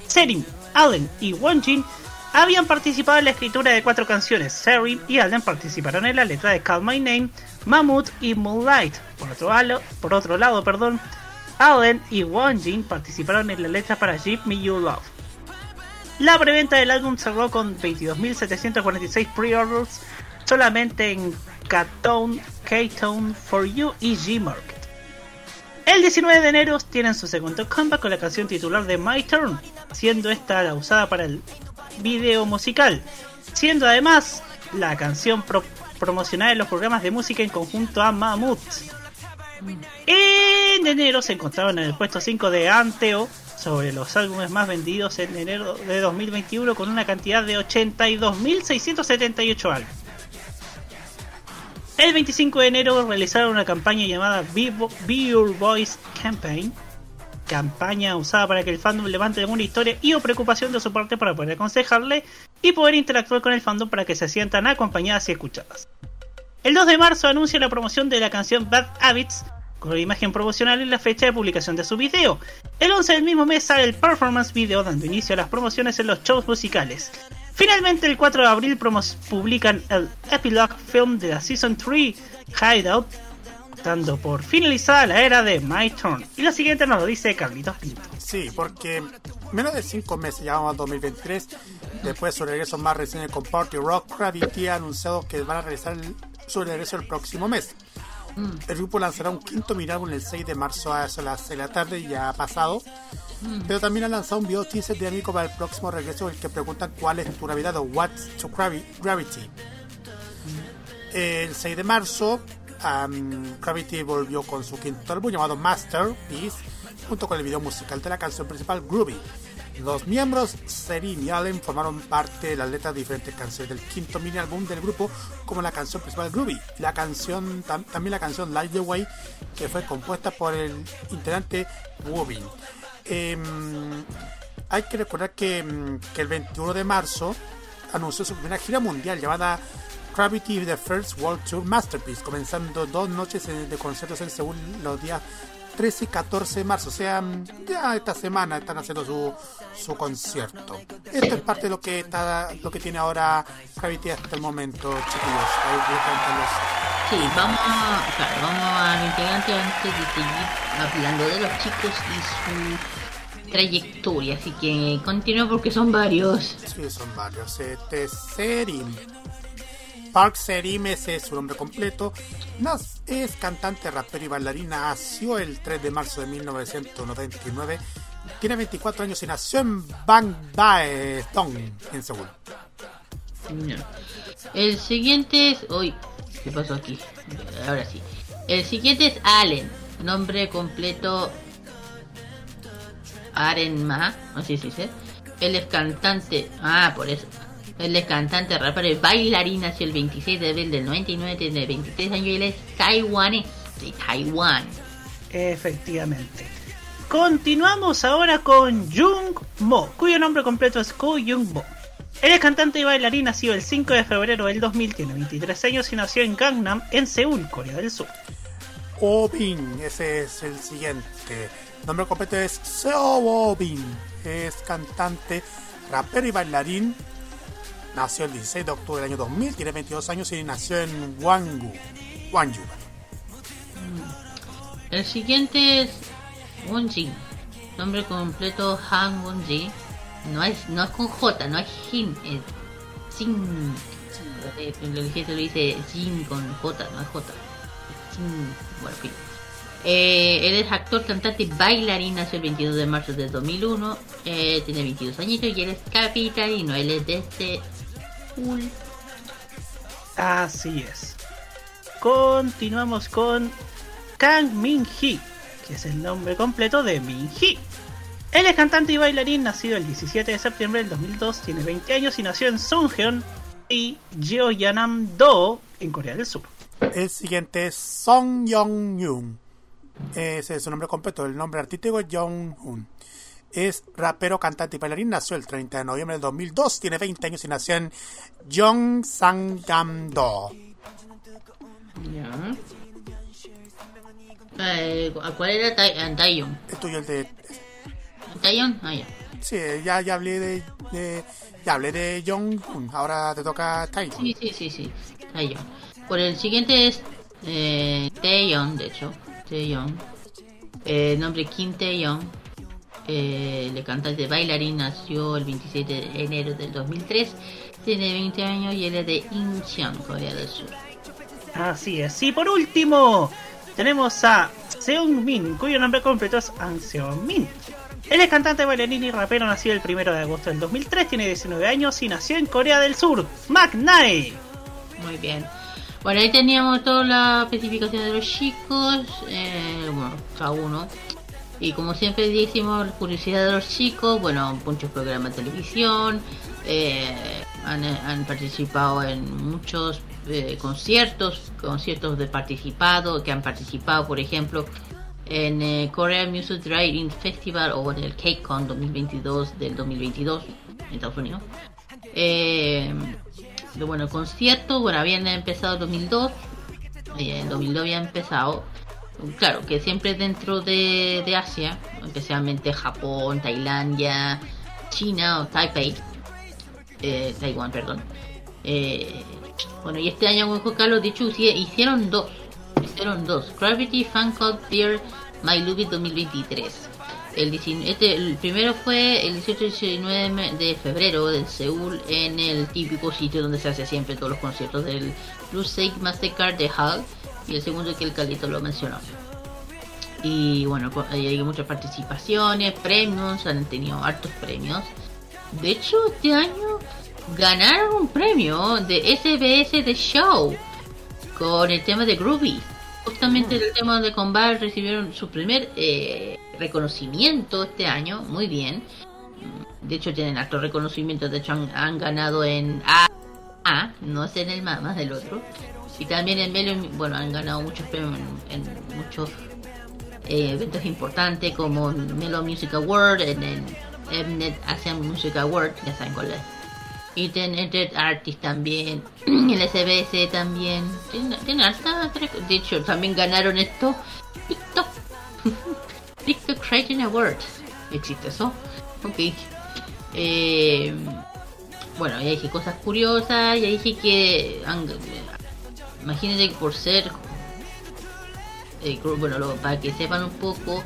Serin, Allen y Wonjin, habían participado en la escritura de cuatro canciones. Serin y Allen participaron en la letra de Call My Name, Mammoth y Moonlight. Por otro, lado, por otro lado, perdón, Allen y Wonjin participaron en la letra para Give Me Your Love. La preventa del álbum cerró con 22.746 pre-orders solamente en K-Tone, K-Tone For You y G-Market. El 19 de enero tienen su segundo comeback con la canción titular de My Turn, siendo esta la usada para el video musical, siendo además la canción pro- promocionada en los programas de música en conjunto a Mammoth. En enero se encontraron en el puesto 5 de Anteo sobre los álbumes más vendidos en enero de 2021 con una cantidad de 82.678 álbumes. El 25 de enero realizaron una campaña llamada Be, Your Voice Campaign, campaña usada para que el fandom levante alguna historia y o preocupación de su parte para poder aconsejarle y poder interactuar con el fandom para que se sientan acompañadas y escuchadas. El 2 de marzo anuncia la promoción de la canción Bad Habits con la imagen promocional y la fecha de publicación de su video. El 11 del mismo mes sale el performance video dando inicio a las promociones en los shows musicales. Finalmente el 4 de abril publican el epilogue film de la Season 3 Hideout, dando por finalizada la era de My Turn. Y lo siguiente nos lo dice Carlitos Pinto. Sí, porque menos de 5 meses, ya vamos a 2023, después de su regreso más reciente con Party Rock, Gravity ha anunciado que van a realizar su regreso el próximo mes. El grupo lanzará un quinto mini álbum el 6 de marzo a eso, las 6 de la tarde, ya ha pasado. Pero también ha lanzado un video teaser dinámico para el próximo regreso, en el que preguntan cuál es tu Navidad o What's to Gravi- Gravity. El 6 de marzo, um, Gravity volvió con su quinto álbum llamado Masterpiece, junto con el video musical de la canción principal Groovy. Los miembros, Serin y Allen, formaron parte de las letras de diferentes canciones del quinto mini álbum del grupo, como la canción principal Groovy, la canción, tam- también la canción Light the Way, que fue compuesta por el integrante Wobin. Em, hay que recordar que, em, el 21 de marzo anunció su primera gira mundial llamada Gravity The First World Tour Masterpiece, comenzando dos noches de conciertos en Seúl los días 13 y 14 de marzo. O sea, mm, ya esta semana están haciendo su, su concierto. Esto es parte de lo que está lo que tiene ahora Gravity hasta el momento, chiquillos. Ahí los- Sí, vamos a, claro, vamos al integrante antes de seguir hablando de los chicos y su trayectoria. Así que continúo porque son varios. Sí, son varios. Este Serim. Park Serim ese es su nombre completo. Es cantante, rapero y bailarina. Nació el 3 de marzo de 1999. Tiene 24 años y nació en Bangbae-dong, en Seúl. El siguiente es. Uy, ¿qué pasó aquí? Ahora sí. El siguiente es Allen. Nombre completo Arenma, así se dice. Él es cantante, ah, por eso. Él es cantante, rapero y bailarín, nació el 26 de abril del 99, tiene 23 años y él es taiwanés, de Taiwán. Efectivamente. Continuamos ahora con Jung Mo, cuyo nombre completo es Ko Jung Mo. Él es cantante y bailarín, nació el 5 de febrero del 2000, tiene 23 años y nació en Gangnam, en Seúl, Corea del Sur. Obin, ese es el siguiente. Nombre completo es Seo Obin. Es cantante, rapero y bailarín. Nació el 16 de octubre del año 2000, tiene 22 años y nació en Gwangju. Gwangju. El siguiente es Wonji. Nombre completo Han Wonji. No es, no es con J, no es Jin, es Jin. Eh, Lo se lo dice Jin con J, no es J. Jin. Bueno, en fin. Eh, él es actor, cantante y bailarín, nació el 22 de marzo del 2001, eh, tiene 22 añitos y él es capitalino, él es de Seúl. Así es. Continuamos con Kang Min Hee, que es el nombre completo de Min Hee. Él es cantante y bailarín, nacido el 17 de septiembre del 2002, tiene 20 años y nació en Songheon y Jeollanam-do, en Corea del Sur. El siguiente es Song Yong-yoon. Ese es su nombre completo. El nombre artístico es Jong-hoon. Es rapero, cantante y bailarín. Nació el 30 de noviembre del 2002. Tiene 20 años y nació en Gyeongsangam-do. Ya. Eh, ¿Cuál era Taeyong? El tuyo, el de... ¿Taeyong? Ah, ya. Sí, ya, ya hablé de, de- Ya hablé de Jong-hoon. Ahora te toca Taeyong. Sí, sí, sí, sí. Taeyong. Por el siguiente es eh, Taeyong, de hecho. Taeyong. Eh, nombre Kim Taeyong. Eh, el cantante bailarín nació el 27 de enero del 2003. Tiene 20 años y él es de Incheon, Corea del Sur. Así es. Y por último, tenemos a Seung Min, cuyo nombre completo es An Seung Min. Él es cantante, bailarín y rapero, nació el 1 de agosto del 2003, tiene 19 años y nació en Corea del Sur. McNae. Muy bien. Bueno, ahí teníamos toda la especificación de los chicos, eh, bueno, cada uno. Y como siempre decimos, curiosidad de los chicos, bueno, muchos programas de televisión, eh, han, participado en muchos eh, conciertos, conciertos de participado, que han participado, por ejemplo, en eh, Korea Music Writing Festival o en el KCON 2022 del 2022 en Estados Unidos. Eh, bueno, concierto, bueno, habían empezado en 2002, eh, en 2002 había empezado, claro, que siempre dentro de, Asia, especialmente Japón, Tailandia, China o Taipei, eh, Taiwán, perdón. Eh, bueno, y este año, dijo Carlos, dicho, hici- hicieron dos, hicieron dos, Gravity Fan Club Beer My Lubit 2023. El, 19 este, el primero fue el 18 y 19 de febrero de Seúl en el típico sitio donde se hace siempre todos los conciertos del Blue Sake Mastercard de Hall y el segundo que el Calito lo mencionó. Y bueno, hay muchas participaciones, premios, han tenido hartos premios. De hecho, este año ganaron un premio de SBS The Show con el tema de Groovy. Justamente el tema de Combat recibieron su primer eh, reconocimiento este año, muy bien. De hecho, tienen altos reconocimientos, de hecho han, han ganado en A, A, no es en el más del otro. Y también en Melo, bueno, han ganado muchos premios en, muchos eh, eventos importantes como Melo Music Award, en el Mnet Asian Music Award, ya saben cuál es. Y Internet Artist también, [clears throat] el SBS también. Tiene, tiene harta tre- De hecho, también ganaron esto TikTok. [laughs] TikTok Creating Awards. ¿Existe eso? Ok. Eh, bueno, ya dije cosas curiosas, ya dije que... han- imagínense que por ser eh, bueno, lo- para que sepan un poco,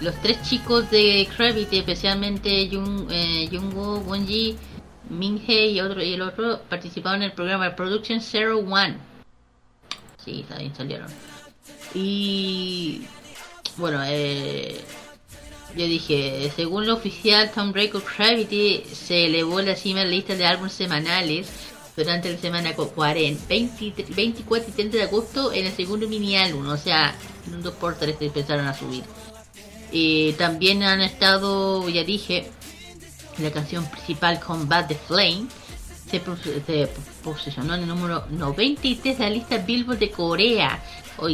los tres chicos de Gravity, especialmente Jung, eh, Jungwoo, Wonji, Minhee y, otro, y el otro, participaron en el programa Production Zero One. Sí, también salieron. Y bueno, eh, yo dije, según lo oficial, Tom of Gravity se elevó la cima de la lista de álbumes semanales durante la semana co- 40, 20 24 y 30 de agosto en el segundo mini álbum, o sea, en un 2x3 empezaron a subir. Y también han estado, ya dije, la canción principal Combat the Flame se, se posicionó en el número 93 de la lista Billboard de Corea.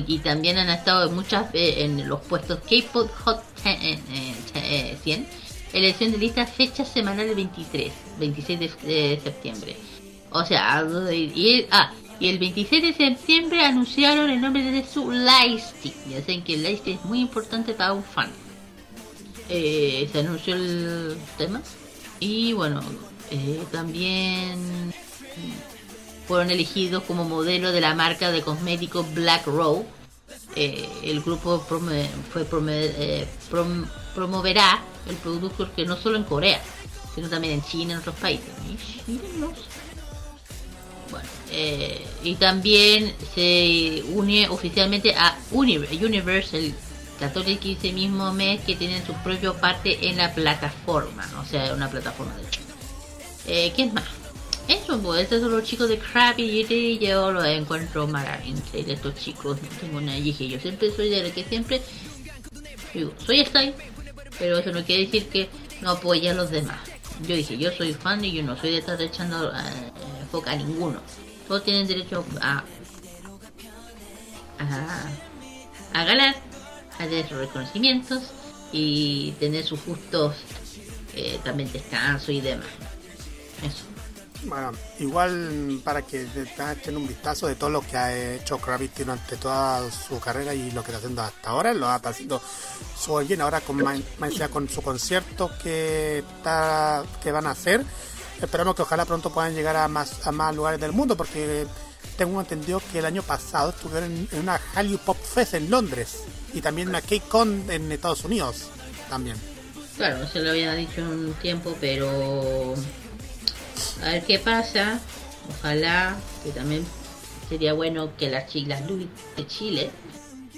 Y también han estado muchas ve- en los puestos K-Pop Hot 10, eh, eh, eh, 100. Elección de lista fecha semanal del 23, 26 de, de septiembre. O sea, y, ah, el 26 de septiembre anunciaron el nombre de su lightstick. Ya saben que el lightstick es muy importante para un fan. Eh, se anunció el tema. Y bueno, eh, también fueron elegidos como modelo de la marca de cosméticos Black Row. Eh, el grupo fue eh, prom- promoverá el producto que no solo en Corea, sino también en China y en otros países. Y-. Bueno, eh, y también se une oficialmente a Univer- Universal 14 y 15 mismo mes que tienen su propia parte en la plataforma, o sea, una plataforma de hecho. Eh, ¿Quién más? Eso, pues, estos son los chicos de Krabby y yo los encuentro maravillosos de estos chicos. No tengo una dije, yo siempre soy de la que siempre digo, soy Style, pero eso no quiere decir que no apoye a los demás. Yo dije, yo soy fan y yo no soy de estar echando eh, foca a ninguno. Todos tienen derecho a, a, a ganar, a tener sus reconocimientos y tener sus justos eh, también descanso y demás. Eso. Bueno, igual para que echen un vistazo de todo lo que ha hecho Gravity durante toda su carrera y lo que está haciendo hasta ahora, lo está haciendo súper bien ahora con, con su concierto que está que van a hacer. Esperamos que ojalá pronto puedan llegar a más a más lugares del mundo porque tengo entendido que el año pasado estuvieron en, una Hallyu Pop Fest en Londres y también una K-Con en Estados Unidos también. Claro, se lo había dicho un tiempo, pero a ver qué pasa. Ojalá que también sería bueno que las chicas de Chile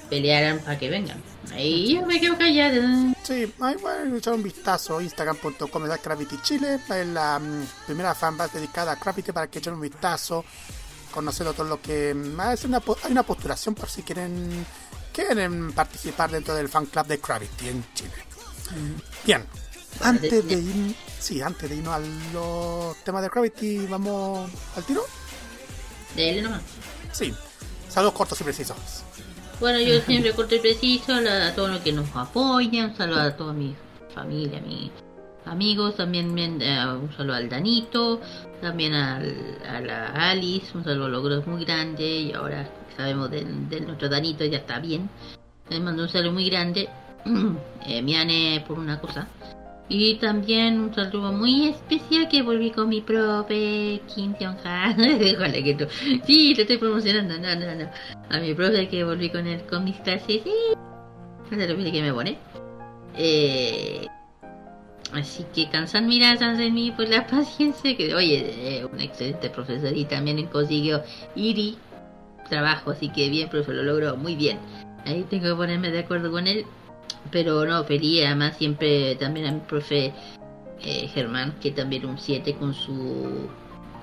pelearan para que vengan. Ahí yo me quedo callada. Sí, ahí pueden echar un vistazo instagram.com de Gravity Chile, es la mm, primera fanbase dedicada a Gravity para que echen un vistazo, conocerlo todo lo que mm, es una, po- hay una postulación por si quieren quieren participar dentro del fan club de Gravity en Chile. Bien, antes de ir, sí, antes de irnos a los temas de Gravity, vamos al tiro. Dele nomás. Sí, saludos cortos y precisos. Bueno, yo siempre corto y preciso a, todos los que nos apoyan, un saludo a toda mi familia, a mis amigos, también eh, un saludo al Danito, también al- a la Alice, un saludo a logros muy grande y ahora sabemos de, de nuestro Danito ya está bien. Les mando un saludo muy grande, [clears throat] eh, Miane por una cosa. Y también un saludo muy especial que volví con mi profe Kim Jong-ha. Ojalá [laughs] que tú. Sí, te estoy promocionando. No, no, no. A mi profe que volví con él con mis clases. Sí. Lo que me pone. Eh, así que cansan miradas en mí por la [laughs] paciencia. Que oye, eh, un excelente profesor y también consiguió Iri trabajo. Así que bien, profe, lo logró muy bien. Ahí tengo que ponerme de acuerdo con él. Pero no, feliz, además siempre también a mi profe eh, Germán, que también un 7 con su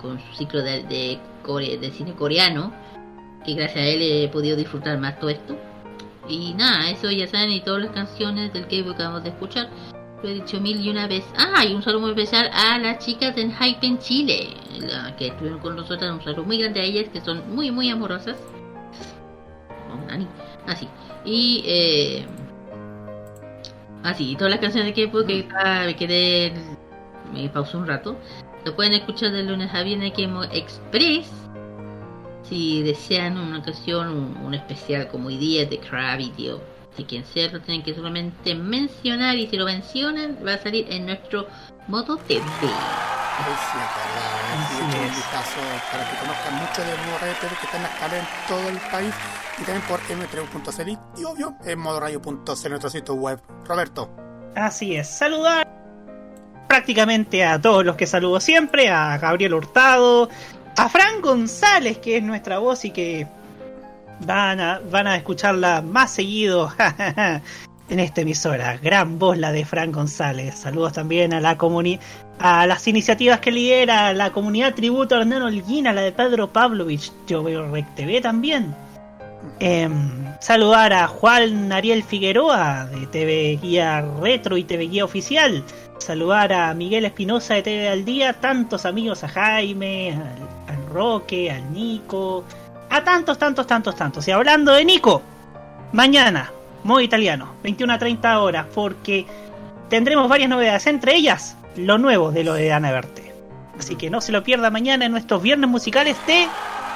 con su ciclo de, de, core- de cine coreano, que gracias a él he podido disfrutar más todo esto. Y nada, eso ya saben, y todas las canciones del que acabamos de escuchar, lo he dicho mil y una vez. Ah, y un saludo muy especial a las chicas en Chile, la que estuvieron con nosotras, un saludo muy grande a ellas, que son muy, muy amorosas. Así. Y eh, Así, todas las canciones de que ah, me quedé. Me pausé un rato. Lo pueden escuchar de lunes a viernes en K-Pop Express. Si desean una ocasión, un, un especial como hoy día de Gravity o si quien sea, lo tienen que solamente mencionar. Y si lo mencionan, va a salir en nuestro modo TV. Así echen un vistazo para que conozcan mucho de Modo Radio TV que está en la escala en todo el país y también por m3.cl y obvio en modoradio.cl nuestro sitio web. Roberto. Así es, saludar prácticamente a todos los que saludo siempre, a Gabriel Hurtado, a Fran González, que es nuestra voz y que van a, van a escucharla más seguido [laughs] en esta emisora. Gran voz la de Fran González. Saludos también a la comuni a las iniciativas que lidera la comunidad tributo a Hernán Holguín, a la de Pedro Pavlovich. Yo veo Rec TV también. Em, saludar a Juan Ariel Figueroa de TV Guía Retro y TV Guía Oficial. Saludar a Miguel Espinosa de TV al Día, tantos amigos, a Jaime, al, al Roque, al Nico, a tantos, tantos, tantos, tantos. Y hablando de Nico, mañana, modo italiano, 21 a 30 horas, porque tendremos varias novedades, entre ellas lo nuevo de lo de Ana Verte. Así que no se lo pierda mañana en nuestros viernes musicales de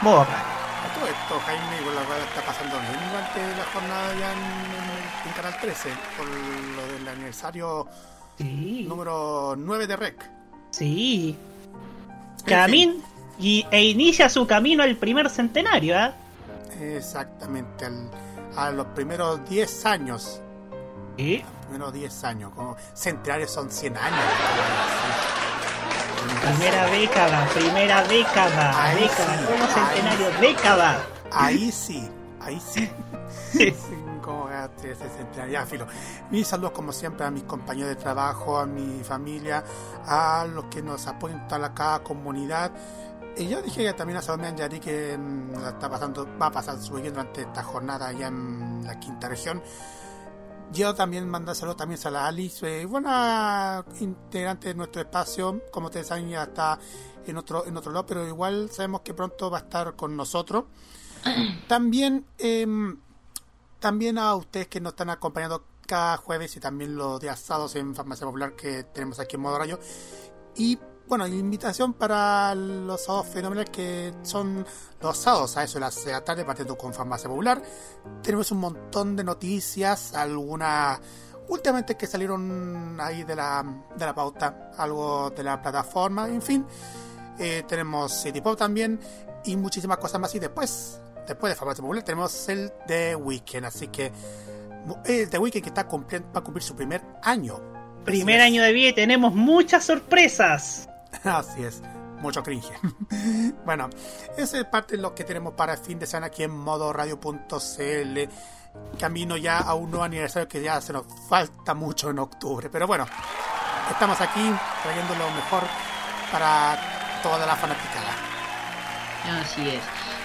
Modo. A todo esto, Jaime, con la cual está pasando bien durante la jornada ya en, en- en Canal 13, por lo del aniversario número 9 de REC. Sí. Camin y, e inicia su camino al primer centenario, ¿ah? Exactamente, al- a los primeros 10 años. ¿Sí? Los primeros 10 años, como centenario son 100 años. Primera década, primera década, Ahí década, sí, como ahí centenario, sí. década. Ahí sí, ahí sí. [laughs] Sí, como. Ya, filo. Mis saludos, como siempre, a mis compañeros de trabajo, a mi familia, a los que nos apoyan a la cada comunidad. Y yo dije también a Salomé Anjari que mm, está pasando, va a pasar su weekend durante esta jornada allá en la quinta región. Yo también mando saludos también a la Alice, eh, buena integrante de nuestro espacio, como ustedes saben ya está en otro, en otro lado, pero igual sabemos que pronto va a estar con nosotros. [clears throat] También, em, también a ustedes que nos están acompañando cada jueves y también los días sábados en Farmacia Popular que tenemos aquí en Modo Radio. Y bueno, invitación para los sábados fenomenales que son los sábados a eso de las de la tarde partiendo con Farmacia Popular. Tenemos un montón de noticias, algunas últimamente que salieron ahí de la, de la pauta, algo de la plataforma, en fin. Eh, tenemos City Pop también y muchísimas cosas más. Y después, después de Farmacia Popular, tenemos el The Weekend. Así que el The Weekend que está cumpliendo, va a cumplir su primer año. Primer año de vida y tenemos muchas sorpresas. [laughs] Así es, mucho cringe. [laughs] bueno, esa es parte de lo que tenemos para el fin de semana aquí en modoradio.cl. Camino ya a un nuevo aniversario que ya se nos falta mucho en octubre. Pero bueno, estamos aquí trayendo lo mejor para toda la fanaticada. Así es.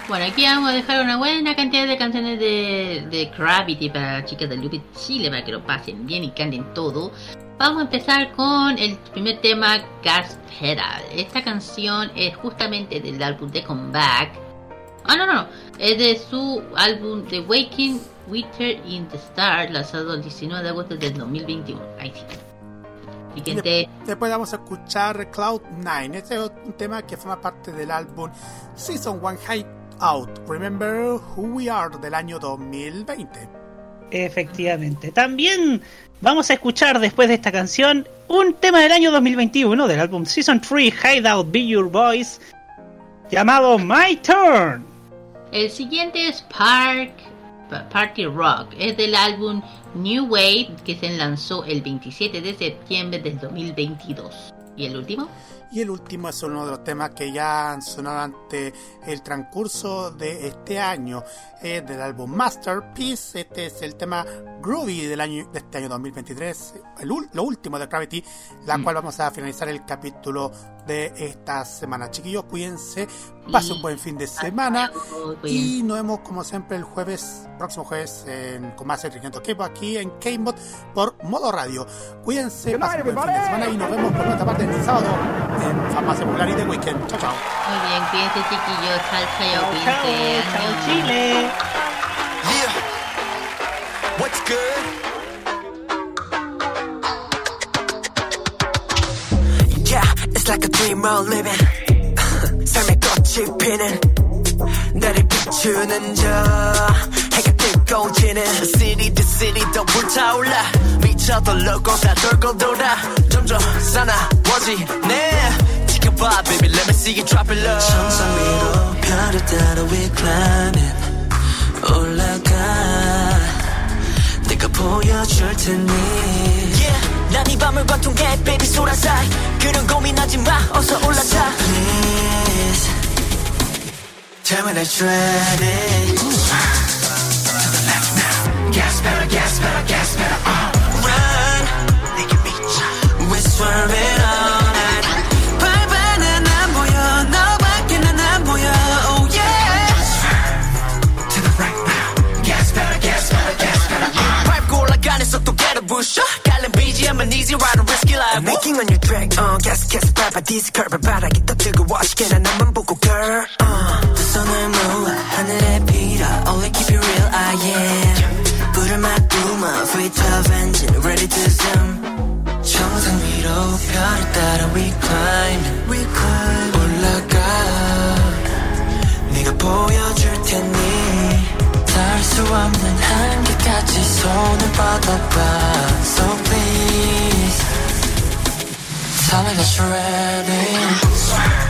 Bueno, aquí vamos a dejar una buena cantidad de canciones de, de Gravity para las chicas de Lupi Chile para que lo pasen bien y canten todo. Vamos a empezar con el primer tema, Gas Pedal. Esta canción es justamente del álbum The Comeback. Ah, no, no, no. Es de su álbum The Waking Winter in the Star, lanzado el 19 de agosto del 2021. Ahí sí. Y Siguiente. de- después vamos a escuchar Cloud 9. Este es un tema que forma parte del álbum Season 1 High Out. Remember Who We Are del año 2020. Efectivamente. También vamos a escuchar después de esta canción un tema del año 2021 del álbum Season 3 Hideout Be Your Voice llamado My Turn. El siguiente es Park Pa- Party Rock. Es del álbum New Wave que se lanzó el 27 de septiembre del 2022. ¿Y el último? Y el último es uno de los temas que ya han sonado ante el transcurso de este año. Es del álbum Masterpiece. Este es el tema Groovy del año, de este año 2023. El, lo último de Gravity. La cual vamos a finalizar el capítulo de esta semana. Chiquillos, cuídense. Pasen un buen fin de semana. Y nos vemos como siempre el jueves, próximo jueves, en, con más entretenimiento que aquí en K-Mod por Modo Radio. Cuídense, pasen un buen fin de semana y nos vemos por nuestra parte el sábado en Farmacia Popular y The Weekend. Chao, chao. Muy bien, cuídense chiquillos. Chao, chao, cuídense. Adiós. Chile. What's good? It's like a dream we're living. 삶의 꽃이 피는 나를 비추는 저 해가 뜨거워지는 City to city 더 불타올라 미쳐도 loco 다 돌고 돌아 점점 사나워지네 지켜봐 baby let me see you drop it low 천상 위로 별을 따라 we climbing 올라가 내가 보여줄 테니 난 밤을 관통해 baby 소라사 그런 고민하지 마 어서 올라타 Please Tell me that you're ready. To the left now. Gas pedal, gas pedal, gas pedal uh. Run. 내게 미쳐 We swerve it all night. 발바는 안 보여. 너밖에 난안 보여. Oh yeah. To the right now. Gas pedal, gas pedal, gas pedal uh. 밟고 올라가는 속도 get a push I'm an easy rider, risky life. I'm making on your track, uh, gas, gas, 밟아, 디스커브, 바닥이 더 뜨거워, 시계나 나만 보고, girl, uh. 두 손을 모아, 하늘에 빌어, only keep it real, I am. 불을 맞뿜어, V12 engine, ready to zoom. 정상 위로 별을 따라 we climb, we climb. 올라가, 네가 보여줄 테니. 닿을 수 없는 한계까지 손을 뻗어봐 Tell me that you're ready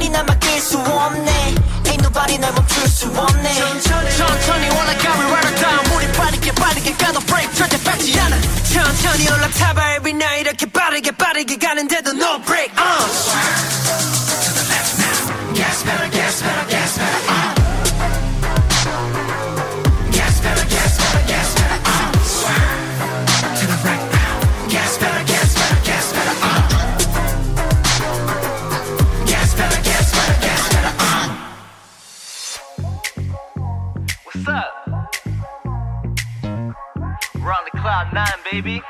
Nobody 날 막을 수 없네. Ain't nobody 날 멈출 수 없네. 천천히. 천천히 올라가 We ride it down. 우리 빠르게 빠르게 가도 break. 절대 밟지 않아. 천천히 올라타봐. Every night 이렇게 빠르게 빠르게 가는데도 no break. Uh. Baby.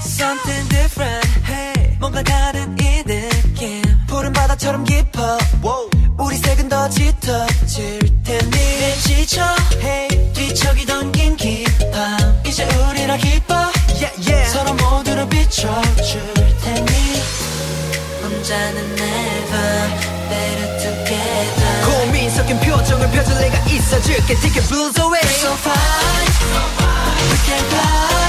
Something different hey. 뭔가 다른 이 느낌 푸른 바다처럼 깊어 wow. 우리 색은 더 짙어질 테니 내 지쳐 hey. 뒤척이던 긴 깊함 이제 우리라 기뻐 yeah, yeah. 서로 모두를 비춰줄 테니 혼자는 never better together 고민 섞인 표정을 펴줄 내가 있어줄게 Take your blues away So fine We can fly.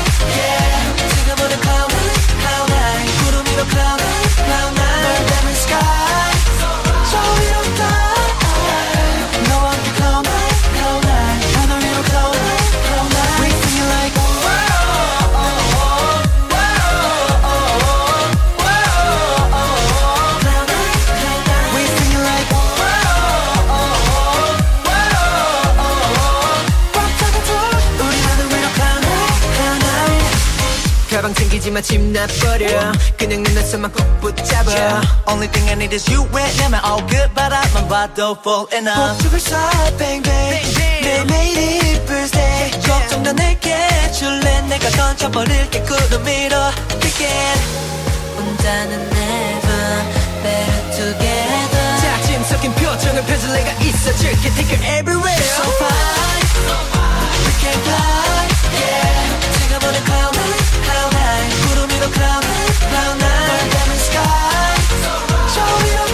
지금 오는 cloud nine cloud nine 구름 위로 cloud nine cloud nine 널 닮은 sky 가방 챙기지 마 침나버려 그냥 눈에서만 꼭 붙잡아 Only thing I need is you 왜냐면 all good 바라만 봐도 fall in love 폭죽을 쏴 bang bang 매일매일이 birthday 걱정도 내게 줄래 내가 던져버릴게 구름 위로 begin 혼자는 never better together 자 짐 섞인 표정을 펴줄 내가 있어줄게 Take you everywhere So fine We can fly yeah 지금 오는 cloud Little clown night diamond Show me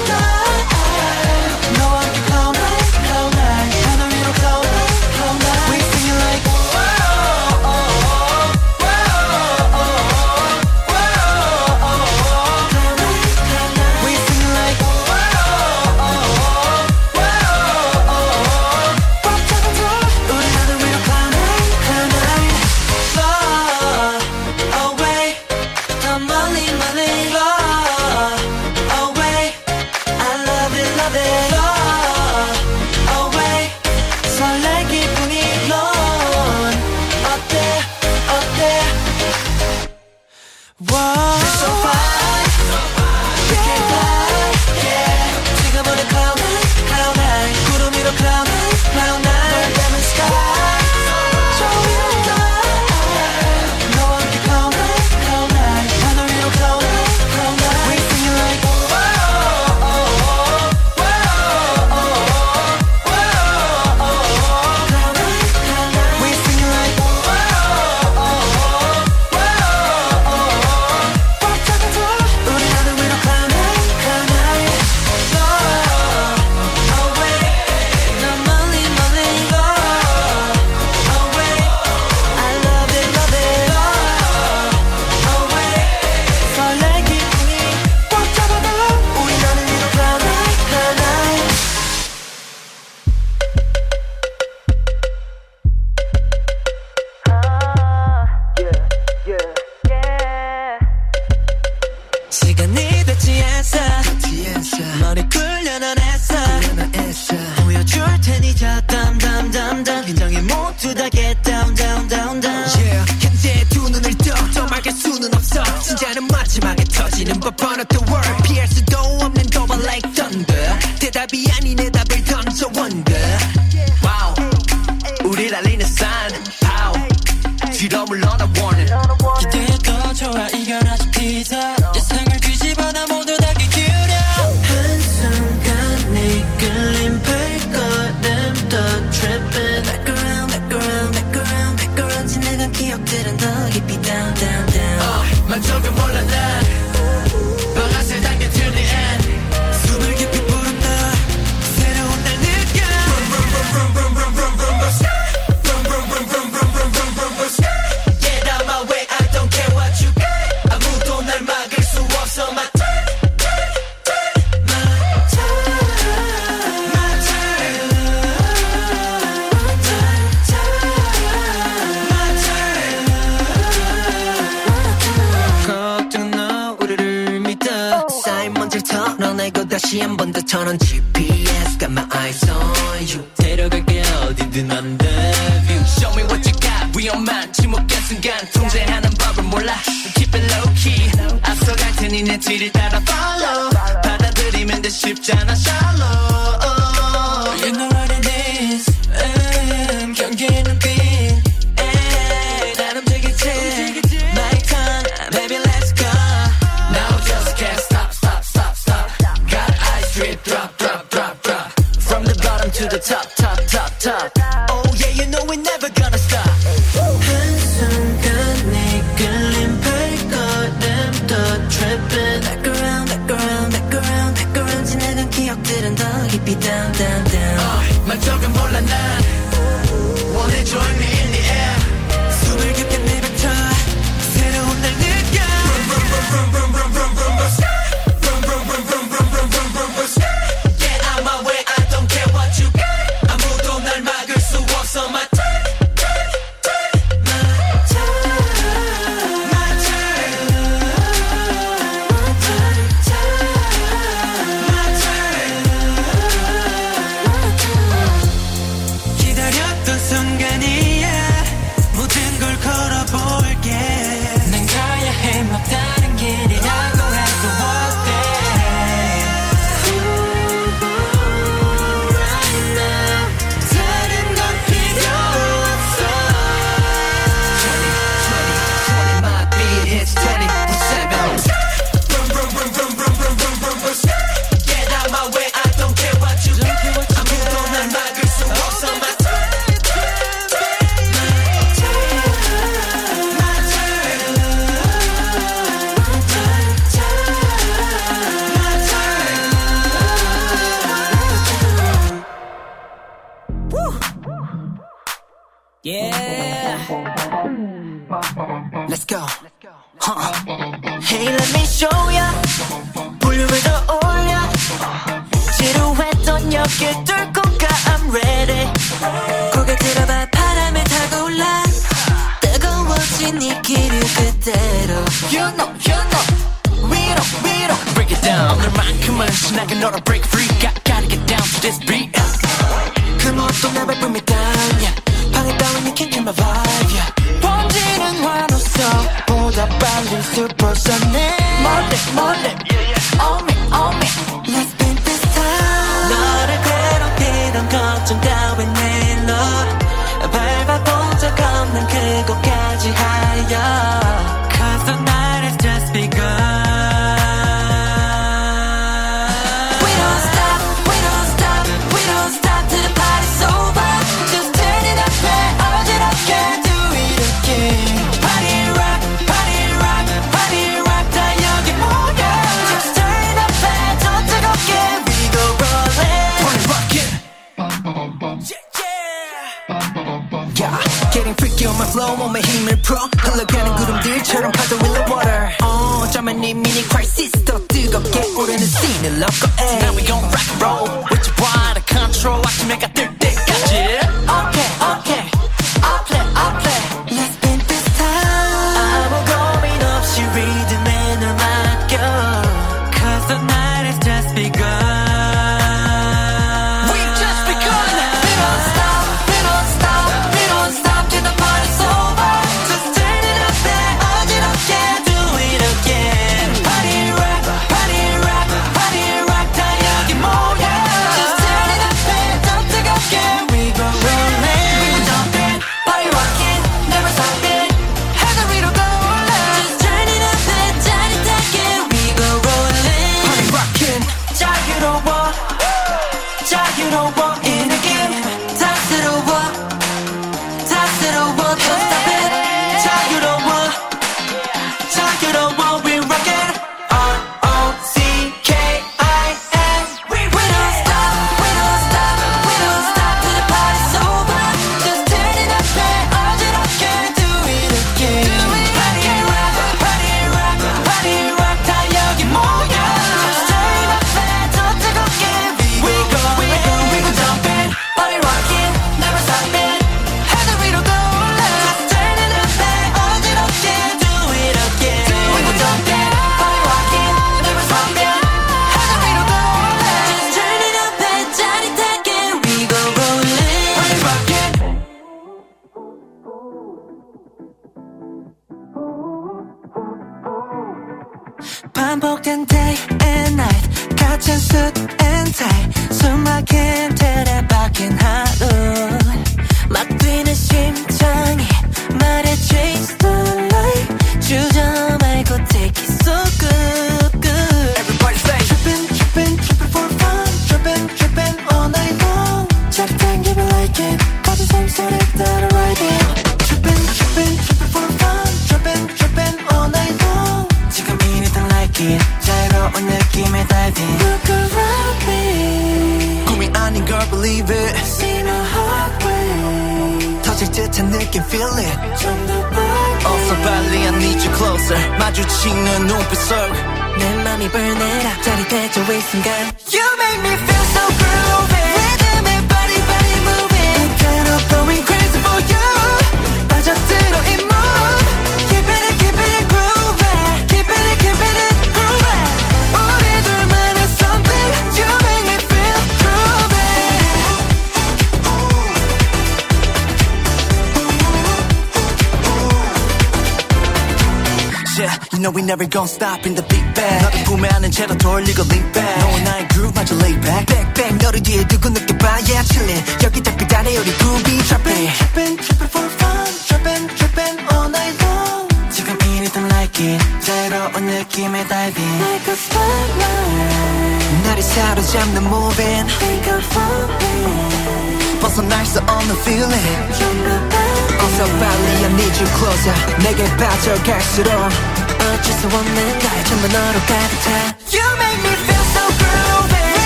on to get down down down down. Yeah 현재 두 눈을 떠더 말할 수는 없어. 진짜는 마지막에 터지는 법 of the world. 피할 수도 없는 도발 like thunder. 대답이 아닌 내 답을 던져 wonder. Wow. 우리 달리는 sun how? 뒤로 물러나 천원치